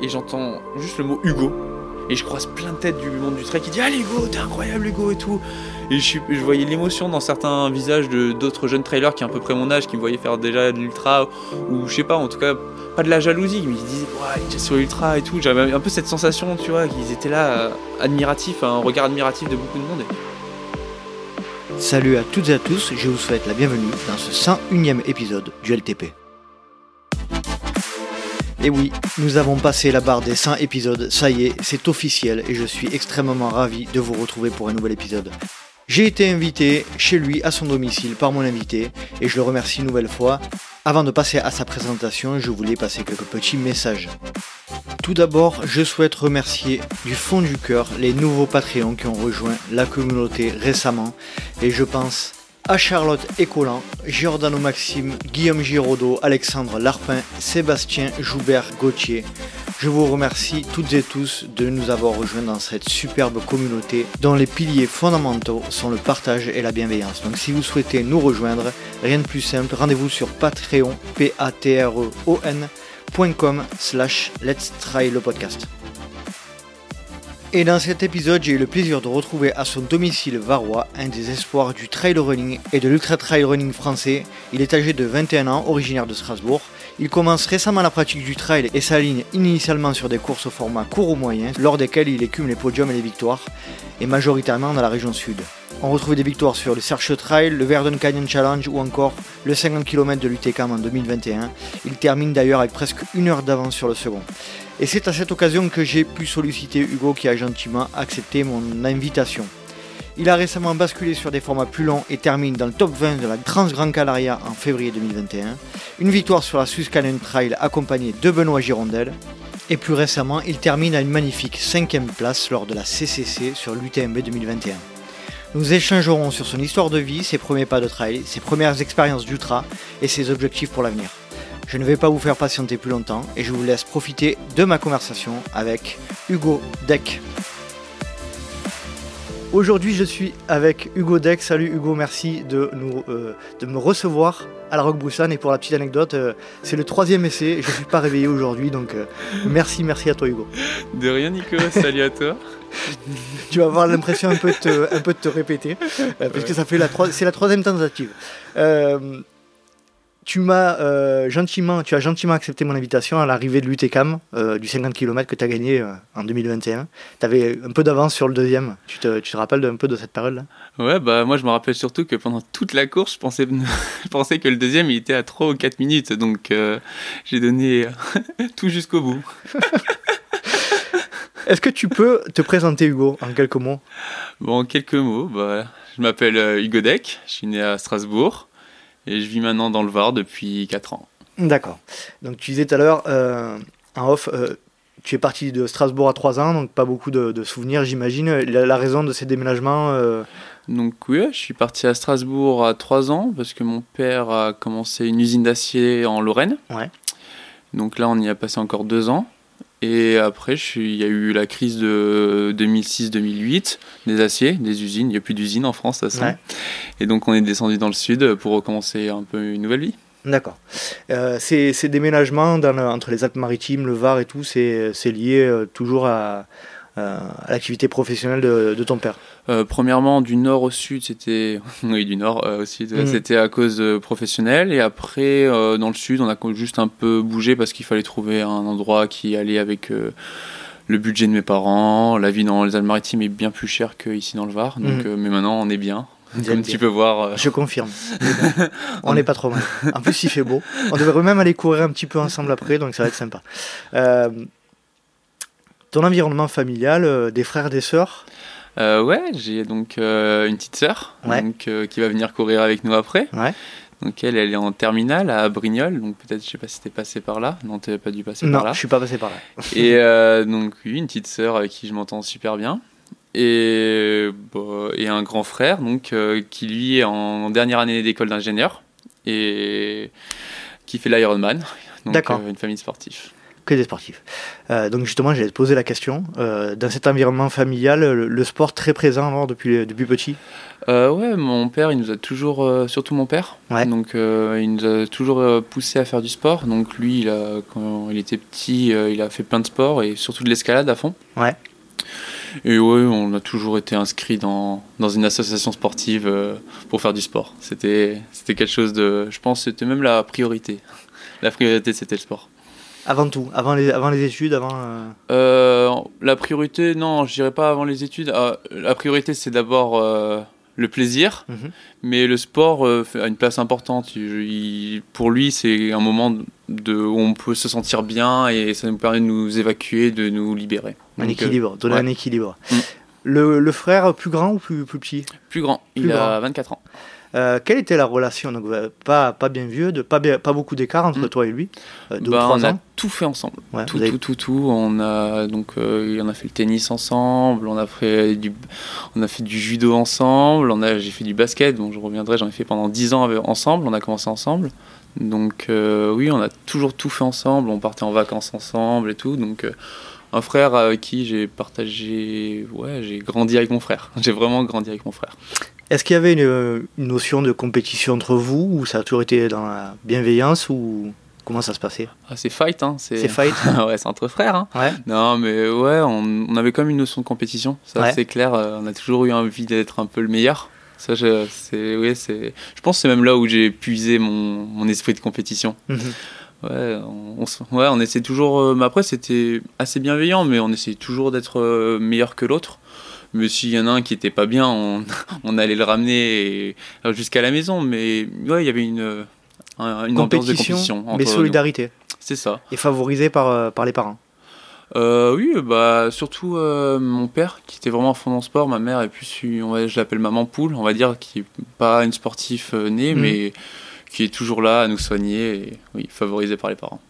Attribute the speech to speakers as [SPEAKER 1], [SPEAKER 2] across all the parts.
[SPEAKER 1] et j'entends juste le mot Hugo. Et je croise plein de têtes du monde du trail qui dit Allez Hugo, t'es incroyable Hugo et tout. Et je, voyais l'émotion dans certains visages d'autres jeunes trailers qui à peu près mon âge, qui me voyaient faire déjà de l'ultra, ou je sais pas, en tout cas, pas de la jalousie, mais ils disaient Ouais, il sur l'ultra et tout. J'avais un peu cette sensation, tu vois, qu'ils étaient là, euh, admiratifs, un regard admiratif de beaucoup de monde.
[SPEAKER 2] Salut à toutes et à tous, je vous souhaite la bienvenue dans ce 101ème épisode du LTP. Et oui, nous avons passé la barre des 100 épisodes, ça y est, c'est officiel et je suis extrêmement ravi de vous retrouver pour un nouvel épisode. J'ai été invité chez lui à son domicile par mon invité et je le remercie une nouvelle fois. Avant de passer à sa présentation, je voulais passer quelques petits messages. Tout d'abord, je souhaite remercier du fond du cœur les nouveaux Patreons qui ont rejoint la communauté récemment et je pense à Charlotte Écolan, Giordano Maxime, Guillaume Giraudot, Alexandre Larpin, Sébastien Joubert Gauthier. Je vous remercie toutes et tous de nous avoir rejoints dans cette superbe communauté dont les piliers fondamentaux sont le partage et la bienveillance. Donc si vous souhaitez nous rejoindre, rien de plus simple, rendez-vous sur patreon, p a t r e o n.com slash let's try le podcast. Et dans cet épisode, j'ai eu le plaisir de retrouver à son domicile varois un des espoirs du trail running et de l'ultra trail running français. Il est âgé de 21 ans, originaire de Strasbourg. Il commence récemment la pratique du trail et s'aligne initialement sur des courses au format court ou moyen, lors desquelles il écume les podiums et les victoires, et majoritairement dans la région sud. On retrouve des victoires sur le Search Trail, le Verdun Canyon Challenge ou encore le 50 km de l'UTCAM en 2021. Il termine d'ailleurs avec presque une heure d'avance sur le second. Et c'est à cette occasion que j'ai pu solliciter Hugo qui a gentiment accepté mon invitation. Il a récemment basculé sur des formats plus longs et termine dans le top 20 de la Trans Gran Canaria en février 2021. Une victoire sur la Swiss Canyon Trail accompagnée de Benoît Girondel. Et plus récemment, il termine à une magnifique 5 place lors de la CCC sur l'UTMB 2021. Nous échangerons sur son histoire de vie, ses premiers pas de trail, ses premières expériences d'ultra et ses objectifs pour l'avenir. Je ne vais pas vous faire patienter plus longtemps et je vous laisse profiter de ma conversation avec Hugo Deck. Aujourd'hui, je suis avec Hugo Deck. Salut Hugo, merci de, nous, euh, de me recevoir à la Roque Broussan. Et pour la petite anecdote, euh, c'est le troisième essai. Je ne suis pas réveillé aujourd'hui, donc euh, merci, merci à toi Hugo.
[SPEAKER 1] De rien Nico, salut à toi.
[SPEAKER 2] tu vas avoir l'impression un, peu de te, un peu de te répéter, parce que ça fait la, c'est la troisième tentative tu m'as euh, gentiment, tu as gentiment accepté mon invitation à l'arrivée de l'UTCAM euh, du 50 km que tu as gagné euh, en 2021. Tu avais un peu d'avance sur le deuxième. Tu te, tu te rappelles un peu de cette période-là
[SPEAKER 1] Ouais, bah moi je me rappelle surtout que pendant toute la course, je pensais, je pensais que le deuxième il était à 3 ou 4 minutes. Donc j'ai donné tout jusqu'au bout.
[SPEAKER 2] Est-ce que tu peux te présenter Hugo en quelques mots?
[SPEAKER 1] Bon, en quelques mots, bah, je m'appelle Hugo Deck, je suis né à Strasbourg. Et je vis maintenant dans le Var depuis 4 ans.
[SPEAKER 2] D'accord. Donc tu disais tout à l'heure, euh, en off, euh, tu es parti de Strasbourg à 3 ans, donc pas beaucoup de, souvenirs, j'imagine. La, raison de ces déménagements euh,
[SPEAKER 1] Donc oui, je suis parti à Strasbourg à 3 ans parce que mon père a commencé une usine d'acier en Lorraine.
[SPEAKER 2] Ouais.
[SPEAKER 1] Donc là, on y a passé encore 2 ans. Et après, il y a eu la crise de 2006-2008 des aciers, des usines. Il n'y a plus d'usines en France, ça sent. Et donc, on est descendu dans le sud pour recommencer un peu une nouvelle vie.
[SPEAKER 2] D'accord. Euh, ces, déménagements entre les Alpes-Maritimes, le Var et tout, c'est lié euh, toujours à, euh, à l'activité professionnelle de, ton père?
[SPEAKER 1] Euh, Premièrement, du nord au sud, c'était oui du nord euh, aussi, mhm. c'était à cause professionnelle. Et après, dans le sud, on a juste un peu bougé parce qu'il fallait trouver un endroit qui allait avec le budget de mes parents. La vie dans les Alpes-Maritimes est bien plus chère qu'ici dans le Var. Donc, mhm. mais maintenant, on est bien. Comme tu peux voir.
[SPEAKER 2] Je confirme. on n'est pas trop mal. En plus, il fait beau. On devrait même aller courir un petit peu ensemble après, donc ça va être sympa ton environnement familial, euh, des frères, des sœurs?
[SPEAKER 1] Euh, Ouais, j'ai donc euh, une petite sœur donc, qui va venir courir avec nous après.
[SPEAKER 2] Ouais.
[SPEAKER 1] Donc elle, elle est en terminale à Brignoles, donc peut-être, je sais pas si t'es passé par là. Non, t'es pas dû passer
[SPEAKER 2] par
[SPEAKER 1] là.
[SPEAKER 2] Non, je suis pas passé par là.
[SPEAKER 1] et donc oui, une petite sœur avec qui je m'entends super bien. Et, et un grand frère, donc qui lui est en dernière année d'école d'ingénieur et qui fait l'Ironman. Donc une famille sportive.
[SPEAKER 2] Que des sportifs. Euh, donc justement, j'allais te poser la question. Euh, dans cet environnement familial, le, le sport très présent alors, depuis, depuis petit?
[SPEAKER 1] Euh, ouais, mon père, il nous a toujours, euh, surtout mon père,
[SPEAKER 2] Ouais.
[SPEAKER 1] donc euh, il nous a toujours euh, poussé à faire du sport. Donc lui, il a, quand il était petit, euh, il a fait plein de sports et surtout de l'escalade à fond.
[SPEAKER 2] Ouais.
[SPEAKER 1] Et ouais, on a toujours été inscrit dans, dans une association sportive euh, pour faire du sport. C'était, c'était quelque chose de, je pense, c'était même la priorité. La priorité, c'était le sport.
[SPEAKER 2] Avant tout, avant les, avant les études, avant... euh,
[SPEAKER 1] Euh, la priorité, non, je dirais pas avant les études. Ah, la priorité, c'est d'abord euh, le plaisir.
[SPEAKER 2] mhm.
[SPEAKER 1] Mais le sport a une place importante. Il- il- pour lui, c'est un moment de, où on peut se sentir bien et ça nous permet de nous évacuer, de nous libérer.
[SPEAKER 2] Un
[SPEAKER 1] Donc,
[SPEAKER 2] équilibre, donner
[SPEAKER 1] ouais.
[SPEAKER 2] un équilibre.
[SPEAKER 1] Mm.
[SPEAKER 2] Le, le frère plus grand ou plus, plus petit?
[SPEAKER 1] Plus grand, il
[SPEAKER 2] Plus
[SPEAKER 1] a
[SPEAKER 2] grand.
[SPEAKER 1] 24 ans.
[SPEAKER 2] Euh, Quelle était la relation Donc, euh, pas, pas bien vieux, de, pas, pas beaucoup d'écart entre
[SPEAKER 1] Mm.
[SPEAKER 2] toi et lui euh, Deux
[SPEAKER 1] Bah,
[SPEAKER 2] ou trois
[SPEAKER 1] on a tout fait ensemble.
[SPEAKER 2] Ouais,
[SPEAKER 1] tout,
[SPEAKER 2] avez-
[SPEAKER 1] tout, tout, tout. On a donc, euh, on a fait le tennis ensemble, on a fait du, on a fait du judo ensemble, on a, j'ai fait du basket. Bon, je reviendrai, j'en ai fait pendant 10 ans avec- ensemble. On a commencé ensemble. Donc euh, oui, on a toujours tout fait ensemble. On partait en vacances ensemble et tout. Donc un frère avec qui j'ai partagé, ouais, j'ai grandi avec mon frère. J'ai vraiment grandi avec mon frère.
[SPEAKER 2] Est-ce qu'il y avait une, une notion de compétition entre vous ou ça a toujours été dans la bienveillance ou comment ça se passait?
[SPEAKER 1] Ah, c'est fight, hein. C'est
[SPEAKER 2] fight
[SPEAKER 1] ouais, c'est entre frères, hein.
[SPEAKER 2] Ouais.
[SPEAKER 1] Non, mais ouais, on, on avait quand même une notion de compétition. Ça,
[SPEAKER 2] Ouais.
[SPEAKER 1] c'est clair. euh, on a toujours eu envie d'être un peu le meilleur. Ça, je, c'est, c'est, je pense que c'est même là où j'ai puisé mon, mon esprit de compétition.
[SPEAKER 2] Mhm.
[SPEAKER 1] Ouais, on, on se- ouais, on essaie toujours. euh, mais après, c'était assez bienveillant, mais on essayait toujours d'être euh, meilleur que l'autre. Mais s'il y en a un qui était pas bien, on, on allait le ramener jusqu'à la maison. Mais ouais, il y avait une, un- une ambiance de compétition.
[SPEAKER 2] mais solidarité.
[SPEAKER 1] C'est ça.
[SPEAKER 2] Et favorisé par, euh, par les parents.
[SPEAKER 1] Euh, oui, bah surtout euh, mon père qui était vraiment à fond dans le sport. Ma mère est plus, une- on va, je l'appelle maman poule, on va dire, qui est pas une sportive euh, née,
[SPEAKER 2] Mhm.
[SPEAKER 1] mais qui est toujours là à nous soigner et oui, favorisée par les parents.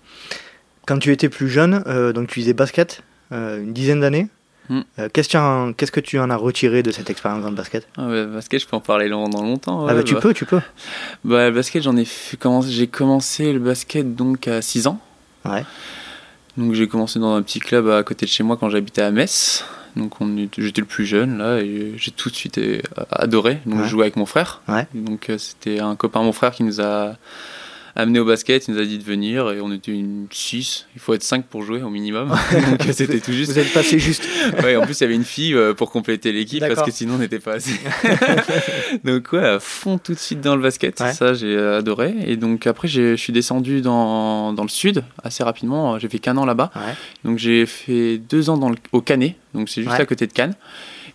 [SPEAKER 2] Quand tu étais plus jeune, donc tu faisais basket, une dizaine d'années.
[SPEAKER 1] Mm.
[SPEAKER 2] Euh, Qu'est-ce que tu en- qu'est-ce que tu en as retiré de cette expérience dans le basket?
[SPEAKER 1] Ah, ouais, basket, je peux en parler dans longtemps.
[SPEAKER 2] Ah bah, Tu
[SPEAKER 1] bah.
[SPEAKER 2] peux, tu peux.
[SPEAKER 1] Bah, le basket, j'en ai commencé, j'ai commencé le basket donc à 6 ans.
[SPEAKER 2] Ouais.
[SPEAKER 1] Donc j'ai commencé dans un petit club à côté de chez moi quand j'habitais à Metz. Donc on j'étais le plus jeune là et j'ai tout de suite euh, adoré. Donc
[SPEAKER 2] Ouais.
[SPEAKER 1] je jouais avec mon frère.
[SPEAKER 2] Ouais.
[SPEAKER 1] Donc euh, c'était un copain mon frère qui nous a amené au basket, il nous a dit de venir et on était une 6. Il faut être 5 pour jouer au minimum. Donc c'était tout juste.
[SPEAKER 2] Vous êtes passé juste.
[SPEAKER 1] Ouais, en plus il y avait une fille euh, pour compléter l'équipe parce que sinon on n'était pas assez. donc ouais, à fond tout de suite dans le basket,
[SPEAKER 2] Ouais.
[SPEAKER 1] ça j'ai adoré. Et donc après je suis descendu dans, dans le sud assez rapidement, j'ai fait qu'un an là-bas.
[SPEAKER 2] Ouais.
[SPEAKER 1] Donc j'ai fait deux ans dans le- au Canet, donc c'est juste
[SPEAKER 2] Ouais.
[SPEAKER 1] à côté de Cannes.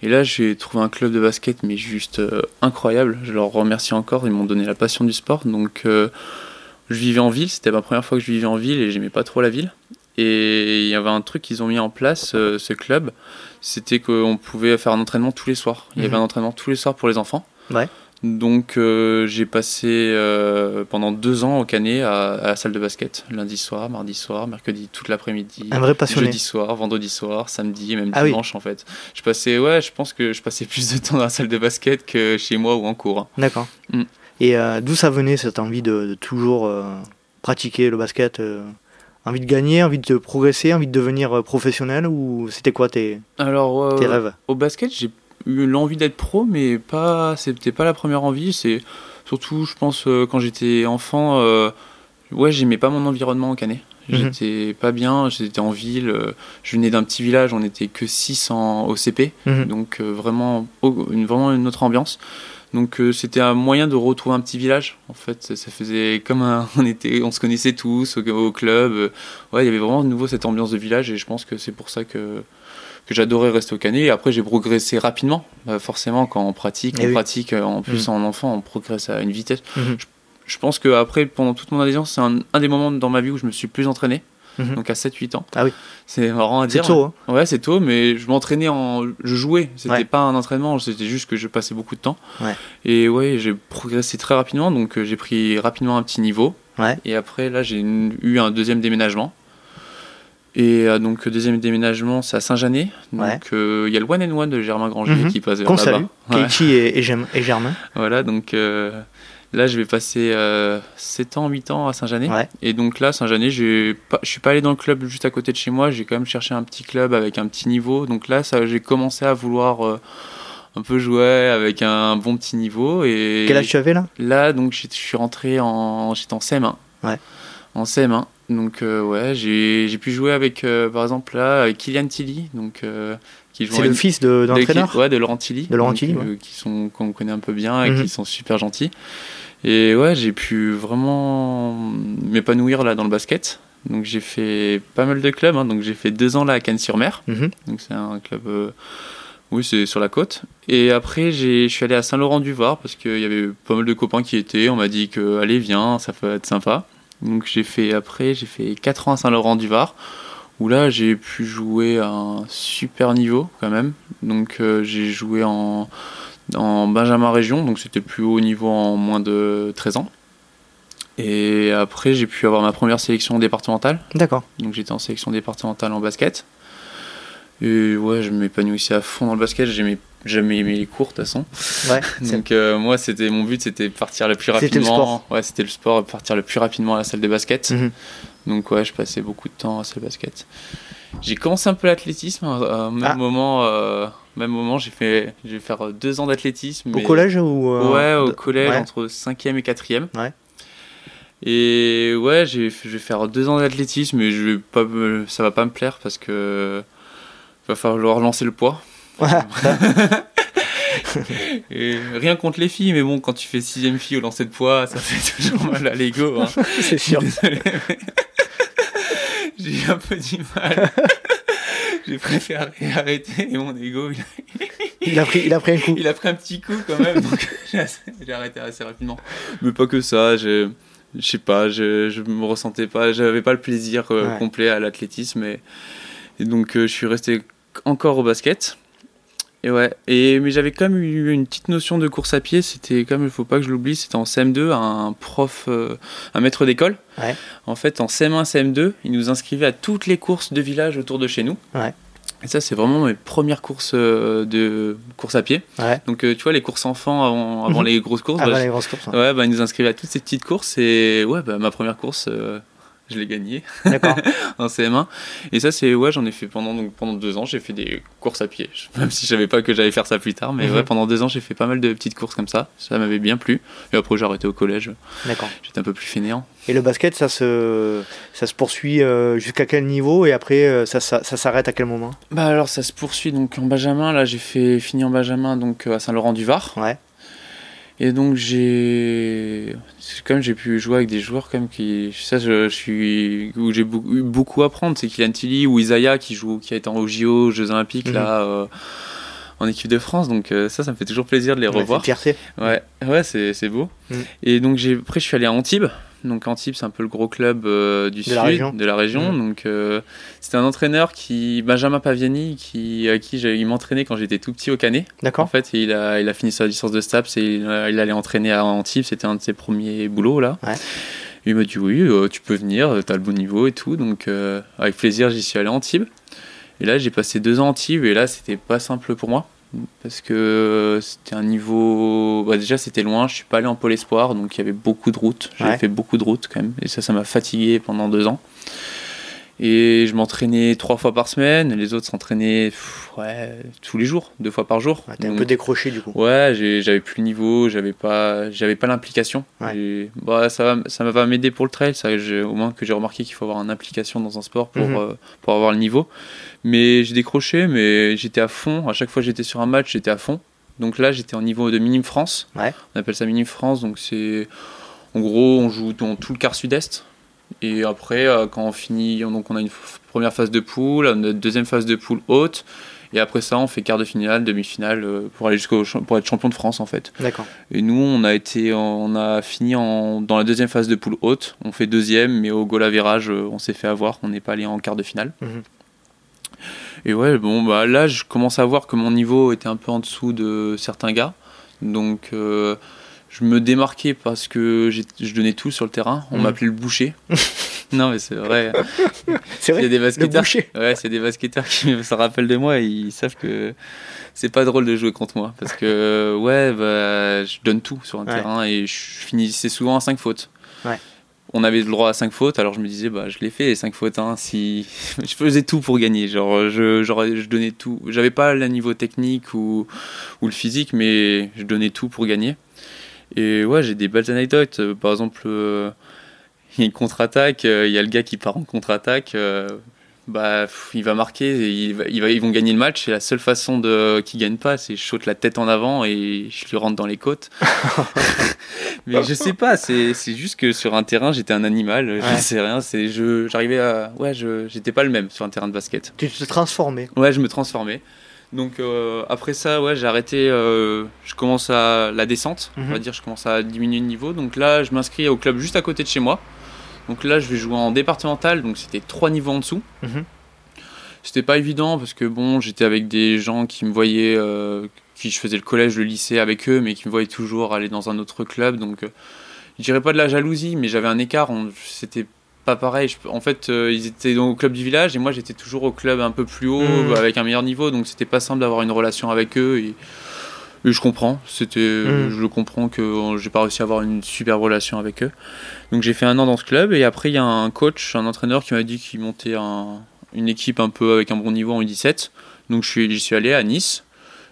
[SPEAKER 1] Et là j'ai trouvé un club de basket mais juste euh, incroyable. Je leur remercie encore, ils m'ont donné la passion du sport. Donc euh, je vivais en ville, c'était ma première fois que je vivais en ville et j'aimais pas trop la ville. Et il y avait un truc qu'ils ont mis en place, euh, ce club, c'était qu'on pouvait faire un entraînement tous les soirs. Il y avait
[SPEAKER 2] Mhm.
[SPEAKER 1] un entraînement tous les soirs pour les enfants.
[SPEAKER 2] Ouais.
[SPEAKER 1] Donc euh, j'ai passé euh, pendant deux ans au Canet à, à la salle de basket, lundi soir, mardi soir, mercredi toute l'après-midi.
[SPEAKER 2] Un vrai passionné.
[SPEAKER 1] Jeudi soir, vendredi soir, samedi même
[SPEAKER 2] Ah oui.
[SPEAKER 1] dimanche en fait. Je passais, ouais, je pense que je passais plus de temps dans la salle de basket que chez moi ou en cours. hein.
[SPEAKER 2] D'accord.
[SPEAKER 1] Mm.
[SPEAKER 2] Et euh, d'où ça venait cette envie de, de toujours euh, pratiquer le basket euh, Envie de gagner, envie de progresser, envie de devenir professionnel ou c'était quoi tes,
[SPEAKER 1] Alors,
[SPEAKER 2] tes rêves?
[SPEAKER 1] au basket, j'ai eu l'envie d'être pro, mais pas, c'était pas la première envie. C'est surtout, je pense, quand j'étais enfant, ouais, j'aimais pas mon environnement au Canet.
[SPEAKER 2] Mhm.
[SPEAKER 1] J'étais pas bien, j'étais en ville, euh, je venais d'un petit village, on n'était que 6 en, au CP,
[SPEAKER 2] Mhm.
[SPEAKER 1] donc euh, vraiment, au- une, vraiment une autre ambiance. Donc euh, c'était un moyen de retrouver un petit village. En fait, ça, ça faisait comme un, on était, on se connaissait tous au, au club. Euh, Ouais, il y avait vraiment de nouveau cette ambiance de village et je pense que c'est pour ça que que j'adorais rester au Canet. Et après, j'ai progressé rapidement. Bah, forcément, quand on pratique,
[SPEAKER 2] Eh
[SPEAKER 1] on
[SPEAKER 2] oui.
[SPEAKER 1] pratique. euh, En plus,
[SPEAKER 2] Mhm.
[SPEAKER 1] en enfant, on progresse à une vitesse.
[SPEAKER 2] Mhm.
[SPEAKER 1] Je pense que après, pendant toute mon adolescence, c'est un, un des moments dans ma vie où je me suis plus entraîné.
[SPEAKER 2] Mhm.
[SPEAKER 1] Donc à 7-8 ans.
[SPEAKER 2] Ah oui.
[SPEAKER 1] C'est marrant à
[SPEAKER 2] C'est
[SPEAKER 1] dire.
[SPEAKER 2] tôt, hein.
[SPEAKER 1] Ouais, c'est tôt, mais je m'entraînais en. Je jouais. C'était
[SPEAKER 2] Ouais.
[SPEAKER 1] pas un entraînement, c'était juste que je passais beaucoup de temps.
[SPEAKER 2] Ouais.
[SPEAKER 1] Et ouais, j'ai progressé très rapidement, donc euh, j'ai pris rapidement un petit niveau.
[SPEAKER 2] Ouais.
[SPEAKER 1] Et après, là, j'ai eu un deuxième déménagement. Et euh, donc, deuxième déménagement, c'est à Saint-Janet.
[SPEAKER 2] Ouais.
[SPEAKER 1] Donc, euh, il y a le One and One de Germain Granger
[SPEAKER 2] Mhm.
[SPEAKER 1] qui passe vers
[SPEAKER 2] Qu'on
[SPEAKER 1] là-bas.
[SPEAKER 2] salue,
[SPEAKER 1] Ouais.
[SPEAKER 2] Et Germain.
[SPEAKER 1] Voilà, donc euh, là, je vais passer euh, 7 ans, 8 ans à Saint-Janet.
[SPEAKER 2] Ouais.
[SPEAKER 1] Et donc là, Saint-Janet, je suis pas allé dans le club juste à côté de chez moi, j'ai quand même cherché un petit club avec un petit niveau. Donc là, j'ai commencé à vouloir euh, un peu jouer avec un bon petit niveau. Et
[SPEAKER 2] Quel âge tu avais là?
[SPEAKER 1] Là, donc, je suis rentré en, j'étais en CM1.
[SPEAKER 2] Ouais.
[SPEAKER 1] En CM1. Donc, euh, ouais, j'ai pu jouer avec, euh, par exemple, là, Kylian Tilly, donc,
[SPEAKER 2] C'est le fils d'un entraîneur?
[SPEAKER 1] Ouais, de Laurent Tilly.
[SPEAKER 2] De Laurent
[SPEAKER 1] donc,
[SPEAKER 2] Tilly,
[SPEAKER 1] euh, qui sont, qu'on connaît un peu bien et
[SPEAKER 2] Mhm.
[SPEAKER 1] qui sont super gentils. Et ouais, j'ai pu vraiment m'épanouir là dans le basket. Donc j'ai fait pas mal de clubs. hein. Donc j'ai fait deux ans là à Cannes-sur-Mer.
[SPEAKER 2] Mhm.
[SPEAKER 1] Donc c'est un club, euh, oui, c'est sur la côte. Et après, je suis allé à Saint-Laurent-du-Var parce qu'il y avait pas mal de copains qui étaient. On m'a dit que allez, viens, ça peut être sympa. Donc j'ai fait après, j'ai fait 4 ans à Saint-Laurent-du-Var où là j'ai pu jouer à un super niveau quand même. Donc euh, j'ai joué en, en Benjamin Région, donc c'était le plus haut niveau en moins de 13 ans. Et après j'ai pu avoir ma première sélection départementale.
[SPEAKER 2] D'accord.
[SPEAKER 1] Donc j'étais en sélection départementale en basket. Et ouais, je m'épanouissais à fond dans le basket. J'aimais jamais aimé les cours de toute façon.
[SPEAKER 2] Ouais.
[SPEAKER 1] Donc euh, moi, c'était mon but, c'était partir le plus
[SPEAKER 2] C'était le
[SPEAKER 1] rapidement. Ouais, c'était le sport, partir le plus rapidement à la salle de basket.
[SPEAKER 2] Mhm.
[SPEAKER 1] Donc ouais, je passais beaucoup de temps à la salle de basket. J'ai commencé un peu l'athlétisme. euh, Au même
[SPEAKER 2] Ah.
[SPEAKER 1] moment, euh, même moment, j'ai fait, je vais faire deux ans d'athlétisme.
[SPEAKER 2] Au
[SPEAKER 1] mais-
[SPEAKER 2] collège ou euh,
[SPEAKER 1] Ouais, au collège,
[SPEAKER 2] ouais.
[SPEAKER 1] entre 5e et 4e.
[SPEAKER 2] Ouais.
[SPEAKER 1] Et ouais, je vais faire deux ans d'athlétisme, mais je vais pas me- ça va pas me plaire parce que va falloir lancer le poids. Et rien contre les filles, mais bon, quand tu fais sixième fille au lancer de poids, ça fait toujours mal à l'ego. hein.
[SPEAKER 2] c'est sûr.
[SPEAKER 1] J'ai eu un peu du mal. J'ai préféré arrêter et mon ego, il a,
[SPEAKER 2] Il a pris, il a pris un coup.
[SPEAKER 1] il a pris un petit coup quand même, donc j'ai arrêté assez rapidement. Mais pas que ça, je, je sais pas, je, je me ressentais pas, j'avais pas le plaisir euh,
[SPEAKER 2] Ouais.
[SPEAKER 1] complet à l'athlétisme et, et donc euh, je suis resté encore au basket. Et ouais, et, mais j'avais quand même eu une petite notion de course à pied, c'était comme il faut pas que je l'oublie, c'était en CM2, un prof, euh, un maître d'école.
[SPEAKER 2] Ouais.
[SPEAKER 1] En fait, en CM1, CM2, il nous inscrivait à toutes les courses de village autour de chez nous.
[SPEAKER 2] Ouais.
[SPEAKER 1] Et ça, c'est vraiment mes premières courses euh, de course à pied.
[SPEAKER 2] Ouais.
[SPEAKER 1] Donc, euh, tu vois, les courses enfants avant, avant
[SPEAKER 2] Mhm.
[SPEAKER 1] les grosses courses,
[SPEAKER 2] Avant
[SPEAKER 1] bah,
[SPEAKER 2] les grosses courses.
[SPEAKER 1] ouais, bah, ils nous inscrivaient à toutes ces petites courses. Et ouais, bah, ma première course, je l'ai
[SPEAKER 2] D'accord.
[SPEAKER 1] en CM1. Et ça, c'est ouais, j'en ai fait pendant, donc, pendant deux ans, j'ai fait des courses à pied. Même si je savais pas que j'allais faire ça plus tard. Mais ouais, pendant deux ans, j'ai fait pas mal de petites courses comme ça. Ça m'avait bien plu. Et après, j'ai arrêté au collège.
[SPEAKER 2] D'accord.
[SPEAKER 1] J'étais un peu plus fainéant.
[SPEAKER 2] Et le basket, ça se, ça se poursuit euh, jusqu'à quel niveau et après euh, ça, ça, ça s'arrête à quel moment?
[SPEAKER 1] Bah alors, ça se poursuit donc en Benjamin. Là, j'ai fait fini en Benjamin donc euh, à Saint-Laurent-du-Var.
[SPEAKER 2] Ouais.
[SPEAKER 1] Et donc j'ai comme j'ai pu jouer avec des joueurs comme qui ça je, je suis où j'ai beaucoup, eu beaucoup à apprendre c'est Kylian Tilly ou Isaiah qui joue qui a été en JO aux Jeux Olympiques
[SPEAKER 2] Mhm.
[SPEAKER 1] là euh, en équipe de France donc euh, ça ça me fait toujours plaisir de les
[SPEAKER 2] Ouais, c'est
[SPEAKER 1] revoir
[SPEAKER 2] fierté.
[SPEAKER 1] ouais ouais c'est c'est beau
[SPEAKER 2] Mhm.
[SPEAKER 1] et donc j'ai après je suis allé à Antibes donc Antibes c'est un peu le gros club euh, du
[SPEAKER 2] De
[SPEAKER 1] sud
[SPEAKER 2] la
[SPEAKER 1] de la région
[SPEAKER 2] Mhm.
[SPEAKER 1] donc euh, c'était un entraîneur qui Benjamin Paviani qui à qui j'ai- il m'entraînait quand j'étais tout petit au Canet en
[SPEAKER 2] D'accord
[SPEAKER 1] fait, il a, il a fini sa licence de STAPS et il, allait entraîner à Antibes. C'était un de ses premiers boulots là.
[SPEAKER 2] Ouais.
[SPEAKER 1] Il m'a dit oui, euh, tu peux venir, t'as le bon niveau et tout. Donc avec plaisir, j'y suis allé à Antibes. Et là, j'ai passé deux ans à Antibes et là, c'était pas simple pour moi parce que c'était un niveau. bah, déjà, c'était loin. Je suis pas allé en pôle espoir, donc il y avait beaucoup de routes. J'ai
[SPEAKER 2] Ouais.
[SPEAKER 1] fait beaucoup de routes quand même, et ça, ça m'a fatigué pendant deux ans. Et je m'entraînais trois fois par semaine, les autres s'entraînaient ouais, tous les jours, deux fois par jour.
[SPEAKER 2] Ouais, T'es un peu décroché du coup.
[SPEAKER 1] Ouais, j'avais plus le niveau, j'avais pas, j'avais pas l'implication.
[SPEAKER 2] Ouais.
[SPEAKER 1] Bah, ça va, ça va m'aider pour le trail. Ça, au moins que j'ai remarqué qu'il faut avoir une implication dans un sport pour,
[SPEAKER 2] Mhm.
[SPEAKER 1] euh, pour avoir le niveau. Mais j'ai décroché, mais j'étais à fond. À chaque fois que j'étais sur un match, j'étais à fond. Donc là, j'étais en niveau de Minime France.
[SPEAKER 2] Ouais.
[SPEAKER 1] On appelle ça Minime France. Donc c'est, en gros, on joue dans tout le quart sud-est. Et après, euh, quand on finit, donc on a une première phase de poule, une deuxième phase de poule haute. Et après ça, on fait quart de finale, demi-finale euh, pour aller jusqu'au pour être champion de France en fait.
[SPEAKER 2] D'accord.
[SPEAKER 1] Et nous, on a été, on a fini en, dans la deuxième phase de poule haute. On fait deuxième, mais au goal à virage, euh, on s'est fait avoir. On n'est pas allé en quart de finale.
[SPEAKER 2] Mhm.
[SPEAKER 1] Et ouais, bon, bah là, je commence à voir que mon niveau était un peu en dessous de certains gars. Donc, euh, je me démarquais parce que je donnais tout sur le terrain. On
[SPEAKER 2] Mhm.
[SPEAKER 1] m'appelait le boucher. Non, mais c'est vrai.
[SPEAKER 2] C'est vrai.
[SPEAKER 1] Il y a des
[SPEAKER 2] Le
[SPEAKER 1] basketteurs.
[SPEAKER 2] boucher.
[SPEAKER 1] Ouais, c'est des basketteurs qui se rappellent de moi et ils savent que c'est pas drôle de jouer contre moi parce que ouais, bah, je donne tout sur un
[SPEAKER 2] Ouais.
[SPEAKER 1] terrain et je finissais souvent à 5 fautes.
[SPEAKER 2] Ouais.
[SPEAKER 1] On avait le droit à 5 fautes, alors je me disais bah je l'ai fait les 5 fautes hein, si je faisais tout pour gagner, genre je je donnais tout. J'avais pas le niveau technique ou ou le physique mais je donnais tout pour gagner. Et ouais, j'ai des belles anecdotes, par exemple euh, il y a une contre-attaque, euh, il y a le gars qui part en contre-attaque, euh, bah, il va marquer, et il va- il va- ils vont gagner le match. Et la seule façon de qu'il gagne pas, c'est je saute la tête en avant et je lui rentre dans les côtes. Mais je sais pas, c'est juste que sur un terrain, j'étais un animal,
[SPEAKER 2] Ouais.
[SPEAKER 1] je sais rien. C'est je j'arrivais à ouais, je j'étais pas le même sur un terrain de basket.
[SPEAKER 2] Tu te transformais.
[SPEAKER 1] Ouais, je me transformais. Donc euh, après ça, ouais, j'ai arrêté. euh, je commence à la descente, on va
[SPEAKER 2] Mhm.
[SPEAKER 1] dire. Je commence à diminuer de niveau. Donc là, je m'inscris au club juste à côté de chez moi. Donc là, je vais jouer en départemental. Donc c'était trois niveaux en dessous.
[SPEAKER 2] Mhm.
[SPEAKER 1] C'était pas évident parce que bon, j'étais avec des gens qui me voyaient, euh, qui je faisais le collège, le lycée avec eux, mais qui me voyaient toujours aller dans un autre club. Donc euh, je dirais pas de la jalousie, mais j'avais un écart. C'était pas pareil. Je- en fait, euh, ils étaient au club du village et moi j'étais toujours au club un peu plus haut,
[SPEAKER 2] Mhm.
[SPEAKER 1] avec un meilleur niveau. Donc c'était pas simple d'avoir une relation avec eux. Et, et je comprends. C'était,
[SPEAKER 2] Mhm.
[SPEAKER 1] je le comprends que euh, j'ai pas réussi à avoir une super relation avec eux. Donc j'ai fait un an dans ce club et après il y a un coach, un entraîneur qui m'a dit qu'il montait un- une équipe un peu avec un bon niveau en U17. Donc je suis, j'y suis allé à Nice.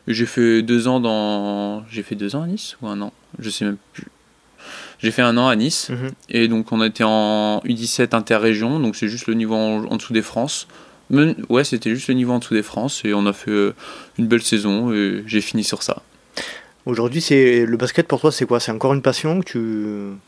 [SPEAKER 1] J'ai fait deux ans dans, j'ai fait deux ans à Nice ou un an, je sais même plus. J'ai fait un an à Nice
[SPEAKER 2] Mhm.
[SPEAKER 1] et donc on était en U17 interrégion, donc c'est juste le niveau en, en dessous des France. Ouais, c'était juste le niveau en dessous des France et on a fait euh, une belle saison et j'ai fini sur ça.
[SPEAKER 2] Aujourd'hui, c'est le basket pour toi, c'est quoi? C'est encore une passion tu,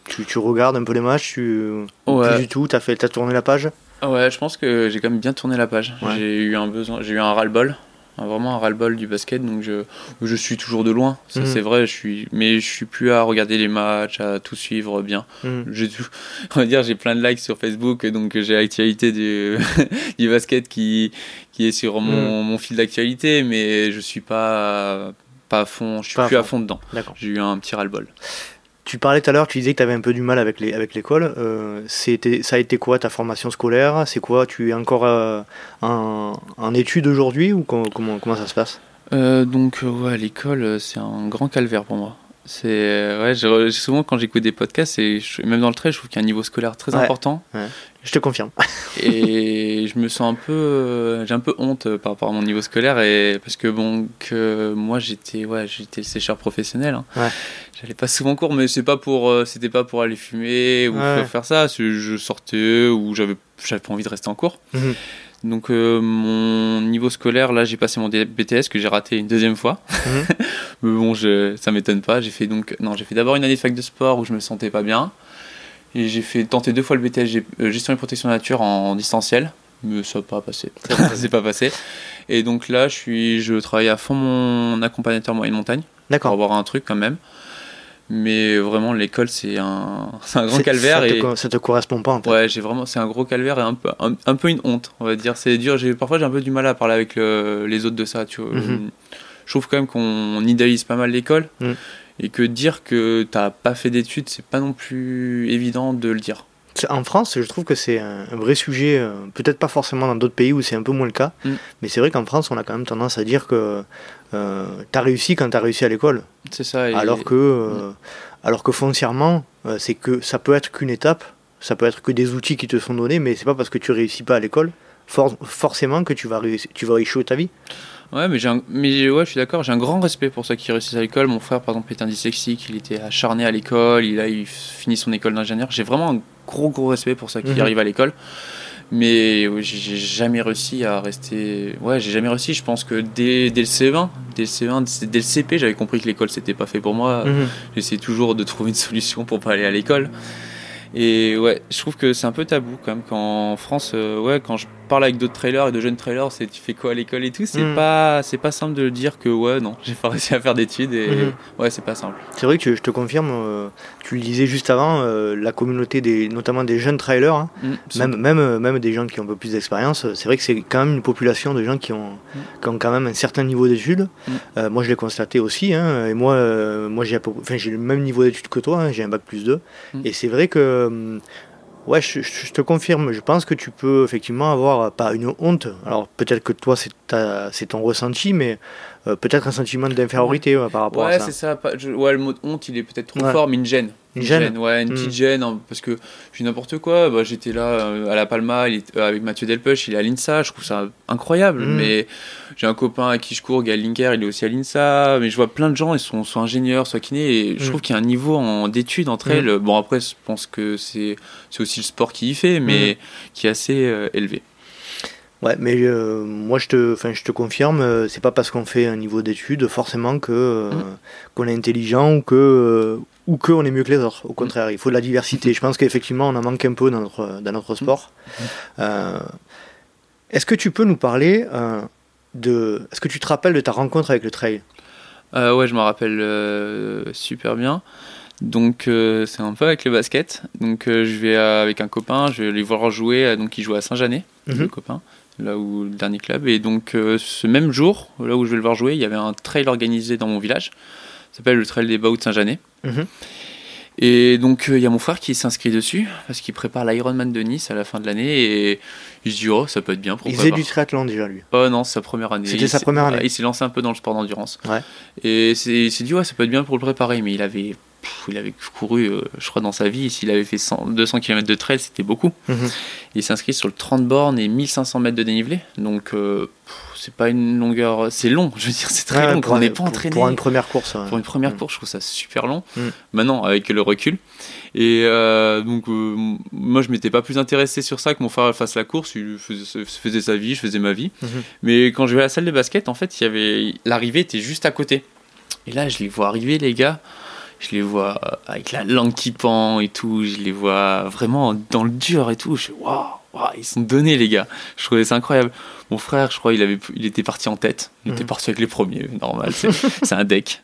[SPEAKER 2] tu, tu regardes un peu les matchs tu...
[SPEAKER 1] Ouais.
[SPEAKER 2] Plus du tout, t'as fait, t'as tourné la page?
[SPEAKER 1] Ouais, je pense que j'ai quand même bien tourné la page.
[SPEAKER 2] Ouais.
[SPEAKER 1] J'ai eu un besoin, j'ai eu un ras-le-bol, vraiment un ras-le-bol du basket, donc je, je suis toujours de loin. Ça
[SPEAKER 2] Mhm.
[SPEAKER 1] c'est vrai, je suis, mais je suis plus à regarder les matchs, à tout suivre bien.
[SPEAKER 2] Mhm.
[SPEAKER 1] On va dire, j'ai plein de likes sur Facebook, donc j'ai l'actualité du, du basket qui, qui est sur mon, mon fil d'actualité, mais je suis pas, pas à fond, je suis
[SPEAKER 2] Pas à
[SPEAKER 1] plus à
[SPEAKER 2] fond.
[SPEAKER 1] fond dedans. J'ai eu un petit ras-le-bol.
[SPEAKER 2] Tu parlais tout à l'heure, tu disais que tu avais un peu du mal avec les avec l'école. Euh, c'était, ça a été quoi ta formation scolaire? C'est quoi? Tu es encore euh, en, en études aujourd'hui ou com- comment, comment ça se passe?
[SPEAKER 1] Euh, donc euh, ouais, l'école, c'est un grand calvaire pour moi. C'est ouais, souvent quand j'écoute des podcasts et je- même dans le trait, je trouve qu'il y a un niveau scolaire très
[SPEAKER 2] Ouais.
[SPEAKER 1] important
[SPEAKER 2] Je te confirme.
[SPEAKER 1] et je me sens un peu, euh, j'ai un peu honte euh, par rapport à mon niveau scolaire et parce que bon que moi j'étais ouais j'étais sécheur professionnel. hein.
[SPEAKER 2] Ouais.
[SPEAKER 1] J'allais pas souvent en cours, mais c'est pas pour euh, c'était pas pour aller fumer ou
[SPEAKER 2] Ouais.
[SPEAKER 1] faire ça. Je sortais ou j'avais j'avais pas envie de rester en cours.
[SPEAKER 2] Mhm.
[SPEAKER 1] Donc euh, mon niveau scolaire, là j'ai passé mon BTS que j'ai raté une deuxième fois.
[SPEAKER 2] Mhm.
[SPEAKER 1] Mais bon, je, ça m'étonne pas. J'ai fait donc non, j'ai fait d'abord une année de fac de sport où je me sentais pas bien. Et j'ai fait tenter deux fois le BTS euh, gestion et protection de la nature en, distanciel. Mais ça n'a pas passé. Ça s'est pas passé. Et donc là, je suis, je travaille à fond mon accompagnateur moyenne montagne pour avoir un truc quand même. Mais vraiment, l'école c'est un, grand calvaire
[SPEAKER 2] Ça te,
[SPEAKER 1] et
[SPEAKER 2] co- ça te correspond pas en fait.
[SPEAKER 1] Ouais, j'ai vraiment, c'est un gros calvaire et un peu, un, un peu une honte, on va dire. C'est dur. Parfois j'ai un peu du mal à parler avec le- les autres de ça. Tu vois.
[SPEAKER 2] Mhm.
[SPEAKER 1] Je trouve quand même qu'on idéalise pas mal l'école
[SPEAKER 2] Mhm.
[SPEAKER 1] Et que dire que t'as pas fait d'études, c'est pas non plus évident de le dire.
[SPEAKER 2] En France, je trouve que c'est un, vrai sujet, euh, peut-être pas forcément dans d'autres pays où c'est un peu moins le cas,
[SPEAKER 1] Mm.
[SPEAKER 2] mais c'est vrai qu'en France, on a quand même tendance à dire que euh, t'as réussi quand t'as réussi à l'école,
[SPEAKER 1] C'est ça. et-
[SPEAKER 2] alors que, euh, alors que foncièrement, euh, c'est que ça peut être qu'une étape, ça peut être que des outils qui te sont donnés, mais c'est pas parce que tu réussis pas à l'école for- forcément que tu vas réussir, tu vas échouer ta vie.
[SPEAKER 1] Ouais, mais j'ai un- mais ouais, je suis d'accord. J'ai un grand respect pour ceux qui réussissent à l'école. Mon frère, par exemple, est un dyslexique. Il était acharné à l'école. Il a il finit son école d'ingénieur. J'ai vraiment un gros gros respect pour ceux qui
[SPEAKER 2] Mhm.
[SPEAKER 1] arrivent à l'école. Mais ouais, j'ai jamais réussi à rester. Ouais, j'ai jamais réussi. Je pense que dès, dès le CE1, dès le CE1, dès le CP, j'avais compris que l'école c'était pas fait pour moi.
[SPEAKER 2] Mhm.
[SPEAKER 1] J'essaie toujours de trouver une solution pour pas aller à l'école. Et ouais, je trouve que c'est un peu tabou quand même qu'en France, euh, ouais, quand je parle avec d'autres trailers et de jeunes trailers, c'est tu fais quoi à l'école et tout, c'est
[SPEAKER 2] Mhm.
[SPEAKER 1] pas c'est pas simple de dire que ouais non, j'ai pas réussi à faire d'études et
[SPEAKER 2] Mhm.
[SPEAKER 1] ouais, c'est pas simple.
[SPEAKER 2] C'est vrai que je te confirme, euh, tu le disais juste avant, euh, la communauté des, notamment des jeunes trailers, hein.
[SPEAKER 1] C'est-
[SPEAKER 2] Même, même, euh, même des gens qui ont un peu plus d'expérience, c'est vrai que c'est quand même une population de gens qui ont, qui ont quand même un certain niveau d'études.
[SPEAKER 1] Mm.
[SPEAKER 2] Euh, moi, je l'ai constaté aussi. hein, et moi, moi j'ai enfin, le même niveau d'études que toi, hein, j'ai un bac plus 2.
[SPEAKER 1] Mm.
[SPEAKER 2] Et c'est vrai que hum, Ouais, je, je te confirme. Je pense que tu peux effectivement avoir, pas une honte, alors peut-être que toi c'est ton ressenti, mais euh, peut-être un sentiment d'infériorité ouais, par rapport
[SPEAKER 1] Ouais,
[SPEAKER 2] à ça.
[SPEAKER 1] c'est ça. je- ouais, le mot honte, il est peut-être trop
[SPEAKER 2] Ouais.
[SPEAKER 1] fort, mais une gêne.
[SPEAKER 2] Une gêne
[SPEAKER 1] Ouais, une
[SPEAKER 2] Mm.
[SPEAKER 1] petite gêne, hein, parce que je suis n'importe quoi. Bah, J'étais là euh, à La Palma il est- euh, avec Mathieu Delpech, il est à l'INSA, je trouve ça incroyable.
[SPEAKER 2] Mm.
[SPEAKER 1] Mais j'ai un copain à qui je cours, Gaël Linker, il est aussi à l'INSA. Mais je vois plein de gens, ils sont soit ingénieurs, soit kinés, et je
[SPEAKER 2] Mm.
[SPEAKER 1] trouve qu'il y a un niveau en- d'études entre elles. Bon, après, je pense que c'est c'est aussi le sport qui y fait, mais qui est assez euh, élevé.
[SPEAKER 2] Ouais, mais euh, moi je te, enfin, je te confirme, euh, c'est pas parce qu'on fait un niveau d'études forcément que euh, qu'on est intelligent ou que ou que on est mieux que les autres. Au contraire, il faut de la diversité. Je pense qu'effectivement on en manque un peu dans notre dans notre sport. Euh, Est-ce que tu peux nous parler euh, de, est-ce que tu te rappelles de ta rencontre avec le trail?
[SPEAKER 1] Euh, ouais, je me rappelle euh, super bien. Donc c'est un peu avec le basket. Donc je vais avec un copain, je vais les voir jouer. Donc il joue à Saint-Janet,
[SPEAKER 2] Mhm.
[SPEAKER 1] le copain, là où le dernier club. Et donc ce même jour, là où je vais le voir jouer, il y avait un trail organisé dans mon village. Ça s'appelle le trail des Baux de Saint-Janet.
[SPEAKER 2] Mhm.
[SPEAKER 1] Et donc euh, il y a mon frère qui s'inscrit dessus parce qu'il prépare l'Ironman de Nice à la fin de l'année et il se dit oh ça peut être bien.
[SPEAKER 2] Il faisait du triathlon déjà lui.
[SPEAKER 1] Oh non, c'est sa première année.
[SPEAKER 2] C'était sa première année.
[SPEAKER 1] Il s'est lancé un peu dans le sport d'endurance.
[SPEAKER 2] Ouais.
[SPEAKER 1] Et il s'est dit, ouais, ça peut être bien pour le préparer. Mais il avait, pff, il avait couru, euh, je crois, dans sa vie. S'il avait fait 100 200 km de trail, c'était beaucoup.
[SPEAKER 2] Mhm.
[SPEAKER 1] Il s'inscrit sur le 30 bornes et 1500 mètres de dénivelé. Donc, euh, c'est pas une longueur. C'est long, je veux dire, c'est très
[SPEAKER 2] Ouais,
[SPEAKER 1] long. on n'est pas entraîné.
[SPEAKER 2] Pour une première course. ouais.
[SPEAKER 1] Pour une première
[SPEAKER 2] Mm.
[SPEAKER 1] course, je trouve ça super long.
[SPEAKER 2] Mm.
[SPEAKER 1] Maintenant, avec le recul. Et euh, donc, moi, je m'étais pas plus intéressé sur ça que mon frère fasse la course. Il faisait, faisait sa vie, je faisais ma vie.
[SPEAKER 2] Mhm.
[SPEAKER 1] Mais quand je vais à la salle de basket, en fait, il y avait l'arrivée était juste à côté. Et là, je les vois arriver, les gars. Je les vois euh, avec la langue qui pend et tout. Je les vois vraiment dans le dur et tout. Je fais waouh, waouh, ils sont donnés, les gars. Je trouvais ça incroyable. Mon frère, je crois, il, avait, il était parti en tête. Il était
[SPEAKER 2] Mhm.
[SPEAKER 1] parti avec les premiers, normal. C'est un deck.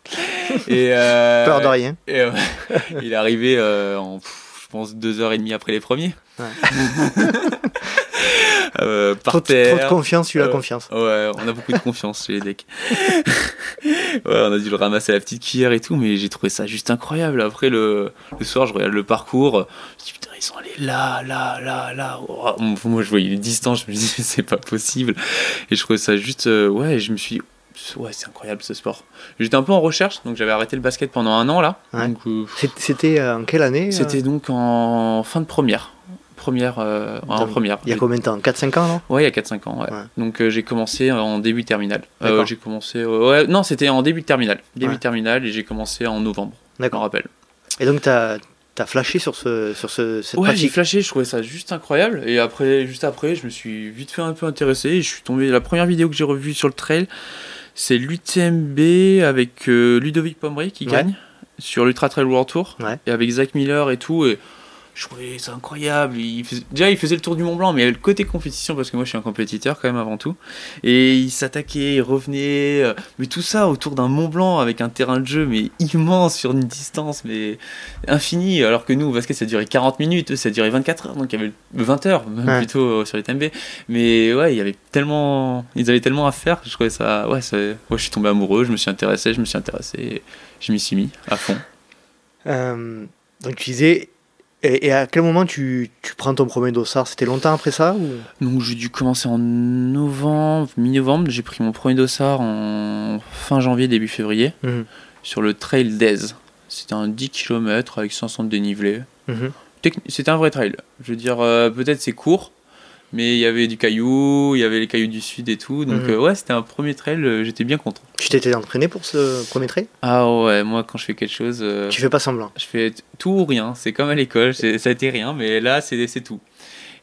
[SPEAKER 1] Et, euh,
[SPEAKER 2] Peur de rien.
[SPEAKER 1] et, euh, il est arrivé euh, en, pff, pense, deux heures et demie après les premiers.
[SPEAKER 2] Ouais.
[SPEAKER 1] Euh, par
[SPEAKER 2] Trop, de-
[SPEAKER 1] terre.
[SPEAKER 2] trop de confiance, tu as
[SPEAKER 1] Euh,
[SPEAKER 2] confiance.
[SPEAKER 1] Ouais, on a beaucoup de confiance chez les decks. ouais, on a dû le ramasser à la petite cuillère et tout, mais j'ai trouvé ça juste incroyable. Après, le, le soir, je regarde le parcours. Je me dis, putain, ils sont allés là, là, là, là. Oh, moi, je voyais les distances, je me disais, c'est pas possible. Et je trouvais ça juste. euh, ouais, je me suis dit, ouais, c'est incroyable ce sport. J'étais un peu en recherche, donc j'avais arrêté le basket pendant un an là.
[SPEAKER 2] Ouais.
[SPEAKER 1] Donc, euh,
[SPEAKER 2] C'était euh, en quelle année euh
[SPEAKER 1] c'était donc en fin de première. Première, euh, en première.
[SPEAKER 2] Il y a combien de temps? 4-5 ans, non?
[SPEAKER 1] Ouais, il y a 4-5 ans, ouais.
[SPEAKER 2] Ouais.
[SPEAKER 1] Donc euh, j'ai commencé en début terminale. Euh, j'ai commencé. euh, ouais, non, c'était en début terminale. Début terminale et j'ai commencé en novembre.
[SPEAKER 2] D'accord.
[SPEAKER 1] rappelle.
[SPEAKER 2] Et donc, tu as, flashé sur, ce, sur ce, cette
[SPEAKER 1] Ouais, j'ai flashé, je trouvais ça juste incroyable. Et après, juste après, je me suis vite fait un peu intéressé. Et je suis tombé. La première vidéo que j'ai revue sur le trail, c'est l'UTMB avec euh, Ludovic Pomeray qui
[SPEAKER 2] Ouais.
[SPEAKER 1] gagne sur l'Ultra Trail World Tour.
[SPEAKER 2] Ouais.
[SPEAKER 1] Et avec Zach Miller et tout. Et je trouvais ça incroyable. Il faisait- Déjà, il faisait le tour du Mont Blanc, mais il y avait le côté compétition parce que moi, je suis un compétiteur quand même avant tout. Et il s'attaquait, il revenait. euh, Mais tout ça autour d'un Mont Blanc avec un terrain de jeu mais immense sur une distance mais infinie. Alors que nous, au basket, ça durait 40 minutes, eux, ça durait 24 heures. Donc il y avait 20 heures, même
[SPEAKER 2] Ouais.
[SPEAKER 1] plutôt euh, sur les TMB. Mais ouais, il y avait tellement. Ils avaient tellement à faire je trouvais ça. Ouais, ça... ouais, je suis tombé amoureux, je me suis intéressé, je me suis intéressé. Je m'y suis mis à fond.
[SPEAKER 2] Euh, Donc, tu disais. Et, et à quel moment tu, tu prends ton premier dossard? C'était longtemps après ça ou...
[SPEAKER 1] Donc j'ai dû commencer en novembre, mi-novembre. J'ai pris mon premier dossard en fin janvier, début février,
[SPEAKER 2] Mhm.
[SPEAKER 1] sur le trail d'Aise. C'était un 10 km avec 500 de dénivelé. C'était un vrai trail. Je veux dire, euh, peut-être c'est court, mais il y avait du caillou, il y avait les cailloux du sud et tout. Donc
[SPEAKER 2] Mhm.
[SPEAKER 1] euh, ouais, c'était un premier trail, euh, j'étais bien content.
[SPEAKER 2] Tu t'étais entraîné pour ce premier trail?
[SPEAKER 1] Ah ouais, moi quand je fais quelque chose, euh,
[SPEAKER 2] Tu fais pas semblant.
[SPEAKER 1] je fais tout ou rien. C'est comme à l'école, ça a été rien, mais là c'est tout.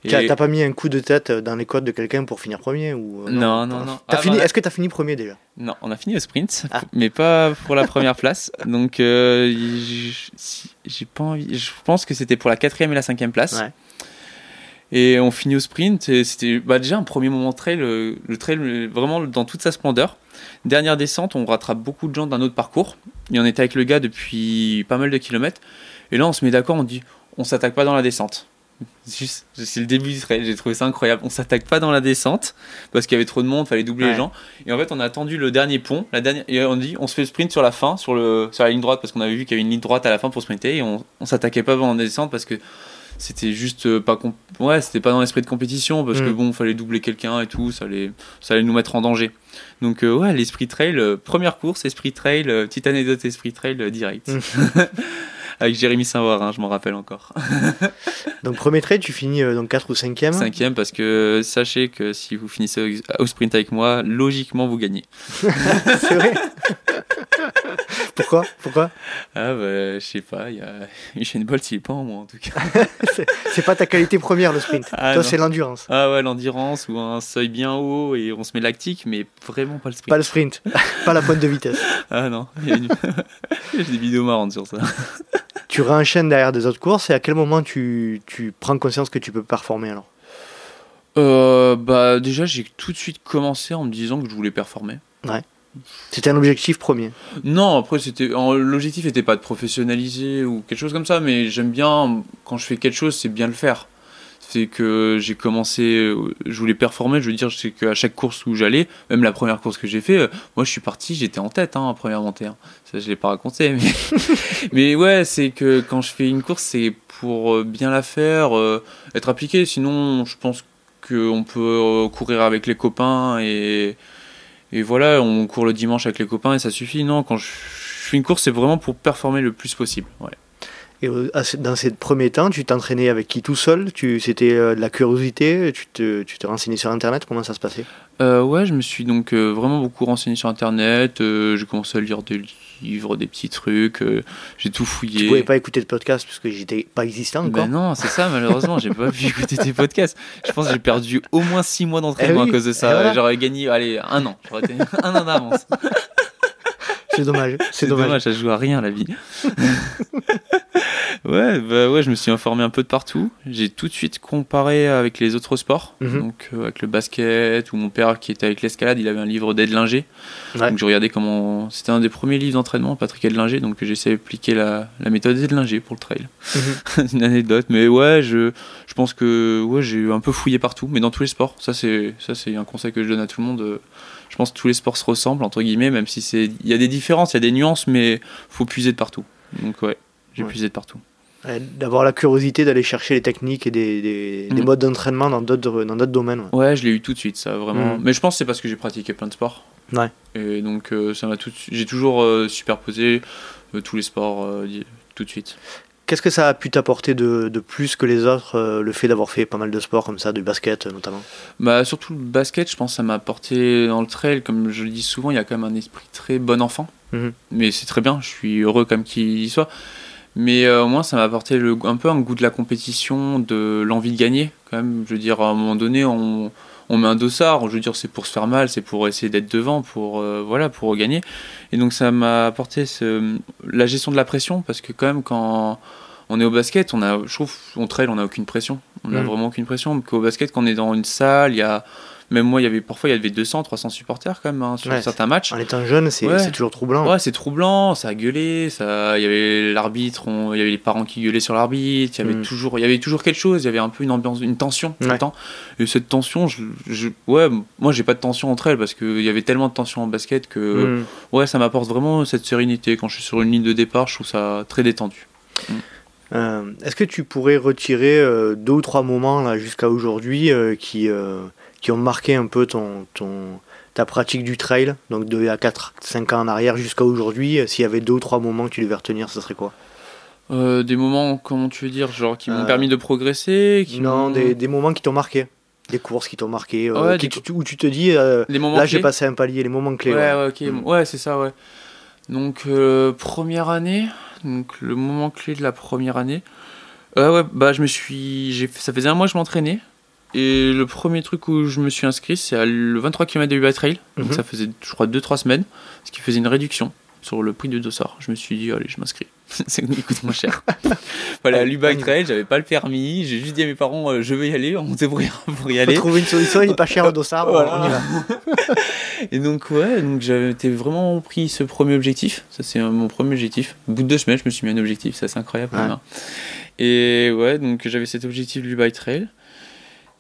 [SPEAKER 1] Et-
[SPEAKER 2] T'as pas mis un coup de tête dans les côtes de quelqu'un pour finir premier ou
[SPEAKER 1] Non, non, non.
[SPEAKER 2] T'as
[SPEAKER 1] Ah,
[SPEAKER 2] fini... Est-ce que t'as fini premier déjà?
[SPEAKER 1] Non, on a fini au sprint,
[SPEAKER 2] Ah.
[SPEAKER 1] mais pas pour la première place. Donc, j'ai pas envie. Je pense que c'était pour la quatrième et la cinquième place.
[SPEAKER 2] Ouais.
[SPEAKER 1] Et on finit au sprint. et C'était bah, déjà un premier moment trail, le, le trail euh, vraiment dans toute sa splendeur. Dernière descente, on rattrape beaucoup de gens d'un autre parcours. Et on était avec le gars depuis pas mal de kilomètres. Et là, on se met d'accord, on dit on s'attaque pas dans la descente. C'est le début du trail, j'ai trouvé ça incroyable. On s'attaque pas dans la descente parce qu'il y avait trop de monde, fallait doubler
[SPEAKER 2] Ouais.
[SPEAKER 1] les gens. Et en fait, on a attendu le dernier pont, la dernière, et on dit on se fait le sprint sur la fin, sur, le, sur la ligne droite, parce qu'on avait vu qu'il y avait une ligne droite à la fin pour sprinter, et on, on s'attaquait pas dans la descente parce que c'était juste euh, pas comp- ouais c'était pas dans l'esprit de compétition parce que
[SPEAKER 2] Mm.
[SPEAKER 1] bon fallait doubler quelqu'un et tout ça allait ça allait nous mettre en danger donc euh, ouais l'esprit trail euh, première course esprit trail euh, petite anecdote esprit trail direct
[SPEAKER 2] Mm.
[SPEAKER 1] avec Jérémy Saint-Varin je m'en rappelle encore
[SPEAKER 2] Donc premier trade, tu finis euh, donc 4 ou 5ème.
[SPEAKER 1] cinquième parce que sachez que si vous finissez au, au sprint avec moi logiquement vous gagnez
[SPEAKER 2] C'est vrai Pourquoi? Pourquoi?
[SPEAKER 1] Ah bah je sais pas il y a Usain Bolt il est pas en moi en tout cas
[SPEAKER 2] C'est- pas ta qualité première le sprint.
[SPEAKER 1] Ah,
[SPEAKER 2] Toi, c'est l'endurance.
[SPEAKER 1] ah ouais l'endurance ou un seuil bien haut et on se met lactique mais vraiment pas le sprint
[SPEAKER 2] Pas le sprint. pas la pointe de vitesse.
[SPEAKER 1] Ah non, il y a une- j'ai des vidéos marrantes sur ça.
[SPEAKER 2] Tu réenchaînes derrière des autres courses et à quel moment tu, tu prends conscience que tu peux performer alors?
[SPEAKER 1] Euh, bah déjà j'ai tout de suite commencé en me disant que je voulais performer.
[SPEAKER 2] C'était un objectif premier.
[SPEAKER 1] Non, après c'était l'objectif n'était pas de professionnaliser ou quelque chose comme ça, mais j'aime bien quand je fais quelque chose, c'est bien le faire. C'est que j'ai commencé, euh, je voulais performer, je veux dire, c'est qu'à chaque course où j'allais, même la première course que j'ai fait, euh, moi je suis parti, j'étais en tête, hein, première montée. hein. Ça je l'ai pas raconté, mais, mais ouais, c'est que quand je fais une course, c'est pour euh, bien la faire, euh, être appliqué. Sinon, je pense qu'on peut courir avec les copains et, et voilà, on court le dimanche avec les copains et ça suffit. Non, quand je fais une course, c'est vraiment pour performer le plus possible. Ouais.
[SPEAKER 2] Et euh, dans ces premiers temps, tu t'entraînais avec qui tout seul? Tu, C'était euh, de la curiosité? Tu tu te renseignais sur Internet? Comment ça se passait?
[SPEAKER 1] Euh, ouais, je me suis donc euh, vraiment beaucoup renseigné sur internet. euh, j'ai commencé à lire des livres, des petits trucs. euh, j'ai tout fouillé.
[SPEAKER 2] Tu pouvais pas écouter de podcast parce que j'étais pas existant encore.
[SPEAKER 1] Ben non, c'est ça, malheureusement, j'ai pas pu écouter tes podcasts. Je pense que j'ai perdu au moins 6 mois d'entraînement
[SPEAKER 2] Eh oui,
[SPEAKER 1] à cause de ça.
[SPEAKER 2] voilà.
[SPEAKER 1] J'aurais gagné, allez, un an. J'aurais été un an d'avance.
[SPEAKER 2] C'est dommage. C'est dommage.
[SPEAKER 1] ça joue à rien la vie. ouais, bah ouais, je me suis informé un peu de partout. J'ai tout de suite comparé avec les autres sports,
[SPEAKER 2] Mhm.
[SPEAKER 1] donc euh, avec le basket ou mon père qui était avec l'escalade, il avait un livre d'Edlinger.
[SPEAKER 2] Ouais.
[SPEAKER 1] Donc je regardais comment. C'était un des premiers livres d'entraînement, Patrick Edlinger, donc j'essaie d'appliquer la, la méthode Edlinger pour le trail.
[SPEAKER 2] Mhm.
[SPEAKER 1] une anecdote, mais ouais, je, je pense que ouais, j'ai un peu fouillé partout, mais dans tous les sports. Ça, c'est ça c'est un conseil que je donne à tout le monde. euh, Je pense que tous les sports se ressemblent, entre guillemets, même si c'est il y a des différences, il y a des nuances, mais faut puiser de partout. Donc ouais, j'ai
[SPEAKER 2] Ouais.
[SPEAKER 1] puisé de partout.
[SPEAKER 2] D'avoir la curiosité d'aller chercher les techniques et des, des, des
[SPEAKER 1] Mhm.
[SPEAKER 2] modes d'entraînement dans d'autres dans d'autres domaines. ouais.
[SPEAKER 1] Ouais, je l'ai eu tout de suite, ça vraiment.
[SPEAKER 2] Mhm.
[SPEAKER 1] Mais je pense que c'est parce que j'ai pratiqué plein de sports.
[SPEAKER 2] Ouais.
[SPEAKER 1] Et donc euh, ça m'a tout. J'ai toujours euh, superposé euh, tous les sports euh, tout de suite.
[SPEAKER 2] Qu'est-ce que ça a pu t'apporter de, de plus que les autres, euh, le fait d'avoir fait pas mal de sports comme ça, du basket euh, notamment?
[SPEAKER 1] Bah surtout le basket, je pense que ça m'a apporté dans le trail, comme je le dis souvent, il y a quand même un esprit très bon enfant.
[SPEAKER 2] Mhm.
[SPEAKER 1] Mais c'est très bien, je suis heureux comme qu'il y soit. Mais euh, au moins ça m'a apporté le, un peu un goût de la compétition, de l'envie de gagner quand même. Je veux dire, à un moment donné, on, on met un dossard, je veux dire, c'est pour se faire mal, c'est pour essayer d'être devant, pour, euh, voilà, pour gagner. Et donc ça m'a apporté ce- la gestion de la pression, parce que quand même quand on est au basket, on a, je trouve, on trail, on n'a aucune pression. On n'a
[SPEAKER 2] Mhm.
[SPEAKER 1] vraiment aucune pression. Mais qu'au basket, quand on est dans une salle, il y a, même moi, il y avait parfois il y avait 200, 300 supporters quand même hein, sur
[SPEAKER 2] Ouais,
[SPEAKER 1] certains matchs.
[SPEAKER 2] En étant jeune, c'est
[SPEAKER 1] Ouais.
[SPEAKER 2] toujours troublant.
[SPEAKER 1] Ouais, c'est troublant, ça a gueulé, ça, il y avait l'arbitre, il y avait les parents qui gueulaient sur l'arbitre, il y avait
[SPEAKER 2] Mm.
[SPEAKER 1] toujours, il y avait toujours quelque chose, il y avait un peu une ambiance, une tension tout le temps. Et cette tension, je, je- ouais, moi j'ai pas de tension entre elles parce qu'il y avait tellement de tension en basket que,
[SPEAKER 2] Mhm.
[SPEAKER 1] ouais, ça m'apporte vraiment cette sérénité quand je suis sur une ligne de départ, je trouve ça très détendu.
[SPEAKER 2] Euh, Est-ce que tu pourrais retirer euh, deux ou trois moments là jusqu'à aujourd'hui euh, qui, qui ont marqué un peu ton, ton, ta pratique du trail Donc de à 4-5 ans en arrière jusqu'à aujourd'hui, euh, s'il y avait deux ou trois moments que tu devais retenir, ce serait quoi?
[SPEAKER 1] Euh, des moments, comment tu veux dire, genre qui m'ont
[SPEAKER 2] Euh,
[SPEAKER 1] permis de progresser, qui
[SPEAKER 2] Non, des, des moments qui t'ont marqué. Des courses qui t'ont marqué, euh,
[SPEAKER 1] Ouais,
[SPEAKER 2] qui-
[SPEAKER 1] des
[SPEAKER 2] tu- où tu te dis,
[SPEAKER 1] les moments
[SPEAKER 2] là j'ai passé un palier, les moments clés.
[SPEAKER 1] Ouais,
[SPEAKER 2] ouais.
[SPEAKER 1] ouais, ok.
[SPEAKER 2] Mm.
[SPEAKER 1] Ouais, c'est ça, ouais. Donc, première année, donc le moment clé de la première année. Ouais, bah, je me suis. Ça faisait un mois que je m'entraînais. Et le premier truc où je me suis inscrit, c'est le 23 km de Uba Trail. Donc,
[SPEAKER 2] Mhm.
[SPEAKER 1] ça faisait, je crois, 2-3 semaines. Ce qui faisait une réduction sur le prix du dossard. Je me suis dit, allez, je m'inscris. ça me coûte moins cher. voilà, l'Ubac Trail, j'avais pas le permis. J'ai juste dit à mes parents, euh, je vais y aller. On se débrouillera pour y aller.
[SPEAKER 2] trouver une solution, il est pas cher au dossard,
[SPEAKER 1] Voilà.
[SPEAKER 2] on y va.
[SPEAKER 1] Et donc ouais, donc j'avais vraiment pris ce premier objectif. Ça c'est mon premier objectif. Au bout de deux semaines, je me suis mis un objectif. Ça c'est incroyable.
[SPEAKER 2] Ouais.
[SPEAKER 1] hein. Et ouais, donc j'avais cet objectif bike trail.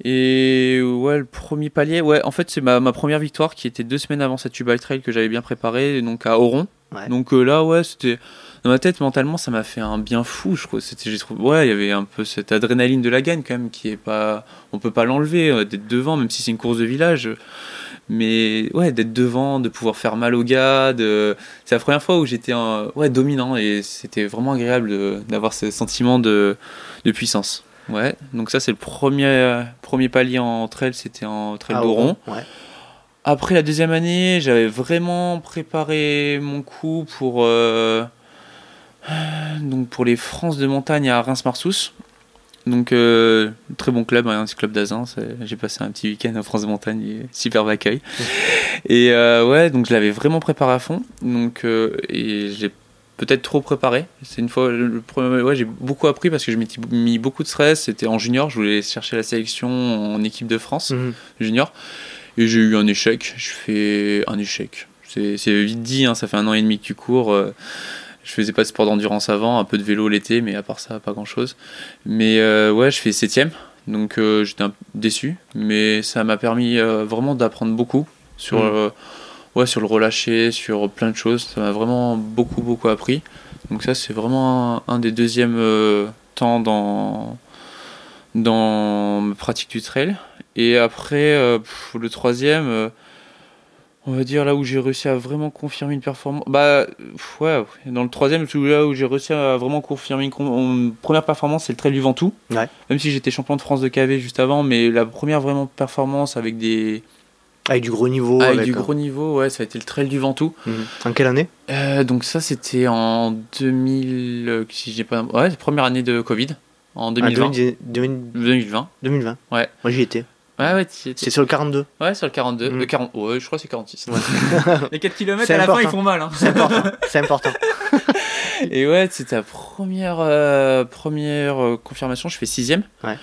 [SPEAKER 1] Et ouais, le premier palier, ouais, en fait c'est ma, ma première victoire qui était deux semaines avant cette bike trail que j'avais bien préparée, donc à Oron.
[SPEAKER 2] Ouais.
[SPEAKER 1] Donc euh, là ouais, c'était dans ma tête, mentalement, ça m'a fait un bien fou. Je crois. C'était, j'ai trouvé, ouais, il y avait un peu cette adrénaline de la gagne quand même qui est pas, on peut pas l'enlever euh, d'être devant, même si c'est une course de village. Mais ouais, d'être devant, de pouvoir faire mal aux gars, de... c'est la première fois où j'étais ouais, dominant et c'était vraiment agréable d'avoir ce sentiment de, de puissance. Ouais, donc ça c'est le premier, premier palier en trail, c'était en trail
[SPEAKER 2] Ah,
[SPEAKER 1] d'Oron.
[SPEAKER 2] Ouais.
[SPEAKER 1] Après la deuxième année, j'avais vraiment préparé mon coup pour, euh, donc pour les France de montagne à Reims-Marsous. Donc, euh, très bon club, hein, c'est club d'Azin. J'ai passé un petit week-end en France de montagne, et superbe accueil. Et euh, ouais, donc je l'avais vraiment préparé à fond. Donc, et j'ai peut-être trop préparé. C'est une fois, le premier, ouais, j'ai beaucoup appris parce que je m'étais mis beaucoup de stress. C'était en junior, je voulais chercher la sélection en équipe de France
[SPEAKER 2] Mhm.
[SPEAKER 1] junior. Et j'ai eu un échec. Je fais un échec. C'est c'est vite dit, hein, ça fait un an et demi que tu cours. euh, je faisais pas de sport d'endurance avant, un peu de vélo l'été, mais à part ça, pas grand chose. Mais euh, ouais, je fais septième. Donc euh, j'étais un déçu. Mais ça m'a permis euh, vraiment d'apprendre beaucoup sur,
[SPEAKER 2] Mhm.
[SPEAKER 1] Ouais, sur le relâcher, sur plein de choses. Ça m'a vraiment beaucoup, beaucoup appris. Donc ça, c'est vraiment un, un des deuxièmes euh, temps dans, dans ma pratique du trail. Et après, euh, pff, le troisième, euh, on va dire là où j'ai réussi à vraiment confirmer une performance. Bah, pff, ouais, dans le troisième, là où j'ai réussi à vraiment confirmer une, première performance, c'est le trail du Ventoux.
[SPEAKER 2] Ouais.
[SPEAKER 1] Même si j'étais champion de France de KV juste avant, mais la première vraiment performance avec des
[SPEAKER 2] Avec du gros niveau.
[SPEAKER 1] avec,
[SPEAKER 2] avec,
[SPEAKER 1] du
[SPEAKER 2] euh,
[SPEAKER 1] gros niveau, ouais, ça a été le trail du Ventoux.
[SPEAKER 2] mhm. En quelle année
[SPEAKER 1] Euh, donc ça, c'était en 2000, euh, si j'ai pas, ouais, première année de Covid, en
[SPEAKER 2] Ah,
[SPEAKER 1] 2020.
[SPEAKER 2] 2010 2000
[SPEAKER 1] 2020.
[SPEAKER 2] 2020.
[SPEAKER 1] Ouais.
[SPEAKER 2] Moi j'y étais.
[SPEAKER 1] Ouais, ouais.
[SPEAKER 2] C'est sur le 42.
[SPEAKER 1] Ouais, sur le 42.
[SPEAKER 2] Mm.
[SPEAKER 1] Le 40... Ouais, je crois que c'est 46.
[SPEAKER 2] Ouais.
[SPEAKER 1] Les 4 km
[SPEAKER 2] C'est
[SPEAKER 1] à la fin, ils font mal. Hein.
[SPEAKER 2] C'est important. C'est important.
[SPEAKER 1] Et ouais, c'était ta première, euh, première confirmation. Je fais 6ème.
[SPEAKER 2] Ouais.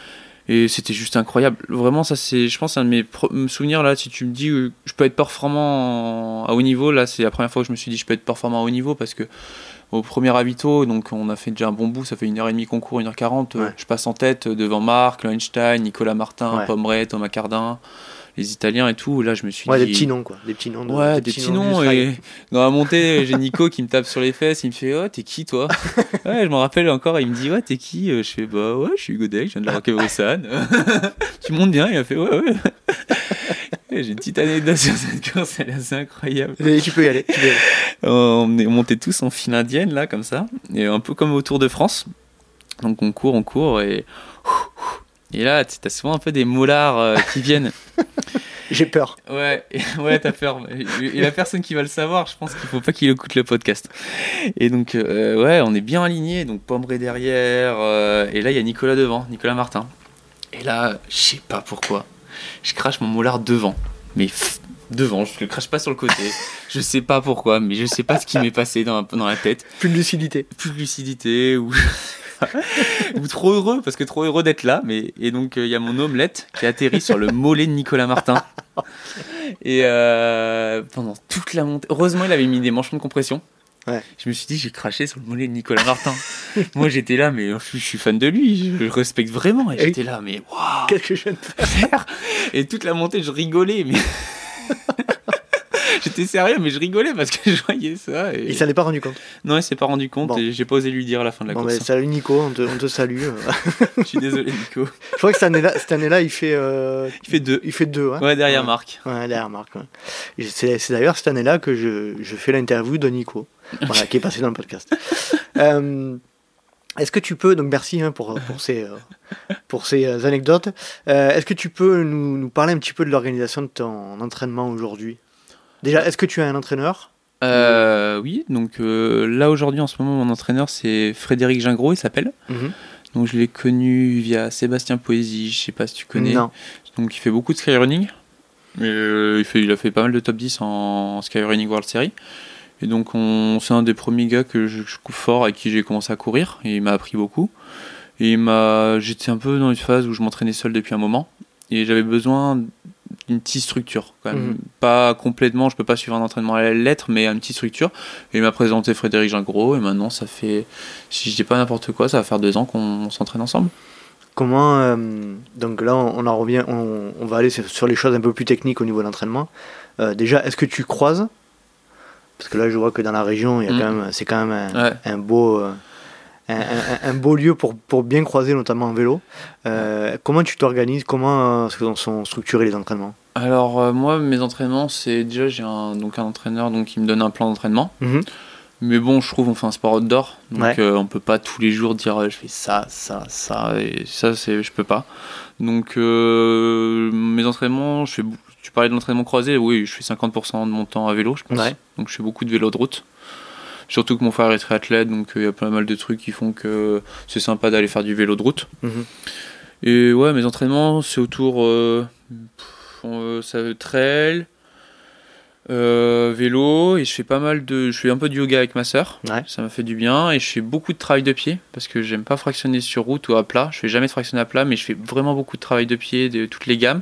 [SPEAKER 1] Et c'était juste incroyable. Vraiment, ça, c'est, je pense, un de mes souvenirs là. Si tu me dis, euh, je peux être performant en- à haut niveau, là, c'est la première fois que je me suis dit, je peux être performant à haut niveau parce que au premier ravito, donc on a fait déjà un bon bout, ça fait une heure et demie court, 1h40. euh,
[SPEAKER 2] Ouais.
[SPEAKER 1] Je passe en tête devant Marc, Einstein, Nicolas Martin,
[SPEAKER 2] Ouais.
[SPEAKER 1] Pommeret, Thomas Cardin, les Italiens et tout. Là, je me suis
[SPEAKER 2] Ouais,
[SPEAKER 1] dit.
[SPEAKER 2] des petits noms quoi. Des petits noms. De,
[SPEAKER 1] Ouais, des petits noms. Et dans la montée, j'ai Nico qui me tape sur les fesses. Il me fait Oh, t'es qui toi? Ouais, je me rappelle encore. Il me dit Ouais, t'es qui? Je fais Bah ouais, je suis Hugo Deck, je viens de la Rock San. tu montes bien Il a fait Ouais, ouais. J'ai une petite anecdote sur cette course, elle est assez incroyable.
[SPEAKER 2] Et tu peux y aller. Tu peux y aller.
[SPEAKER 1] On est monté tous en file indienne, là, comme ça. Et un peu comme au Tour de France. Donc on court, on court. Et, et là, t'as souvent un peu des mollards euh, qui viennent.
[SPEAKER 2] J'ai peur.
[SPEAKER 1] Ouais, ouais, t'as peur. Et la personne qui va le savoir, je pense qu'il faut pas qu'il écoute le podcast. Et donc, euh, ouais, on est bien alignés. Donc, Pombré derrière. euh, et là, il y a Nicolas devant, Nicolas Martin. Et là, je sais pas pourquoi. Je crache mon moulard devant. Mais pff, devant, je le crache pas sur le côté. Je sais pas pourquoi, mais je sais pas ce qui m'est passé dans, dans la tête.
[SPEAKER 2] Plus de lucidité.
[SPEAKER 1] Plus de lucidité ou. ou trop heureux, parce que trop heureux d'être là. Mais... Et donc, euh, il y a mon omelette qui atterrit sur le mollet de Nicolas Martin. Et euh, pendant toute la montée, heureusement, il avait mis des manchons de compression.
[SPEAKER 2] Ouais.
[SPEAKER 1] Je me suis dit, j'ai craché sur le mollet de Nicolas Martin. Moi, j'étais là, mais je, suis fan de lui, je le respecte vraiment. Et
[SPEAKER 2] Et-
[SPEAKER 1] j'étais là, mais waouh,
[SPEAKER 2] Qu'est-ce que je viens de faire?
[SPEAKER 1] Et toute la montée, je rigolais, mais. J'étais sérieux, mais je rigolais parce que je voyais ça. Et...
[SPEAKER 2] Il s'en est pas rendu compte.
[SPEAKER 1] Non, il s'est pas rendu compte
[SPEAKER 2] Bon.
[SPEAKER 1] et j'ai pas osé lui dire à la fin de la
[SPEAKER 2] Bon,
[SPEAKER 1] course.
[SPEAKER 2] ben, salut Nico, on te, on te salue.
[SPEAKER 1] Je suis désolé, Nico.
[SPEAKER 2] je crois que cette année-là, cette année-là il fait. euh,
[SPEAKER 1] Il fait deux.
[SPEAKER 2] Il fait deux. Hein.
[SPEAKER 1] Ouais, derrière
[SPEAKER 2] Ouais.
[SPEAKER 1] Marc.
[SPEAKER 2] Ouais, derrière Marc. ouais. C'est c'est d'ailleurs cette année-là que je, je fais l'interview de Nico, voilà, qui est passé dans le podcast. Euh, Est-ce que tu peux, donc merci hein, pour, pour ces, euh, pour ces anecdotes, Euh, est-ce que tu peux nous, nous parler un petit peu de l'organisation de ton entraînement aujourd'hui? Déjà, est-ce que tu as un entraîneur?
[SPEAKER 1] Euh, oui, donc euh, là aujourd'hui en ce moment mon entraîneur c'est Frédéric Gingros, il s'appelle.
[SPEAKER 2] Mhm.
[SPEAKER 1] Donc je l'ai connu via Sébastien Poésie, je sais pas si tu connais.
[SPEAKER 2] Non.
[SPEAKER 1] Donc il fait beaucoup de skyrunning. Euh, il, fait, il a fait pas mal de top 10 en skyrunning World Series. Et donc on, c'est un des premiers gars que je, je cours fort avec qui j'ai commencé à courir et il m'a appris beaucoup. Et il m'a, j'étais un peu dans une phase où je m'entraînais seul depuis un moment et j'avais besoin d'une petite structure quand même.
[SPEAKER 2] Mhm.
[SPEAKER 1] Pas complètement, je peux pas suivre un entraînement à la lettre, mais une petite structure. Et il m'a présenté Frédéric Gingros et maintenant ça fait, si je dis pas n'importe quoi, ça va faire deux ans qu'on s'entraîne ensemble.
[SPEAKER 2] Comment euh, donc là on, on en revient, on, on va aller sur les choses un peu plus techniques au niveau de l'entraînement. Euh, déjà, est-ce que tu croises? Parce que là, je vois que dans la région, il y a
[SPEAKER 1] Mm.
[SPEAKER 2] quand même, c'est quand même un,
[SPEAKER 1] Ouais.
[SPEAKER 2] un beau, euh, un, un- un beau lieu pour, pour bien croiser, notamment en vélo. Euh, comment tu t'organises? Comment sont structurés les entraînements?
[SPEAKER 1] Alors euh, moi mes entraînements c'est déjà j'ai un donc un entraîneur donc qui me donne un plan d'entraînement.
[SPEAKER 2] Mhm.
[SPEAKER 1] Mais bon je trouve on fait un sport outdoor donc
[SPEAKER 2] Ouais.
[SPEAKER 1] euh, on peut pas tous les jours dire euh, je fais ça ça ça et ça c'est je peux pas. Donc euh, mes entraînements je fais tu parlais de l'entraînement croisé oui je fais 50% de mon temps à vélo je pense.
[SPEAKER 2] Ouais.
[SPEAKER 1] Donc je fais beaucoup de vélo de route. Surtout que mon frère est triathlète donc euh, il y a pas mal de trucs qui font que c'est sympa d'aller faire du vélo de route.
[SPEAKER 2] Mhm.
[SPEAKER 1] Et ouais, mes entraînements, c'est autour euh, pff, euh, ça, trail, euh, vélo, et je fais pas mal de. Je fais un peu de yoga avec ma sœur.
[SPEAKER 2] Ouais.
[SPEAKER 1] Ça m'a fait du bien. Et je fais beaucoup de travail de pied, parce que j'aime pas fractionner sur route ou à plat. Je fais jamais de fractionner à plat, mais je fais vraiment beaucoup de travail de pied, de toutes les gammes.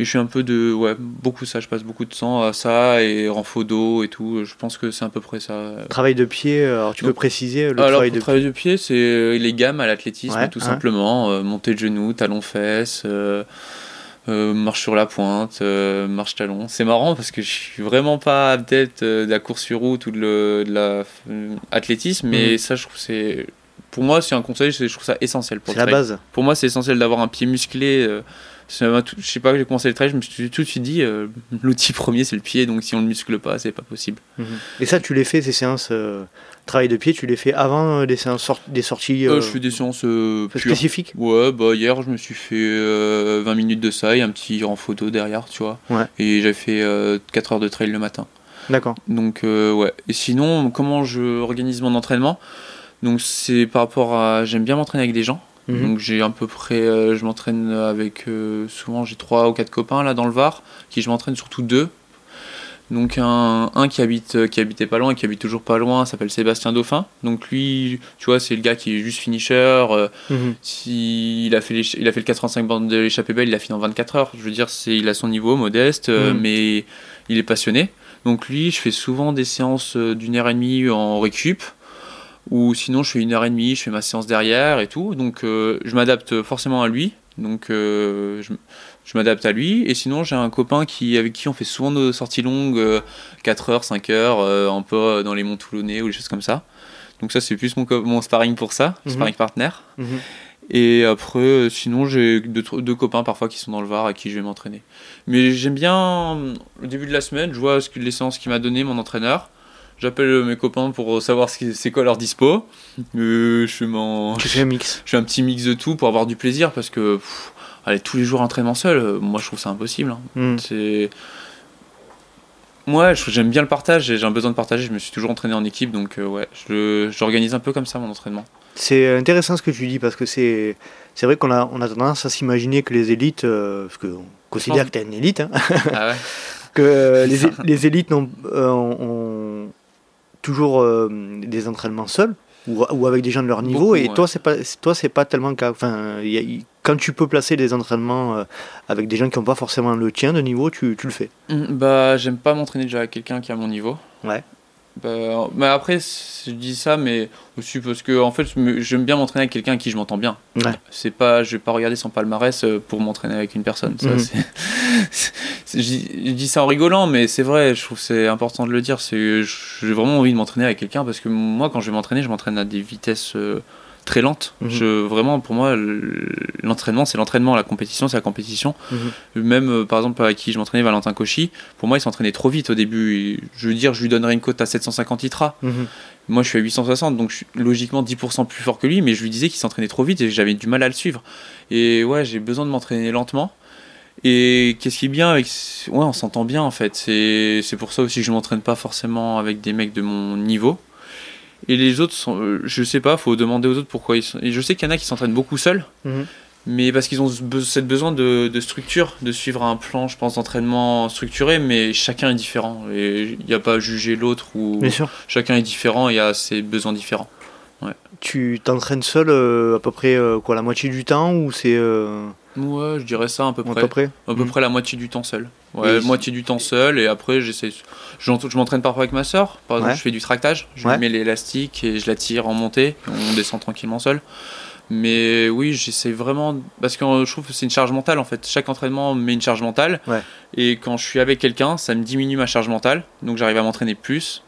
[SPEAKER 1] Et je fais un peu de. Ouais, beaucoup ça. Je passe beaucoup de temps à ça, et renfo dos et tout. Je pense que c'est à peu près ça.
[SPEAKER 2] Travail de pied, euh, alors tu
[SPEAKER 1] Donc-
[SPEAKER 2] peux préciser le
[SPEAKER 1] Alors,
[SPEAKER 2] travail de
[SPEAKER 1] travail de pied, c'est les gammes à l'athlétisme,
[SPEAKER 2] Ouais,
[SPEAKER 1] tout simplement. Euh, montée de genoux, talons fesses, euh, euh, marche sur la pointe, euh, marche talon. C'est marrant parce que je suis vraiment pas adepte euh, de la course sur route ou de, le- de la euh, athlétisme, mais
[SPEAKER 2] Mhm.
[SPEAKER 1] ça, je trouve que c'est. Pour moi, c'est un conseil, je trouve ça essentiel pour
[SPEAKER 2] C'est
[SPEAKER 1] le
[SPEAKER 2] la base.
[SPEAKER 1] Pour moi, c'est essentiel d'avoir un pied musclé. euh, je sais pas, j'ai commencé le trail, je me suis tout de suite dit, euh, l'outil premier, c'est le pied, donc si on le muscle pas, c'est pas possible.
[SPEAKER 2] Mhm. Et ça, tu les fais, ces séances euh, travail de pied, tu les fais avant euh, des, séances sort- des sorties
[SPEAKER 1] Euh, je fais des séances
[SPEAKER 2] spécifiques
[SPEAKER 1] Ouais, bah hier je me suis fait euh, 20 minutes de ça et un petit en photo derrière, tu vois.
[SPEAKER 2] Ouais.
[SPEAKER 1] Et j'ai fait euh, 4 heures de trail le matin.
[SPEAKER 2] D'accord.
[SPEAKER 1] Donc ouais. Et sinon, comment je organise mon entraînement? Donc c'est par rapport à j'aime bien m'entraîner avec des gens.
[SPEAKER 2] Mhm.
[SPEAKER 1] Donc j'ai à peu près euh, je m'entraîne avec euh, souvent j'ai trois ou quatre copains là dans le Var qui je m'entraîne surtout deux. Donc un, un qui habite euh, qui habitait pas loin et qui habite toujours pas loin s'appelle Sébastien Dauphin. Donc lui, tu vois, c'est le gars qui est juste finisher euh,
[SPEAKER 2] Mhm.
[SPEAKER 1] si il a fait les- il a fait le 85 bandes de l'échappée belle, il a fini en 24 heures. Je veux dire, c'est il a son niveau modeste, euh,
[SPEAKER 2] Mhm.
[SPEAKER 1] mais il est passionné. Donc lui, je fais souvent des séances d'une heure et demie en récup, ou sinon je fais une heure et demie, je fais ma séance derrière et tout. Donc euh, je m'adapte forcément à lui. Donc euh, je, je m'adapte à lui. Et sinon j'ai un copain qui avec qui on fait souvent nos sorties longues, euh, 4 heures, 5 heures, euh, un peu dans les monts Toulonnais ou des choses comme ça. Donc ça c'est plus mon, sparring pour ça,
[SPEAKER 2] Mhm.
[SPEAKER 1] sparring partner.
[SPEAKER 2] Mhm.
[SPEAKER 1] Et après, sinon, j'ai deux, copains parfois qui sont dans le Var à qui je vais m'entraîner. Mais j'aime bien, au début de la semaine, je vois ce que, les séances qu'il m'a donné, mon entraîneur. J'appelle euh, mes copains pour savoir ce qui- c'est quoi leur dispo. Euh, je, fais mon-
[SPEAKER 2] Tu fais un mix.
[SPEAKER 1] je fais un petit mix de tout pour avoir du plaisir parce que pff, aller tous les jours entraînement seul, euh, moi je trouve ça impossible. hein.
[SPEAKER 2] Mhm.
[SPEAKER 1] C'est. Moi, j'aime bien le partage et j'ai un besoin de partager. Je me suis toujours entraîné en équipe donc euh, ouais, j'organise un peu comme ça mon entraînement.
[SPEAKER 2] C'est intéressant ce que tu dis parce que c'est vrai qu'on a, on a tendance à s'imaginer que les élites, euh, parce qu'on considère que tu es une élite, hein,
[SPEAKER 1] ah ouais
[SPEAKER 2] que euh, les, les élites n'ont- euh, toujours euh, des entraînements seuls ou, ou avec des gens de leur niveau
[SPEAKER 1] Beaucoup,
[SPEAKER 2] et
[SPEAKER 1] ouais.
[SPEAKER 2] toi c'est pas toi c'est pas tellement le cas enfin y a- quand tu peux placer des entraînements euh, avec des gens qui n'ont pas forcément le tien de niveau tu, tu le fais
[SPEAKER 1] Bah, j'aime pas m'entraîner déjà avec quelqu'un qui a mon niveau.
[SPEAKER 2] Ouais.
[SPEAKER 1] Bah, mais après, je dis ça, mais aussi parce que en fait, j'aime bien m'entraîner avec quelqu'un avec qui je m'entends bien.
[SPEAKER 2] Ouais.
[SPEAKER 1] C'est pas, je vais pas regarder son palmarès euh, pour m'entraîner avec une personne. Ça,
[SPEAKER 2] Mhm.
[SPEAKER 1] je, dis, je dis ça en rigolant, mais c'est vrai. Je trouve c'est important de le dire. C'est, j'ai vraiment envie de m'entraîner avec quelqu'un parce que moi, quand je vais m'entraîner, je m'entraîne à des vitesses euh, très lentes.
[SPEAKER 2] Mhm.
[SPEAKER 1] Je, vraiment, pour moi, le- l'entraînement, c'est l'entraînement. La compétition, c'est la compétition. Même, euh, par exemple, avec qui je m'entraînais, Valentin Cauchy, pour moi, il s'entraînait trop vite au début. Je veux dire, je lui donnerais une cote à 750 ITRA.
[SPEAKER 2] Mhm.
[SPEAKER 1] Moi, je suis à 860, donc je suis logiquement 10% plus fort que lui, mais je lui disais qu'il s'entraînait trop vite et j'avais du mal à le suivre. Et ouais, j'ai besoin de m'entraîner lentement. Et qu'est-ce qui est bien avec. Ouais, on s'entend bien en fait. C'est c'est pour ça aussi que je m'entraîne pas forcément avec des mecs de mon niveau. Et les autres, sont, euh, je sais pas, faut demander aux autres pourquoi ils sont. Et je sais qu'il y en a qui s'entraînent beaucoup seuls,
[SPEAKER 2] Mhm.
[SPEAKER 1] mais parce qu'ils ont cette besoin de, de structure, de suivre un plan, je pense, d'entraînement structuré, mais chacun est différent. Et il n'y a pas à juger l'autre ou
[SPEAKER 2] bien sûr
[SPEAKER 1] chacun est différent et a ses besoins différents.
[SPEAKER 2] tu t'entraînes seul euh, à peu près euh, quoi la moitié du temps ou c'est euh,
[SPEAKER 1] Ouais, je dirais ça à peu
[SPEAKER 2] à
[SPEAKER 1] près.
[SPEAKER 2] peu près
[SPEAKER 1] À peu
[SPEAKER 2] Mhm.
[SPEAKER 1] près la moitié du temps seul. Ouais,
[SPEAKER 2] Et-
[SPEAKER 1] moitié du temps seul et après j'essaie. Je, m'entraîne parfois avec ma soeur. Par exemple,
[SPEAKER 2] Ouais.
[SPEAKER 1] je fais du tractage. Je lui mets l'élastique et je la tire en montée. On descend tranquillement seul. Mais oui, j'essaie vraiment. Parce que euh, je trouve que c'est une charge mentale en fait. Chaque entraînement met une charge mentale.
[SPEAKER 2] Ouais.
[SPEAKER 1] Et quand je suis avec quelqu'un, ça me diminue ma charge mentale. Donc j'arrive à m'entraîner plus.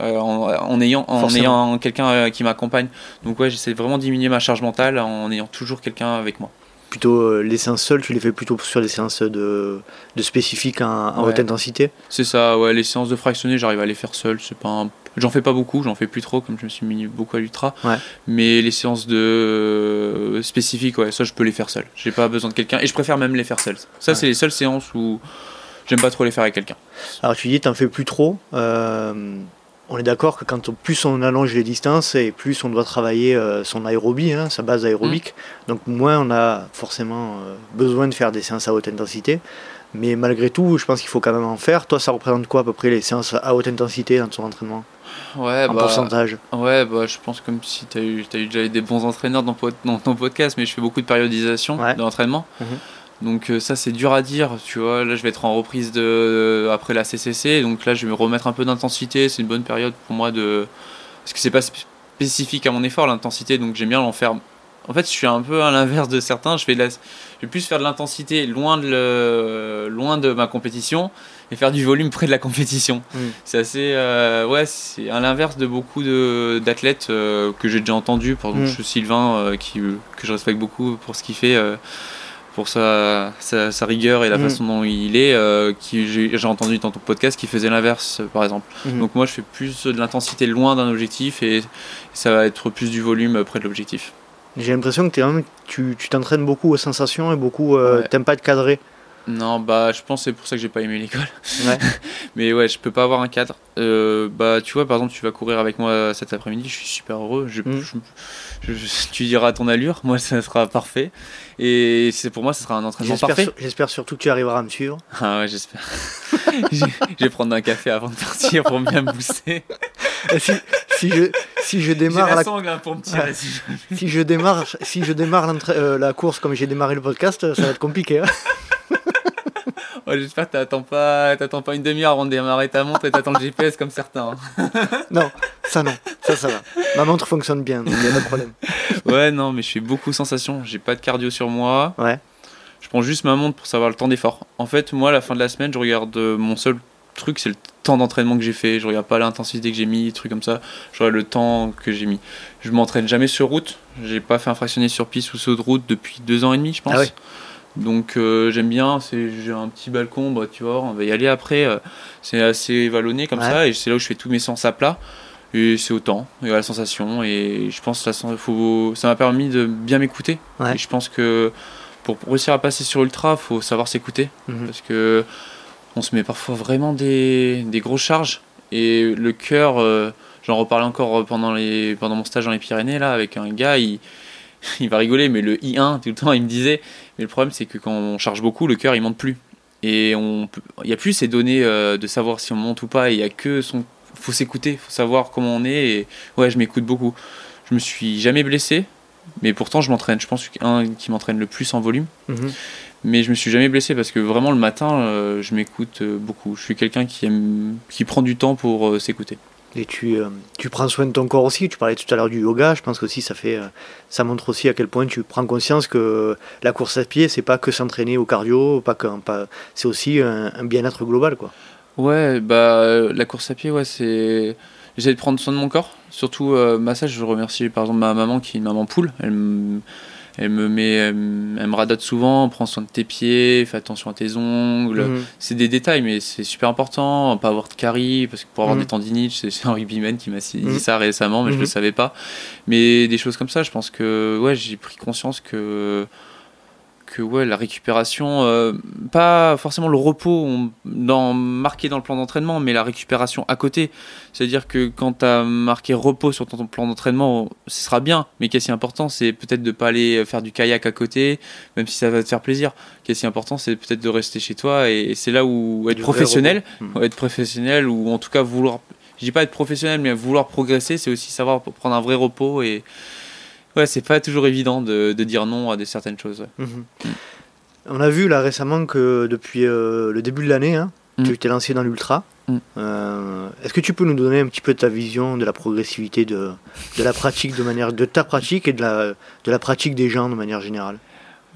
[SPEAKER 1] euh, en, en ayant, en ayant quelqu'un euh, qui m'accompagne. Donc ouais, j'essaie vraiment de diminuer ma charge mentale en ayant toujours quelqu'un avec moi.
[SPEAKER 2] Plutôt euh, les séances seules, tu les fais plutôt sur les séances de, de spécifiques en, en
[SPEAKER 1] Ouais.
[SPEAKER 2] haute intensité?
[SPEAKER 1] C'est ça, ouais, les séances de fractionné, j'arrive à les faire seul. C'est pas un- J'en fais pas beaucoup, j'en fais plus trop comme je me suis mis beaucoup à l'ultra.
[SPEAKER 2] Ouais.
[SPEAKER 1] Mais les séances de euh, spécifiques, ouais, ça je peux les faire seul. J'ai pas besoin de quelqu'un et je préfère même les faire seul. Ça,
[SPEAKER 2] Ouais.
[SPEAKER 1] c'est les seules séances où j'aime pas trop les faire avec quelqu'un.
[SPEAKER 2] Alors tu dis, t'en fais plus trop. Euh, on est d'accord que quand on- plus on allonge les distances et plus on doit travailler euh, son aérobie, hein, sa base aérobique, donc moins on a forcément euh, besoin de faire des séances à haute intensité. Mais malgré tout, je pense qu'il faut quand même en faire. Toi, ça représente quoi à peu près les séances à haute intensité dans ton entraînement?
[SPEAKER 1] Ouais,
[SPEAKER 2] En
[SPEAKER 1] bah,
[SPEAKER 2] pourcentage
[SPEAKER 1] ouais, bah, je pense comme si t'as eu, t'as eu déjà des bons entraîneurs dans, dans ton podcast, mais je fais beaucoup de périodisation
[SPEAKER 2] Ouais.
[SPEAKER 1] de l'entraînement.
[SPEAKER 2] Mhm.
[SPEAKER 1] Donc euh, ça c'est dur à dire, tu vois. Là je vais être en reprise de après la CCC, donc là je vais me remettre un peu d'intensité. C'est une bonne période pour moi de parce que c'est pas spé- spécifique à mon effort l'intensité, donc j'aime bien l'en faire. En fait, je suis un peu à l'inverse de certains. Je fais de la... je vais plus faire de l'intensité loin de le... loin de ma compétition et faire du volume près de la compétition. C'est assez euh, ouais, c'est à l'inverse de beaucoup de d'athlètes euh, que j'ai déjà entendu. Par exemple,
[SPEAKER 2] Mm.
[SPEAKER 1] Sylvain euh, qui que je respecte beaucoup pour ce qu'il fait. Pour sa, sa, sa rigueur et la
[SPEAKER 2] Mm.
[SPEAKER 1] façon dont il est, euh, qui j'ai entendu dans ton podcast qui faisait l'inverse, euh, par exemple.
[SPEAKER 2] Mhm.
[SPEAKER 1] Donc moi, je fais plus de l'intensité loin d'un objectif et ça va être plus du volume près de l'objectif.
[SPEAKER 2] J'ai l'impression que un- tu tu t'entraînes beaucoup aux sensations et beaucoup. euh,
[SPEAKER 1] Ouais.
[SPEAKER 2] T'aimes pas être cadré.
[SPEAKER 1] Non, bah, je pense c'est pour ça que j'ai pas aimé l'école.
[SPEAKER 2] Ouais.
[SPEAKER 1] Mais ouais, je peux pas avoir un cadre. Euh, bah, tu vois, par exemple, tu vas courir avec moi cet après-midi, je suis super heureux. Je,
[SPEAKER 2] Mm.
[SPEAKER 1] je- je- tu diras ton allure, moi, ça sera parfait. Et c'est pour moi, ce sera un entraînement parfait.
[SPEAKER 2] sur- j'espère surtout que tu arriveras à me suivre.
[SPEAKER 1] Ah ouais, j'espère. je je vais prendre un café avant de partir pour bien me booster.
[SPEAKER 2] Si, si je si je démarre
[SPEAKER 1] la
[SPEAKER 2] la,
[SPEAKER 1] sangle hein, pour me tirer.
[SPEAKER 2] Ouais.
[SPEAKER 1] si je-
[SPEAKER 2] si je démarre si je démarre l'entra- euh, la course comme j'ai démarré le podcast, ça va être compliqué. hein.
[SPEAKER 1] Ouais, J'espère que t'attends pas, t'attends pas une demi-heure avant de démarrer ta montre et t'attends le GPS comme certains. hein.
[SPEAKER 2] Non, ça non, ça ça va. Ma montre fonctionne bien, donc il n'y a pas de problème.
[SPEAKER 1] Ouais, non, mais je fais beaucoup sensation. J'ai pas de cardio sur moi.
[SPEAKER 2] Ouais.
[SPEAKER 1] Je prends juste ma montre pour savoir le temps d'effort. En fait, moi, à la fin de la semaine, je regarde euh, mon seul truc, c'est le temps d'entraînement que j'ai fait. Je regarde pas l'intensité que j'ai mis, trucs comme ça. Je regarde le temps que j'ai mis. Je m'entraîne jamais sur route. J'ai pas fait un fractionné sur piste ou saut de route depuis deux ans et demi, je pense.
[SPEAKER 2] Ah ouais.
[SPEAKER 1] Donc euh, j'aime bien. J'ai un petit balcon, bah, tu vois, on va y aller après. euh, c'est assez vallonné comme
[SPEAKER 2] Ouais.
[SPEAKER 1] ça et c'est là où je fais tous mes sens à plat. Et c'est au temps et à la sensation. Et je pense que ça, m'a permis de bien m'écouter.
[SPEAKER 2] Ouais.
[SPEAKER 1] Et je pense que pour réussir à passer sur Ultra, faut savoir s'écouter.
[SPEAKER 2] Mhm.
[SPEAKER 1] Parce que on se met parfois vraiment des, des grosses charges. Et le cœur, euh, j'en reparlais encore pendant, les, pendant mon stage dans les Pyrénées, là, avec un gars, il, il va rigoler, mais le I1, tout le temps, il me disait. Mais le problème, c'est que quand on charge beaucoup, le cœur, il monte plus. Et on il n'y a plus ces données euh, de savoir si on monte ou pas. Il y a que son. faut s'écouter, faut savoir comment on est. Et ouais, je m'écoute beaucoup. Je me suis jamais blessé, mais pourtant, je m'entraîne. Je pense qu'un qui m'entraîne le plus en volume.
[SPEAKER 2] Mhm.
[SPEAKER 1] Mais je me suis jamais blessé parce que vraiment le matin, euh, je m'écoute euh, beaucoup. Je suis quelqu'un qui aime, qui prend du temps pour euh, s'écouter.
[SPEAKER 2] Et tu, euh, tu prends soin de ton corps aussi. Tu parlais tout à l'heure du yoga. Je pense qu'aussi ça fait, euh, ça montre aussi à quel point tu prends conscience que la course à pied, c'est pas que s'entraîner au cardio, pas que, pas, c'est aussi un, bien-être global, quoi.
[SPEAKER 1] Ouais, bah euh, la course à pied, ouais, c'est. J'essaie de prendre soin de mon corps. Surtout, ça, je remercie par exemple ma maman qui est une maman poule. Elle elle me met, elle me elle me radote souvent. Prends soin de tes pieds, fais attention à tes ongles.
[SPEAKER 2] Mhm.
[SPEAKER 1] C'est des détails, mais c'est super important. Pas avoir de caries, parce que pour avoir
[SPEAKER 2] Mhm.
[SPEAKER 1] des tendinites, c'est un rugbyman qui m'a dit
[SPEAKER 2] Mhm.
[SPEAKER 1] ça récemment, mais je
[SPEAKER 2] Mhm.
[SPEAKER 1] le savais pas. Mais des choses comme ça, je pense que ouais, j'ai pris conscience que que ouais, la récupération, euh, pas forcément le repos on- dans, marqué dans le plan d'entraînement, mais la récupération à côté. C'est-à-dire que quand tu as marqué repos sur ton plan d'entraînement, ce sera bien, mais qu'est-ce qui est important, c'est peut-être de pas aller faire du kayak à côté, même si ça va te faire plaisir. Qu'est-ce qui est important, c'est peut-être de rester chez toi, et, c'est là où être
[SPEAKER 2] Du
[SPEAKER 1] professionnel, ou être professionnel, ou en tout cas vouloir, je dis pas être professionnel, mais vouloir progresser, c'est aussi savoir prendre un vrai repos et ouais, c'est pas toujours évident de, de dire non à des certaines choses. ouais.
[SPEAKER 2] Mhm. On a vu là récemment que depuis euh, le début de l'année, hein,
[SPEAKER 1] Mhm.
[SPEAKER 2] tu t'es lancé dans l'ultra.
[SPEAKER 1] Mm.
[SPEAKER 2] Euh, Est-ce que tu peux nous donner un petit peu ta vision de la progressivité de, de la pratique de manière de ta pratique et de la, de la pratique des gens de manière générale?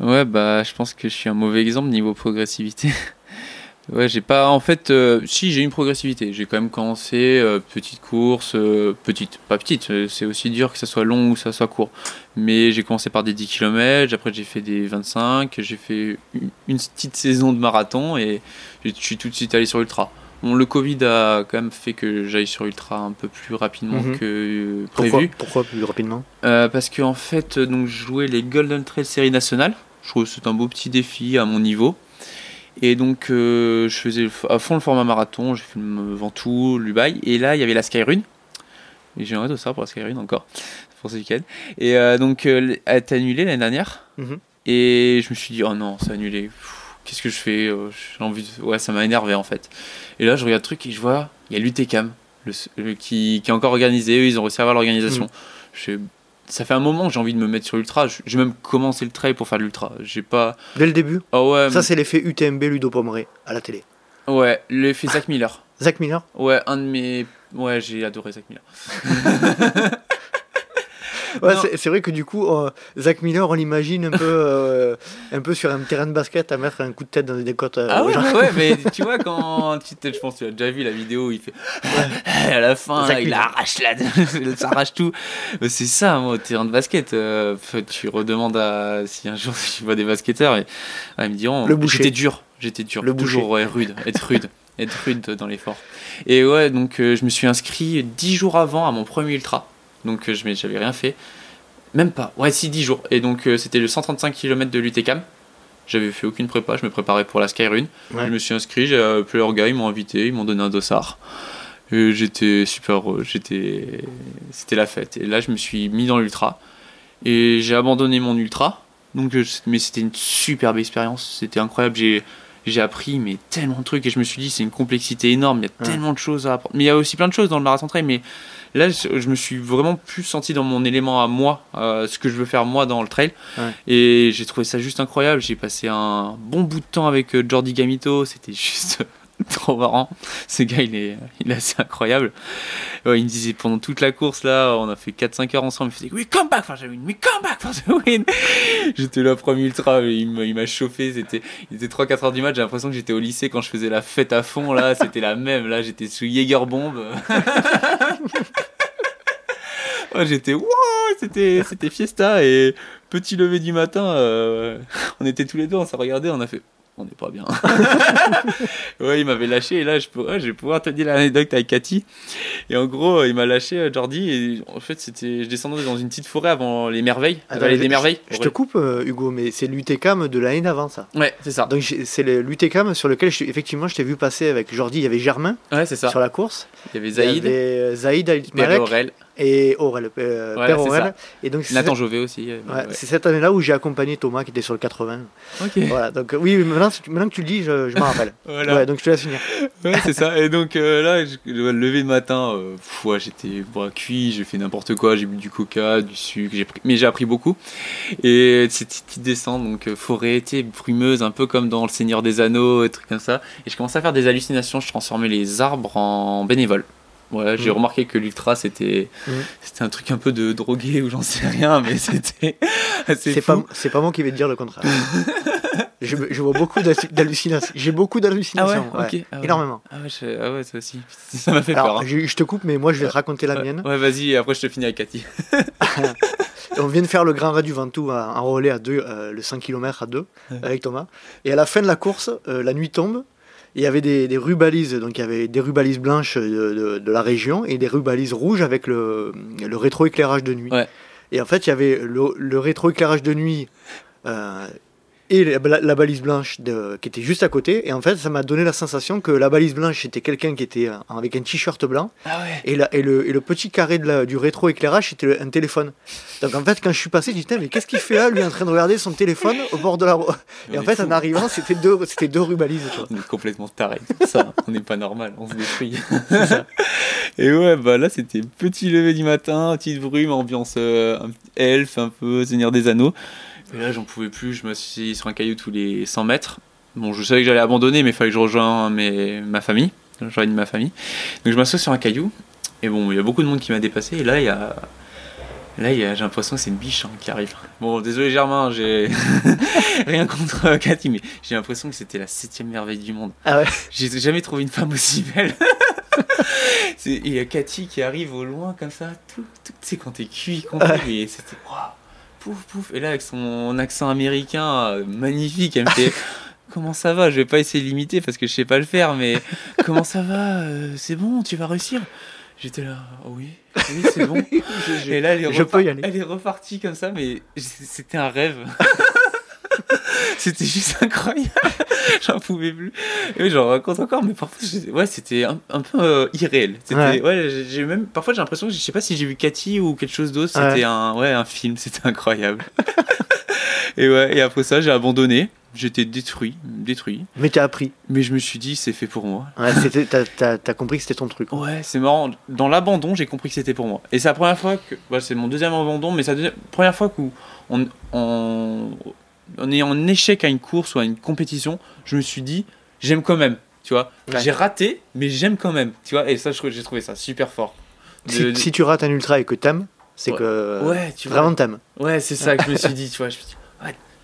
[SPEAKER 1] Ouais, bah, je pense que je suis un mauvais exemple niveau progressivité. ouais, j'ai pas. En fait, euh, si, j'ai une progressivité. J'ai quand même commencé euh, petite course, euh, petite, pas petite, euh, c'est aussi dur que ça soit long ou que ça soit court. Mais j'ai commencé par des 10 km, après j'ai fait des 25, j'ai fait une, une petite saison de marathon et je suis tout de suite allé sur Ultra. Bon, le Covid a quand même fait que j'aille sur Ultra un peu plus rapidement
[SPEAKER 2] Mhm.
[SPEAKER 1] que euh,
[SPEAKER 2] Pourquoi,
[SPEAKER 1] prévu.
[SPEAKER 2] pourquoi plus rapidement?
[SPEAKER 1] Parce que en fait, donc, je jouais les Golden Trail Série nationale. Je trouve que c'est un beau petit défi à mon niveau. Et donc, euh, je faisais à fond le format marathon. J'ai fait le Ventoux, l'Ubaï. Et là, il y avait la Skyrun. Et j'ai un de ça pour la Skyrun encore, pour ce week-end. Et euh, donc, euh, elle a été annulée l'année dernière.
[SPEAKER 2] Mhm.
[SPEAKER 1] Et je me suis dit, oh non, c'est annulé. Qu'est-ce que je fais J'ai envie de... Ouais, ça m'a énervé en fait. Et là, je regarde le truc et je vois, il y a l'UTCAM le, le- qui, qui est encore organisé. Eux, ils ont réussi à avoir l'organisation. Je- Ça fait un moment que j'ai envie de me mettre sur l'ultra. J'ai même commencé le trail pour faire de l'ultra. J'ai pas.
[SPEAKER 2] Dès le début
[SPEAKER 1] Ah ouais,
[SPEAKER 2] Ça, c'est l'effet UTMB Ludo Pomeré à la télé.
[SPEAKER 1] ouais, l'effet Zach Miller.
[SPEAKER 2] Zach Miller
[SPEAKER 1] Ouais, un de mes. Ouais, j'ai adoré Zach Miller.
[SPEAKER 2] Ouais, c'est vrai que du coup, euh, Zach Miller, on l'imagine un peu, euh, un peu sur un terrain de basket à mettre un coup de tête dans des côtes. euh,
[SPEAKER 1] Ah ouais, ouais, mais tu vois, quand. tu- Je pense que tu as déjà vu la vidéo où il fait. à la fin, là, il arrache la. il s'arrache tout. C'est ça, moi, au terrain de basket. euh, tu redemandes à. Si un jour tu vois des basketteurs, et, ouais, ils me diront. J'étais dur. J'étais dur.
[SPEAKER 2] Le
[SPEAKER 1] Toujours, ouais, rude. Être rude. être rude dans l'effort. Et ouais, donc je me suis inscrit 10 jours avant à mon premier ultra. Donc euh, je j'avais rien fait. Même pas. Ouais, si, 10 jours. Et donc euh, c'était le 135 km de l'UTCAM. J'avais fait aucune prépa, je me préparais pour la Skyrun.
[SPEAKER 2] Ouais.
[SPEAKER 1] Je me suis inscrit, j'ai appelé leur gars, ils m'ont invité, ils m'ont donné un dossard. Et j'étais super heureux, j'étais... c'était la fête. Et là, je me suis mis dans l'ultra. Et j'ai abandonné mon ultra. Donc, euh, mais c'était une superbe expérience, c'était incroyable. J'ai, j'ai appris mais tellement de trucs et je me suis dit c'est une complexité énorme, il y a
[SPEAKER 2] Ouais.
[SPEAKER 1] tellement de choses à apprendre. Mais il y a aussi plein de choses dans le marathon trail, mais là je me suis vraiment plus senti dans mon élément à moi, euh, ce que je veux faire moi dans le trail.
[SPEAKER 2] Ouais.
[SPEAKER 1] Et j'ai trouvé ça juste incroyable. J'ai passé un bon bout de temps avec euh, Jordi Gamito, c'était juste trop marrant. Ce gars il est, il est assez incroyable. Ouais, il me disait pendant toute la course là, on a fait 4-5 heures ensemble. Il faisait We come back for the win, we come back for the win. J'étais là premier ultra, il m'a il m'a chauffé. C'était, il était 3-4 heures du match. J'ai l'impression que j'étais au lycée quand je faisais la fête à fond là. C'était la même. Là, j'étais sous Jäger Bomb. Ouais, j'étais wow, c'était c'était fiesta et petit lever du matin, euh, on était tous les deux, on s'est regardé, on a fait on n'est pas bien. ouais, il m'avait lâché et là je pourrais, je vais pouvoir te dire l'anecdote avec Cathy. Et en gros, il m'a lâché euh, Jordi et en fait, c'était je descendais dans une petite forêt avant les merveilles,
[SPEAKER 2] je-
[SPEAKER 1] des merveilles.
[SPEAKER 2] Je te coupe, euh, Hugo, mais c'est l'UTCAM de l'année d'avant, ça.
[SPEAKER 1] Ouais, c'est ça.
[SPEAKER 2] Donc c'est l'UTCAM sur lequel, je- effectivement, je t'ai vu passer avec Jordi. Il y avait Germain
[SPEAKER 1] Ouais, c'est ça.
[SPEAKER 2] sur la course.
[SPEAKER 1] Il y avait
[SPEAKER 2] Il y
[SPEAKER 1] Zaïd,
[SPEAKER 2] avait euh, Zaïd Malek
[SPEAKER 1] Aurel,
[SPEAKER 2] et Aurel, euh,
[SPEAKER 1] Voilà,
[SPEAKER 2] Père Aurel. Et donc
[SPEAKER 1] Nathan Jovet aussi. euh,
[SPEAKER 2] ouais,
[SPEAKER 1] ouais.
[SPEAKER 2] c'est cette année-là où j'ai accompagné Thomas qui était sur le 80.
[SPEAKER 1] Ok.
[SPEAKER 2] Voilà, donc euh, oui, maintenant, maintenant que tu le dis, je, je m'en rappelle.
[SPEAKER 1] Voilà.
[SPEAKER 2] Ouais, donc je te laisse finir.
[SPEAKER 1] Ouais, c'est ça. Et donc euh, là, je, me lever le matin, j'étais bras cuit, j'ai fait n'importe quoi, j'ai bu du coca, du sucre, pris- mais j'ai appris beaucoup. Et cette petite descente, donc forêt, brumeuse, un peu comme dans Le Seigneur des Anneaux, et trucs comme ça. Et je commençais à faire des hallucinations, je transformais les arbres en bénévoles. Voilà, j'ai
[SPEAKER 2] Mhm.
[SPEAKER 1] remarqué que l'ultra c'était
[SPEAKER 2] Mhm.
[SPEAKER 1] c'était un truc un peu de drogué ou j'en sais rien, mais c'était
[SPEAKER 2] C'est pas, c'est pas moi qui vais te dire le contraire. je, je vois beaucoup d'hallu- d'hallucinations. J'ai beaucoup
[SPEAKER 1] Ah ouais,
[SPEAKER 2] d'hallucinations. ouais.
[SPEAKER 1] Ah ouais.
[SPEAKER 2] Énormément.
[SPEAKER 1] Ah ouais, je- ah ouais, ça aussi. Ça m'a fait
[SPEAKER 2] Alors,
[SPEAKER 1] peur. hein.
[SPEAKER 2] je, je te coupe, mais moi je vais te raconter la mienne.
[SPEAKER 1] Ouais, vas-y, et après je te finis avec Cathy.
[SPEAKER 2] On vient de faire le Grand Raid du Ventoux en relais à deux, euh, le 5 km à deux avec Thomas. Et à la fin de la course, euh, la nuit tombe. Il y avait des, des rubalises, donc il y avait des rubalises blanches de, de- de la région et des rubalises rouges avec le, le rétroéclairage de nuit.
[SPEAKER 1] Ouais.
[SPEAKER 2] Et en fait, il y avait le, le rétroéclairage de nuit euh, et la, la balise blanche de- qui était juste à côté. Et en fait, ça m'a donné la sensation que la balise blanche c'était quelqu'un qui était euh, avec un t-shirt blanc
[SPEAKER 1] Ah ouais.
[SPEAKER 2] et, la- et, le, et le petit carré de la- du rétroéclairage, c'était un téléphone. Donc en fait, quand je suis passé, j'ai dit, Putain, mais qu'est-ce qu'il fait là, lui, en train de regarder son téléphone au bord de la route Et en fait, en arrivant, c'était deux, c'était deux tu vois.
[SPEAKER 1] On est complètement taré. Ça, on n'est pas normal, on se détruit. Et ouais, bah là c'était petit lever du matin, petite brume, ambiance euh, elfe, un peu Seigneur des Anneaux. Et là j'en pouvais plus, je me suis assis sur un caillou tous les 100 mètres. Bon, je savais que j'allais abandonner, mais il fallait que je rejoigne mes, ma famille. j'aurais ma famille. Donc je m'assois sur un caillou, et bon, il y a beaucoup de monde qui m'a dépassé, et là, il y a. Là, il y a- j'ai l'impression que c'est une biche hein, qui arrive. Bon, désolé Germain, j'ai rien contre euh, Cathy, mais j'ai l'impression que c'était la septième merveille du monde.
[SPEAKER 2] Ah ouais
[SPEAKER 1] J'ai jamais trouvé une femme aussi belle. Et il y a Cathy qui arrive au loin comme ça, tout, tout, tu sais, quand t'es cuit, mais c'était waouh, pouf, pouf. Et là, avec son accent américain euh, magnifique, elle me fait Comment ça va? Je vais pas essayer de l'imiter parce que je sais pas le faire, mais comment ça va Euh, C'est bon, tu vas réussir? J'étais là, oui, oui, c'est bon. Et là, elle est,
[SPEAKER 2] je
[SPEAKER 1] repar-
[SPEAKER 2] peux y aller.
[SPEAKER 1] elle est repartie comme ça, mais c'était un rêve. c'était juste incroyable. J'en pouvais plus. Et oui, j'en raconte encore, mais parfois, ouais, c'était un, un peu euh, irréel.
[SPEAKER 2] Ouais.
[SPEAKER 1] ouais, j'ai- même, parfois, j'ai l'impression que je sais pas si j'ai vu Cathy ou quelque chose d'autre. C'était
[SPEAKER 2] Ouais.
[SPEAKER 1] un, ouais, un film. C'était incroyable. et ouais, et après ça, j'ai abandonné. J'étais détruit, détruit.
[SPEAKER 2] Mais t'as appris.
[SPEAKER 1] Mais je me suis dit, c'est fait pour moi.
[SPEAKER 2] Ouais, t'as- compris que c'était ton truc.
[SPEAKER 1] Ouais, c'est marrant. Dans l'abandon, j'ai compris que c'était pour moi. Et c'est la première fois que. bah, c'est mon deuxième abandon, mais c'est la deuxième- première fois qu'on on, en échec à une course ou à une compétition, je me suis dit, j'aime quand même. Tu vois,
[SPEAKER 2] Ouais.
[SPEAKER 1] j'ai raté, mais j'aime quand même. Tu vois, et ça, j'ai trouvé ça super fort. De-
[SPEAKER 2] Si,
[SPEAKER 1] de-
[SPEAKER 2] si tu rates un ultra et que t'aimes, c'est
[SPEAKER 1] Ouais.
[SPEAKER 2] que
[SPEAKER 1] Ouais, tu
[SPEAKER 2] vraiment t'aimes.
[SPEAKER 1] Ouais, c'est ça que je me suis dit, tu vois. Je me suis dit,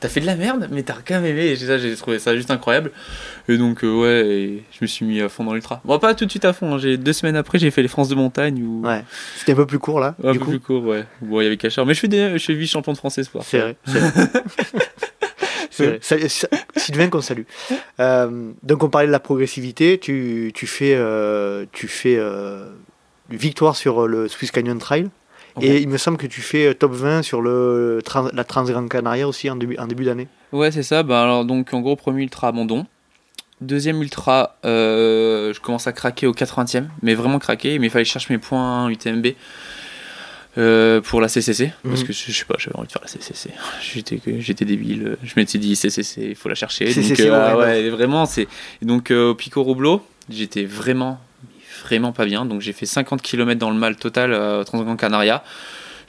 [SPEAKER 1] t'as fait de la merde, mais t'as quand même aimé. Et ça, j'ai trouvé ça juste incroyable. Et donc, euh, ouais, et je me suis mis à fond dans l'ultra. Bon, pas tout de suite à fond. hein. J'ai deux semaines après, j'ai fait les France de montagne où.
[SPEAKER 2] Ouais. C'était un peu plus court là.
[SPEAKER 1] Un
[SPEAKER 2] du
[SPEAKER 1] peu
[SPEAKER 2] coup.
[SPEAKER 1] plus court, ouais. Bon, il y avait Cachard. Mais je des, je fais vice-champion de France Espoir.
[SPEAKER 2] C'est vrai. Vrai. Sylvain qu'on salue. Euh, donc on parlait de la progressivité. Tu, tu fais, euh, tu fais euh, victoire sur le Swiss Canyon Trail. Et il me semble que tu fais top 20 sur le, trans- la Transgran Canaria aussi en début, en début d'année.
[SPEAKER 1] Ouais, c'est ça. Bah, alors, donc, en gros, premier ultra abandon. Deuxième ultra, je commence à craquer au 80e, mais vraiment craquer. Mais il fallait que je cherche mes points UTMB euh, pour la CCC. Parce
[SPEAKER 2] Mhm.
[SPEAKER 1] que je sais pas, j'avais envie de faire la CCC. J'étais, j'étais débile. Je m'étais dit CCC, il faut la chercher. donc,
[SPEAKER 2] CCC,
[SPEAKER 1] euh,
[SPEAKER 2] ouais,
[SPEAKER 1] ouais, vraiment, c'est. Donc, euh, au Pico Roublo, j'étais vraiment, vraiment pas bien. Donc, j'ai fait 50 km dans le mal total à Transgran Canaria.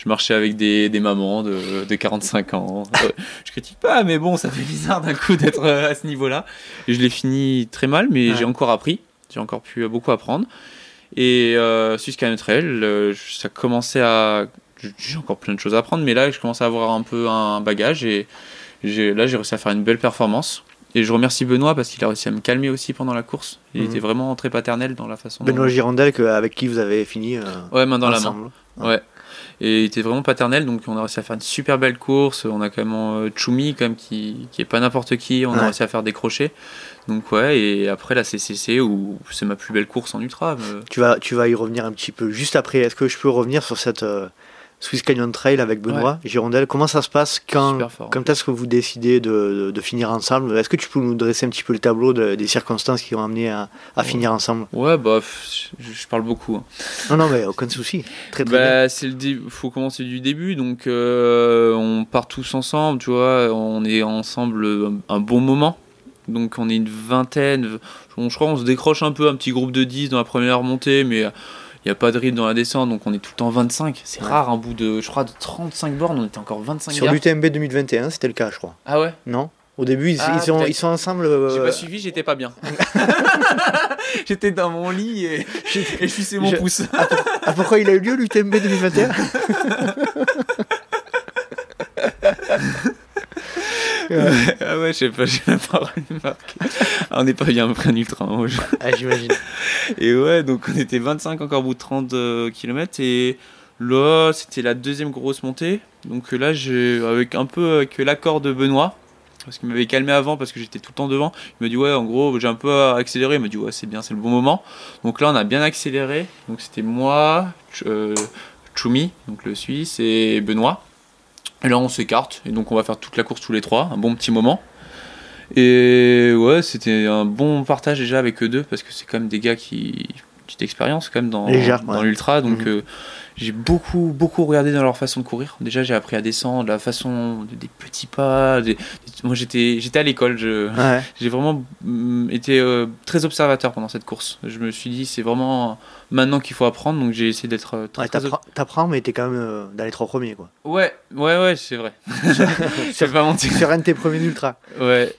[SPEAKER 1] Je marchais avec des, des mamans de, de 45 ans. Euh, je critique pas, mais bon, ça fait bizarre d'un coup d'être euh, à ce niveau-là. Et je l'ai fini très mal, mais
[SPEAKER 2] Ouais.
[SPEAKER 1] j'ai encore appris. J'ai encore pu euh, beaucoup apprendre. Et euh, Canyon Trail, euh, ça commençait à. J'ai encore plein de choses à apprendre, mais là, je commençais à avoir un peu un bagage. Et là, j'ai réussi à faire une belle performance. Et je remercie Benoît parce qu'il a réussi à me calmer aussi pendant la course. Il
[SPEAKER 2] Mhm.
[SPEAKER 1] était vraiment très paternel dans la façon.
[SPEAKER 2] Benoît
[SPEAKER 1] dont...
[SPEAKER 2] Girondel que- avec qui vous avez fini euh,
[SPEAKER 1] Ouais, main dans la main. Ouais. Et il était vraiment paternel, donc on a réussi à faire une super belle course. On a quand même euh, quand même, qui, qui est pas n'importe qui. On
[SPEAKER 2] Ouais.
[SPEAKER 1] a réussi à faire des crochets. Donc ouais, et après la CCC, où c'est ma plus belle course en ultra. mais-
[SPEAKER 2] Tu vas, tu vas y revenir un petit peu juste après. Est-ce que je peux revenir sur cette euh, Swiss Canyon Trail avec Benoît Girondel Comment ça se passe quand, quand est-ce que vous décidez de, de- de finir ensemble? Est-ce que tu peux nous dresser un petit peu le tableau de- des circonstances qui ont amené à, à
[SPEAKER 1] Ouais.
[SPEAKER 2] finir ensemble?
[SPEAKER 1] Ouais, bah, je, je parle beaucoup. hein.
[SPEAKER 2] Non, non, mais aucun souci. Très, très bien.
[SPEAKER 1] Bah, c'est le dé- faut commencer du début, donc euh, on part tous ensemble, tu vois, on est ensemble un, un bon moment. Donc on est une vingtaine, je crois on se décroche un peu, un petit groupe de 10 dans la première montée, mais il n'y a pas de rythme dans la descente, donc on est tout le temps 25. C'est
[SPEAKER 2] Ouais.
[SPEAKER 1] rare, un bout de, je crois, de 35 bornes, on était encore 25
[SPEAKER 2] Sur l'UTMB 2021, c'était le cas, je crois.
[SPEAKER 1] Ah ouais?
[SPEAKER 2] Non? Au début, ils,
[SPEAKER 1] Ah,
[SPEAKER 2] ils sont,
[SPEAKER 1] peut-être.
[SPEAKER 2] ils sont ensemble. euh,
[SPEAKER 1] J'ai pas suivi, j'étais pas bien. j'étais dans mon lit et, et je suçais mon
[SPEAKER 2] Je-
[SPEAKER 1] pouce.
[SPEAKER 2] Ah, pourquoi il a eu lieu l'UTMB 2021
[SPEAKER 1] ah ouais, je sais pas, j'ai même pas remarqué. Ah, on n'est pas bien pris un ultra. hein, moi, je-
[SPEAKER 2] Ah, J'imagine.
[SPEAKER 1] Et ouais, donc on était 25 encore au bout de 30 km et là c'était la deuxième grosse montée. Donc là j'ai avec un peu avec l'accord de Benoît parce qu'il m'avait calmé avant parce que j'étais tout le temps devant. Il m'a dit ouais en gros j'ai un peu accéléré. Il m'a dit ouais c'est bien c'est le bon moment. Donc là on a bien accéléré. Donc c'était moi, Ch- euh, donc le Suisse et Benoît. Et là on s'écarte et donc on va faire toute la course tous les trois, un bon petit moment. Et ouais, c'était un bon partage déjà avec eux deux parce que c'est quand même des gars qui petite expérience quand même dans,
[SPEAKER 2] Légère,
[SPEAKER 1] dans
[SPEAKER 2] ouais.
[SPEAKER 1] l'ultra donc
[SPEAKER 2] Mhm.
[SPEAKER 1] euh, j'ai beaucoup, beaucoup regardé dans leur façon de courir. Déjà, j'ai appris à descendre, la façon des petits pas. Moi, j'étais, j'étais à l'école. Je, j'ai vraiment mm, été euh, très observateur pendant cette course. Je me suis dit, c'est vraiment maintenant qu'il faut apprendre. Donc, j'ai essayé d'être euh,
[SPEAKER 2] très. Ouais, t'apprends, mais t'es quand même euh, dans les trois premiers, quoi.
[SPEAKER 1] Ouais, ouais, ouais, c'est vrai. je vais pas mentir.
[SPEAKER 2] Sur un de tes premiers ultras.
[SPEAKER 1] Ouais,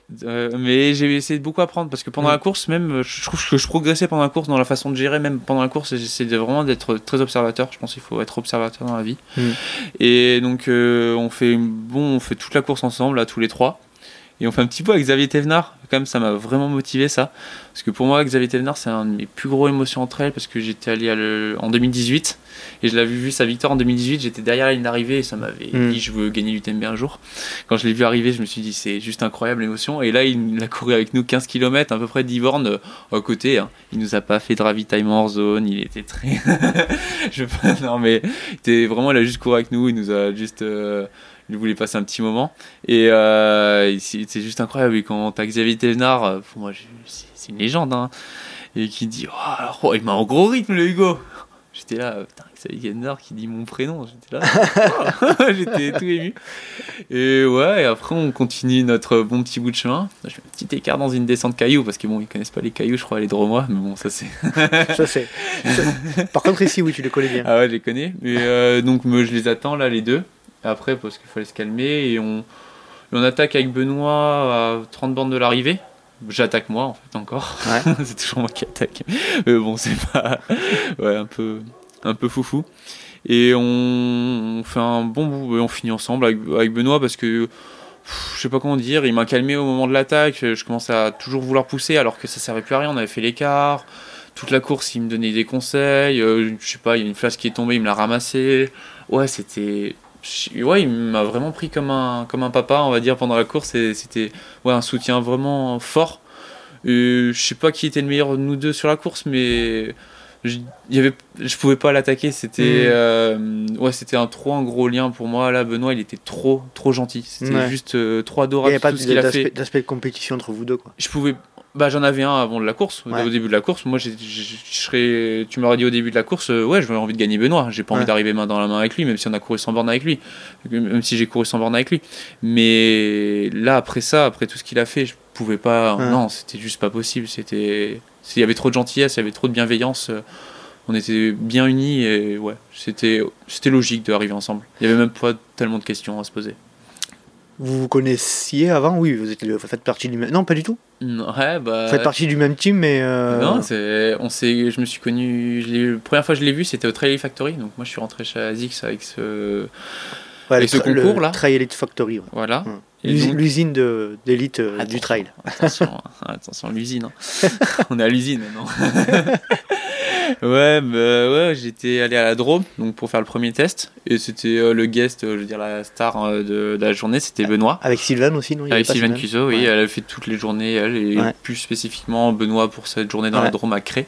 [SPEAKER 1] mais j'ai essayé de beaucoup apprendre parce que pendant la course, même, je trouve que je progressais pendant la course dans la façon de gérer, même pendant la course. J'essaie vraiment d'être très observateur. Je pense qu'il faut être observateur dans la vie. Mm. Et donc, on fait bon, on fait toute la course ensemble, là, tous les trois. Et on fait un petit peu avec Xavier Thévenard. Quand même, ça m'a vraiment motivé ça. Parce que pour moi, Xavier Thévenard, c'est un de mes plus gros émotions entre elles. Parce que j'étais allé en 2018 et je l'avais vu sa victoire en 2018. J'étais derrière la ligne d'arrivée et ça m'avait hmm. dit je veux gagner l'UTMB un jour. Quand je l'ai vu arriver, je me suis dit c'est juste incroyable l'émotion. Et là, il a couru avec nous 15 km, à peu près 10 bornes euh, à côté. Hein. Il nous a pas fait de ravitaillement en zone. Il était très. je non, mais il était vraiment, il a juste couru avec nous. Il nous a juste. Euh, il voulait passer un petit moment. Et euh, c'est juste incroyable. Et quand t'as Xavier Thévenard, euh, pour moi, c'est une légende. Hein, et qui dit oh, oh, il m'a en gros rythme, le Hugo. J'étais là, putain, Xavier Thévenard qui dit mon prénom. J'étais là, j'étais tout ému. Et ouais, et après, on continue notre bon petit bout de chemin. Je fais un petit écart dans une descente cailloux parce que bon, ils connaissent pas les cailloux, je crois, les dromois, mais bon, ça c'est.
[SPEAKER 2] ça c'est. Par contre, ici, oui, tu les connais bien.
[SPEAKER 1] Ah ouais, je les connais. Mais euh, donc, je les attends là, les deux après parce qu'il fallait se calmer et on, on attaque avec Benoît à 30 bandes de l'arrivée. J'attaque moi en fait encore. c'est toujours moi qui attaque. Mais bon, c'est pas ouais, un peu un peu foufou. Et on, fait un bon bout et on finit ensemble avec, Benoît parce que je sais pas comment dire, il m'a calmé au moment de l'attaque. Je commençais à toujours vouloir pousser alors que ça servait plus à rien. On avait fait l'écart. Toute la course, il me donnait des conseils. Euh, je sais pas, il y a une flasque qui est tombée, il me l'a ramassée. Ouais, c'était ouais, il m'a vraiment pris comme un, comme un papa, on va dire, pendant la course. Et c'était ouais, un soutien vraiment fort. Et je sais pas qui était le meilleur de nous deux sur la course, mais je, y avait, je pouvais pas l'attaquer. C'était mm. euh, ouais, c'était un trop un gros lien pour moi. Là, Benoît, il était trop trop gentil. C'était juste euh, trop adorable.
[SPEAKER 2] Il n'y avait pas d'aspect de compétition entre vous deux. Quoi.
[SPEAKER 1] Je pouvais bah, j'en avais un avant de la course, au début de la course. Moi, je serais, tu m'aurais dit au début de la course, euh, ouais, j'avais envie de gagner Benoît. J'ai pas envie d'arriver main dans la main avec lui, même si on a couru sans borne avec lui, même si j'ai couru sans borne avec lui. Mais là, après ça, après tout ce qu'il a fait, je pouvais pas. Non, c'était juste pas possible. C'était, il y avait trop de gentillesse, il y avait trop de bienveillance. Euh, on était bien unis et ouais, c'était, c'était logique d'arriver ensemble. Il y avait même pas tellement de questions à se poser.
[SPEAKER 2] Vous vous connaissiez avant Oui, vous, êtes, vous faites partie du même. Non, pas du tout.
[SPEAKER 1] Ouais, bah.
[SPEAKER 2] Vous faites partie du même team, mais. Euh...
[SPEAKER 1] Non, c'est, on s'est, je me suis connu. la première fois que je l'ai vu, c'était au Trail Factory. Donc moi, je suis rentré chez Azix avec ce,
[SPEAKER 2] ouais, avec ce concours là. Trail Elite Factory.
[SPEAKER 1] Voilà.
[SPEAKER 2] L'usine de, d'élite euh, du trail.
[SPEAKER 1] Attention, attention l'usine. Hein. on est à l'usine non ouais, bah, ouais j'étais allé à la Drôme donc pour faire le premier test et c'était euh, le guest, euh, je veux dire la star euh, de, la journée, c'était Benoît.
[SPEAKER 2] Avec Sylvain aussi, non
[SPEAKER 1] Avec Sylvain Cuso, oui, elle a fait toutes les journées, elle et plus spécifiquement Benoît pour cette journée dans la Drôme à Cré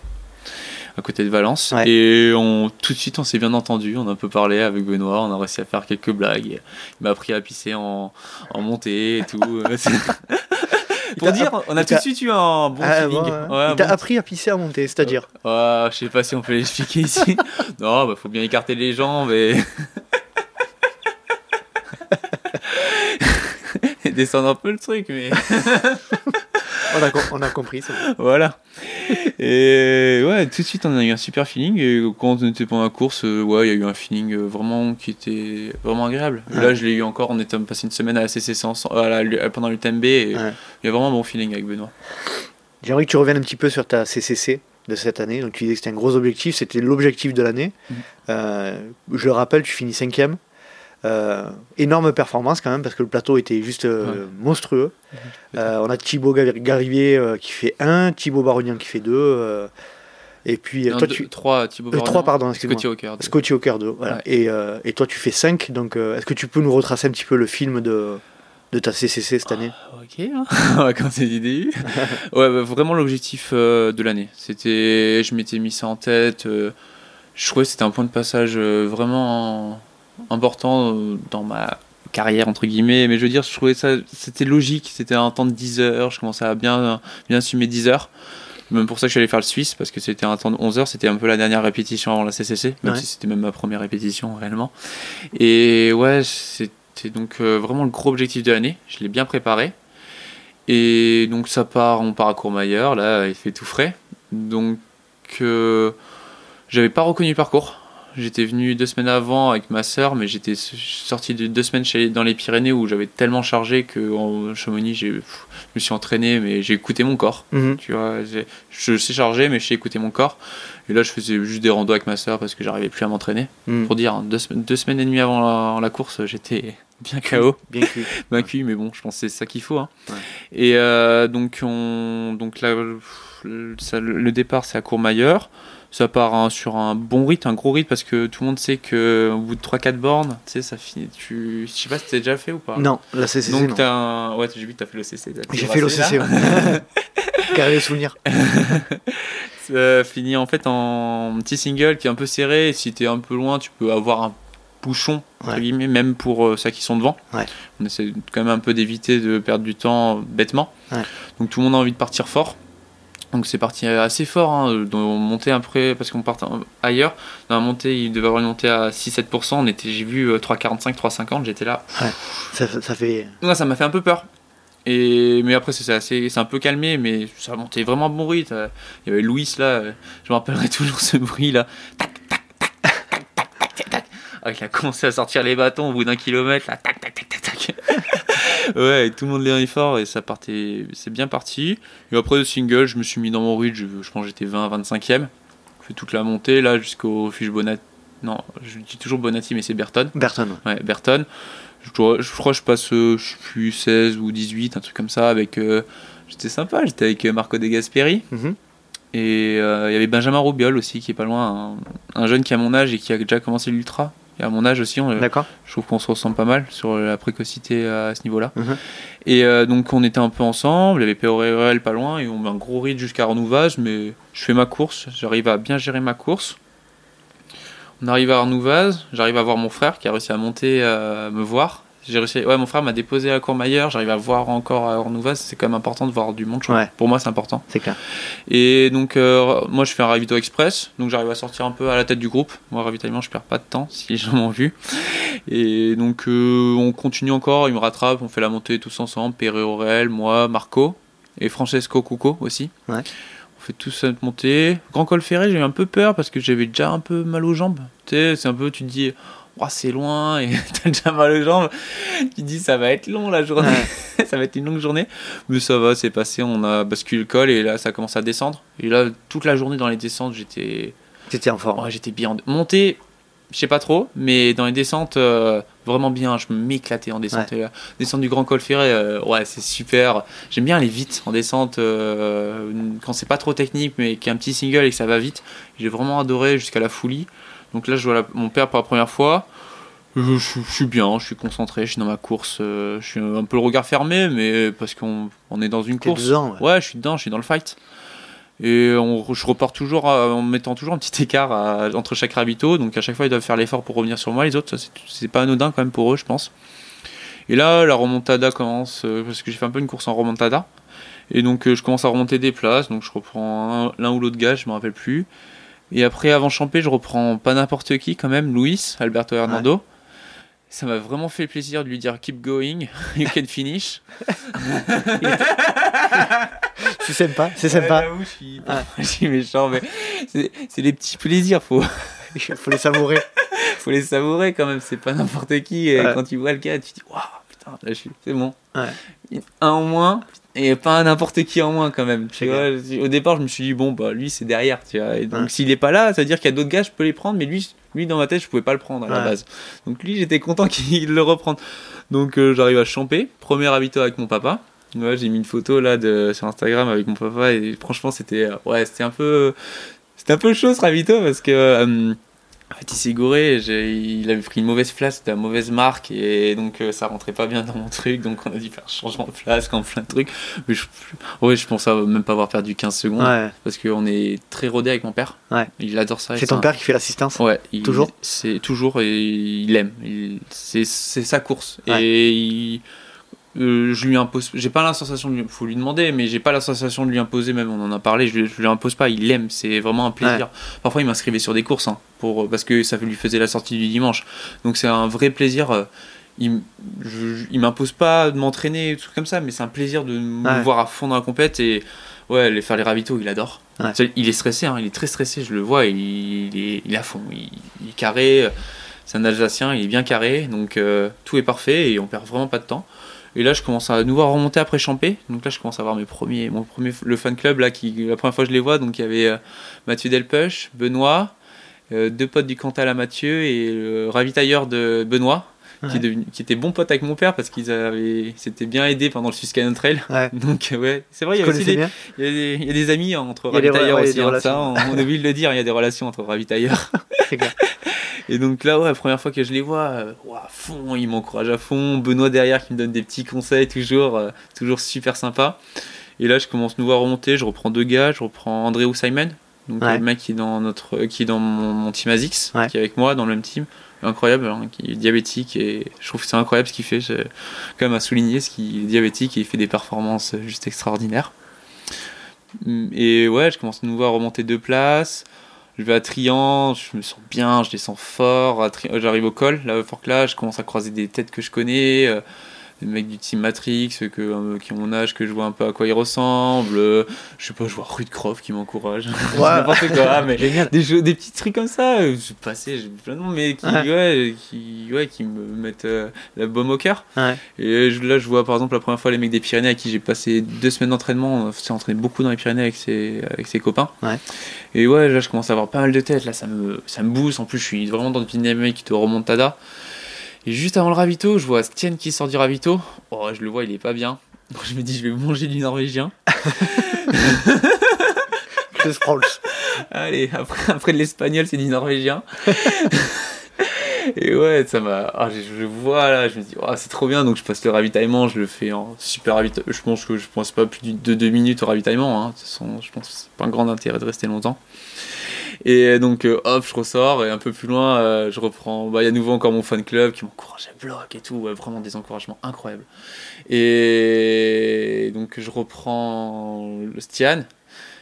[SPEAKER 1] à côté de Valence. Et on, tout de suite, on s'est bien entendu. On a un peu parlé avec Benoît. On a réussi à faire quelques blagues. Il m'a appris à pisser en, en montée et tout. Pour dire, on a tout de suite eu un bon ah, feeling.
[SPEAKER 2] il t'a appris à pisser à monter, c'est-à-dire
[SPEAKER 1] Je sais pas si on peut l'expliquer ici. non, bah faut bien écarter les jambes et. et descendre un peu le truc, mais.
[SPEAKER 2] On, a, on a compris, bon.
[SPEAKER 1] Voilà. Et ouais, tout de suite, on a eu un super feeling. Et quand on était pendant la course, euh, ouais, il y a eu un feeling euh, vraiment qui était vraiment agréable. Là, je l'ai eu encore. On était passé une semaine à la CCC pendant l'UTMB. Et il y a vraiment un bon feeling avec Benoît.
[SPEAKER 2] J'aimerais que tu reviennes un petit peu sur ta CCC de cette année. Donc, tu disais que c'était un gros objectif. C'était l'objectif de l'année. Mm. Euh, je le rappelle, tu finis cinquième. Euh, énorme performance quand même parce que le plateau était juste euh, monstrueux. Euh, on a Thibaut Garivier qui fait 1, Thibaut Baronian qui fait 2. et puis toi tu
[SPEAKER 1] 3 Thibaut
[SPEAKER 2] 3 pardon, Scotty Hawker 2. Scotty Hawker 2 voilà. et, et, toi tu fais 5 donc est-ce que tu peux nous retracer un petit peu le film de de ta CCC cette année?
[SPEAKER 1] Ok, hein. on va commencer l'idée. ouais, bah, vraiment l'objectif de l'année. C'était, je m'étais mis ça en tête. je trouvais que c'était un point de passage vraiment important euh, dans ma carrière entre guillemets mais je veux dire je trouvais ça c'était logique c'était un temps de 10 heures je commençais à bien bien assumer 10 heures même pour ça que je suis allé faire le Suisse, parce que c'était un temps de 11 heures, c'était un peu la dernière répétition avant la CCC, même
[SPEAKER 2] Ouais.
[SPEAKER 1] si c'était même ma première répétition réellement. Et ouais, c'était donc euh, vraiment le gros objectif de l'année. Je l'ai bien préparé. Et donc ça part, on part à Courmayeur, là il fait tout frais. Donc euh, j'avais pas reconnu le parcours. J'étais venu deux semaines avant avec ma sœur, mais j'étais sorti de deux semaines chez, dans les Pyrénées où j'avais tellement chargé que en Chamonix, j'ai- je me suis entraîné, mais j'ai écouté mon corps.
[SPEAKER 2] Mhm.
[SPEAKER 1] Tu vois, j'ai- je sais charger, mais je sais écouter mon corps. Et là, je faisais juste des randos avec ma sœur parce que j'arrivais plus à m'entraîner.
[SPEAKER 2] Mhm.
[SPEAKER 1] Pour dire, deux, semaines- deux semaines et demie avant la, la course, j'étais bien KO,
[SPEAKER 2] Bien cuit.
[SPEAKER 1] bien cuit, mais bon, je pense que c'est ça qu'il faut. hein.
[SPEAKER 2] Ouais.
[SPEAKER 1] Et euh, donc, on, donc là, ça- le départ, c'est à Courmayeur. Ça part hein, sur un bon rythme, un gros rythme, parce que tout le monde sait que au bout de 3-4 bornes, tu sais, ça finit. Tu... Je sais pas si t'as déjà fait ou pas.
[SPEAKER 2] Non, la CCC,
[SPEAKER 1] Donc t'as un... Ouais, j'ai vu que t'as fait l'OCC.
[SPEAKER 2] J'ai fait l'OCC, ouais. Carré les souvenirs.
[SPEAKER 1] Ça finit en fait en petit single qui est un peu serré. Et si t'es un peu loin, tu peux avoir un bouchon, entre
[SPEAKER 2] Ouais.
[SPEAKER 1] guillemets, même pour euh, ceux qui sont devant.
[SPEAKER 2] Ouais.
[SPEAKER 1] On essaie quand même un peu d'éviter de perdre du temps bêtement.
[SPEAKER 2] Ouais.
[SPEAKER 1] Donc tout le monde a envie de partir fort. Donc c'est parti assez fort, hein, dans montée après, parce qu'on part ailleurs. Dans la montée, il devait avoir une montée à 6-7%. On était, j'ai vu euh, 3,45, 3,50. J'étais là.
[SPEAKER 2] Ça, ça fait.
[SPEAKER 1] Ouais, ça m'a fait un peu peur. Et mais après c'est assez, c'est un peu calmé, mais ça montait vraiment à bon rythme. Il y avait Louis là, euh, je me rappellerai toujours ce bruit là. Tac tac tac tac tac tac tac tac. Ah, il a commencé à sortir les bâtons au bout d'un kilomètre là. Tac. Ouais, tout le monde les fort et ça partait, c'est bien parti. Et après le single, je me suis mis dans mon rythme. Je, je pense que j'étais 20 25e. Je fais toute la montée là jusqu'au Bonatti. Non, je dis toujours Bonatti, mais c'est Berton.
[SPEAKER 2] Berton. ouais.
[SPEAKER 1] Berton. Je, je crois que je passe, euh, je plus, 16 ou 18, un truc comme ça. avec euh, J'étais sympa, j'étais avec euh, Marco De Gasperi.
[SPEAKER 2] Mhm.
[SPEAKER 1] Et euh, il y avait Benjamin Roubiol aussi, qui est pas loin. Un, un jeune qui a mon âge et qui a déjà commencé l'ultra. Et à mon âge aussi, on-
[SPEAKER 2] D'accord.
[SPEAKER 1] je trouve qu'on se ressemble pas mal sur la précocité à ce niveau-là.
[SPEAKER 2] Mhm.
[SPEAKER 1] Et euh, donc on était un peu ensemble, il y avait PORL pas loin, et on met un gros rythme jusqu'à Arnouvaz, mais je fais ma course, j'arrive à bien gérer ma course. On arrive à Arnouvaz, j'arrive à voir mon frère qui a réussi à monter, à me voir. J'ai réussi, ouais, mon frère m'a déposé à Courmayeur, j'arrive à voir encore à Arnouvaz, c'est quand même important de voir du monde.
[SPEAKER 2] Ouais.
[SPEAKER 1] pour moi c'est important.
[SPEAKER 2] C'est clair.
[SPEAKER 1] Et donc, euh, moi, je fais un ravito express. Donc, j'arrive à sortir un peu à la tête du groupe. Moi, ravitaillement, je perds pas de temps si les gens m'ont vu. Et donc, euh, on continue encore. Il me rattrape. On fait la montée tous ensemble. Perret Aurel, moi, Marco et Francesco Cuco aussi.
[SPEAKER 2] Ouais.
[SPEAKER 1] On fait tous cette montée. Grand col ferré, j'ai eu un peu peur parce que j'avais déjà un peu mal aux jambes. Tu sais, c'est un peu, tu te dis, Ouah, c'est loin et t'as déjà mal aux jambes. Tu dis, ça va être long la journée. ça va être une longue journée. Mais ça va, c'est passé. On a basculé le col et là, ça commence à descendre. Et là, toute la journée dans les descentes, j'étais
[SPEAKER 2] C'était en forme.
[SPEAKER 1] ouais, j'étais bien. Monté, je sais pas trop, mais dans les descentes, euh, vraiment bien. Je m'éclatais en descente. Et la descente du Grand Col Ferré, euh, ouais, c'est super. J'aime bien aller vite en descente euh, quand c'est pas trop technique, mais qu'il y a un petit single et que ça va vite. J'ai vraiment adoré jusqu'à la folie. Donc là, je vois la- mon père pour la première fois. Je, je- je suis bien, je suis concentré, je suis dans ma course. euh, je suis un peu le regard fermé, mais parce qu'on on est dans une course.
[SPEAKER 2] dedans, ouais.
[SPEAKER 1] Ouais, je suis dedans, je suis dans le fight. Et on, je repars toujours à- en mettant toujours un petit écart à- entre chaque ravito. Donc à chaque fois, ils doivent faire l'effort pour revenir sur moi. Les autres, c'est- pas anodin quand même pour eux, je pense. Et là, la remontada commence, euh, parce que j'ai fait un peu une course en remontada. Et donc euh, je commence à remonter des places. Donc je reprends un- l'un ou l'autre gars, je me rappelle plus. Et après, avant Champé, je reprends pas n'importe qui quand même, Luis, Alberto Hernando. Ça m'a vraiment fait plaisir de lui dire keep going, you can finish.
[SPEAKER 2] C'est sympa. C'est sympa.
[SPEAKER 1] Ouais, je suis, je suis méchant, mais c'est des petits plaisirs, faut,
[SPEAKER 2] Il faut les savourer.
[SPEAKER 1] faut les savourer quand même, c'est pas n'importe qui. Et
[SPEAKER 2] Ouais.
[SPEAKER 1] quand tu vois le gars, tu te dis, waouh, putain, là je suis, c'est bon.
[SPEAKER 2] Ouais.
[SPEAKER 1] Un en moins, et pas n'importe qui en moins quand même. Tu vois, au départ, je me suis dit, bon, bah lui c'est derrière, tu vois. Et donc
[SPEAKER 2] Ouais.
[SPEAKER 1] s'il est pas là, ça veut dire qu'il y a d'autres gars, je peux les prendre, mais lui, lui dans ma tête, je pouvais pas le prendre à la base. Donc lui, j'étais content qu'il le reprenne. Donc euh, j'arrive à champer, premier habito avec mon papa. Ouais, j'ai mis une photo là de, sur Instagram avec mon papa et franchement c'était euh, ouais c'était un peu c'était un peu chaud ce ravito parce que euh, en fait il s'est gouré, il avait pris une mauvaise place, de la mauvaise marque et donc euh, ça rentrait pas bien dans mon truc donc on a dû faire changement de place en plein de trucs. Mais je, ouais je pense à même pas avoir perdu 15 secondes
[SPEAKER 2] Ouais.
[SPEAKER 1] parce qu'on est très rodé avec mon père.
[SPEAKER 2] Ouais.
[SPEAKER 1] Il adore ça.
[SPEAKER 2] C'est ton
[SPEAKER 1] un-
[SPEAKER 2] père qui fait l'assistance?
[SPEAKER 1] Ouais, il-
[SPEAKER 2] Toujours?
[SPEAKER 1] C'est toujours et il aime. C'est sa course. Et il- euh, je lui impose. J'ai pas la sensation de lui. Faut lui demander, mais j'ai pas la sensation de lui imposer. Même on en a parlé. Je, lui- je lui impose pas. Il l'aime. C'est vraiment un plaisir. Parfois il m'inscrivait sur des courses hein, pour parce que ça lui faisait la sortie du dimanche. Donc c'est un vrai plaisir. euh, Il, il m'impose pas de m'entraîner, tout comme ça, mais c'est un plaisir de me
[SPEAKER 2] Ouais.
[SPEAKER 1] voir à fond dans la compète et ouais, les faire les ravitaux, il adore.
[SPEAKER 2] Ouais.
[SPEAKER 1] Il est stressé, hein, il est très stressé, je le vois, il, il est, il est à fond, il, il est carré. euh, C'est un Alsacien, il est bien carré, donc euh, tout est parfait et on perd vraiment pas de temps. Et là, je commence à nous voir remonter après Champé. Donc là, je commence à voir mes premiers, mon premier, le fan club là, qui la première fois que je les vois. Donc il y avait euh, Mathieu Delpech, Benoît, euh, deux potes du Cantal à Mathieu et le ravitailleur de Benoît, qui,
[SPEAKER 2] Ouais.
[SPEAKER 1] est devenu- qui était bon pote avec mon père parce qu'ils avaient, s'étaient bien aidés pendant le Susquehanna Trail.
[SPEAKER 2] Ouais.
[SPEAKER 1] Donc euh, ouais, c'est vrai, il y
[SPEAKER 2] Tu
[SPEAKER 1] a aussi des,
[SPEAKER 2] bien
[SPEAKER 1] il y, a des, il y a des amis entre ravitailleurs aussi.
[SPEAKER 2] des
[SPEAKER 1] hein, ça, on, on oublie de le dire, il y a des relations entre ravitailleurs.
[SPEAKER 2] C'est clair.
[SPEAKER 1] Et donc là, ouais, la première fois que je les vois, euh, ouah, à fond, ils m'encouragent à fond. Benoît derrière qui me donne des petits conseils, toujours, euh, toujours super sympa. Et là, je commence nous voir remonter. Je reprends deux gars, je reprends André ou Simon, donc
[SPEAKER 2] Ouais.
[SPEAKER 1] le mec qui est dans notre, euh, qui est dans mon, mon team
[SPEAKER 2] Ouais.
[SPEAKER 1] qui est avec moi dans le même team. Incroyable, hein, qui est diabétique et je trouve que c'est incroyable ce qu'il fait. J'ai quand même à souligner ce qu'il est diabétique et il fait des performances euh, juste extraordinaires. Et ouais, je commence à nous voir remonter deux places. Je vais à Trian, je me sens bien, je descends fort. J'arrive au col, là, Fort là, je commence à croiser des têtes que je connais, euh, des mecs du team Matrix que, euh, qui ont mon âge, que je vois un peu à quoi ils ressemblent. euh, je sais pas, je vois Rudcroft qui m'encourage. N'importe quoi, mais
[SPEAKER 2] Génial.
[SPEAKER 1] des, jeux, des petits trucs comme ça. euh, Je passais, j'ai plein de noms, mais qui,
[SPEAKER 2] Ouais.
[SPEAKER 1] ouais. qui, ouais, qui me mettent euh, la baume au cœur.
[SPEAKER 2] Ouais.
[SPEAKER 1] Et je- là, je vois par exemple la première fois les mecs des Pyrénées à qui j'ai passé deux semaines d'entraînement. On s'est entraîné beaucoup dans les Pyrénées avec ses, avec ses copains. Et ouais, là, je commence à avoir pas mal de têtes. Là, ça me, ça me booste. En plus, je suis vraiment dans une dynamique de remontada. Et juste avant le ravito, je vois Stien qui sort du ravito. Oh, je le vois, il est pas bien. Je me dis, je vais manger du norvégien.
[SPEAKER 2] Chris Prowls.
[SPEAKER 1] Allez, après, après de l'espagnol, c'est du norvégien. Et ouais, ça m'a. ah, je, je vois là, je me dis, oh, c'est trop bien. Donc je passe le ravitaillement, je le fais en super ravitaillement. Je pense que je pense pas plus de deux minutes au ravitaillement. Hein. De toute façon, je pense que c'est pas un grand intérêt de rester longtemps. Et donc, euh, hop, je ressors et un peu plus loin, euh, je reprends. Bah, il y a nouveau encore mon fan club qui m'encourage à bloc et tout. Ouais, vraiment des encouragements incroyables. Et donc, je reprends le Stian.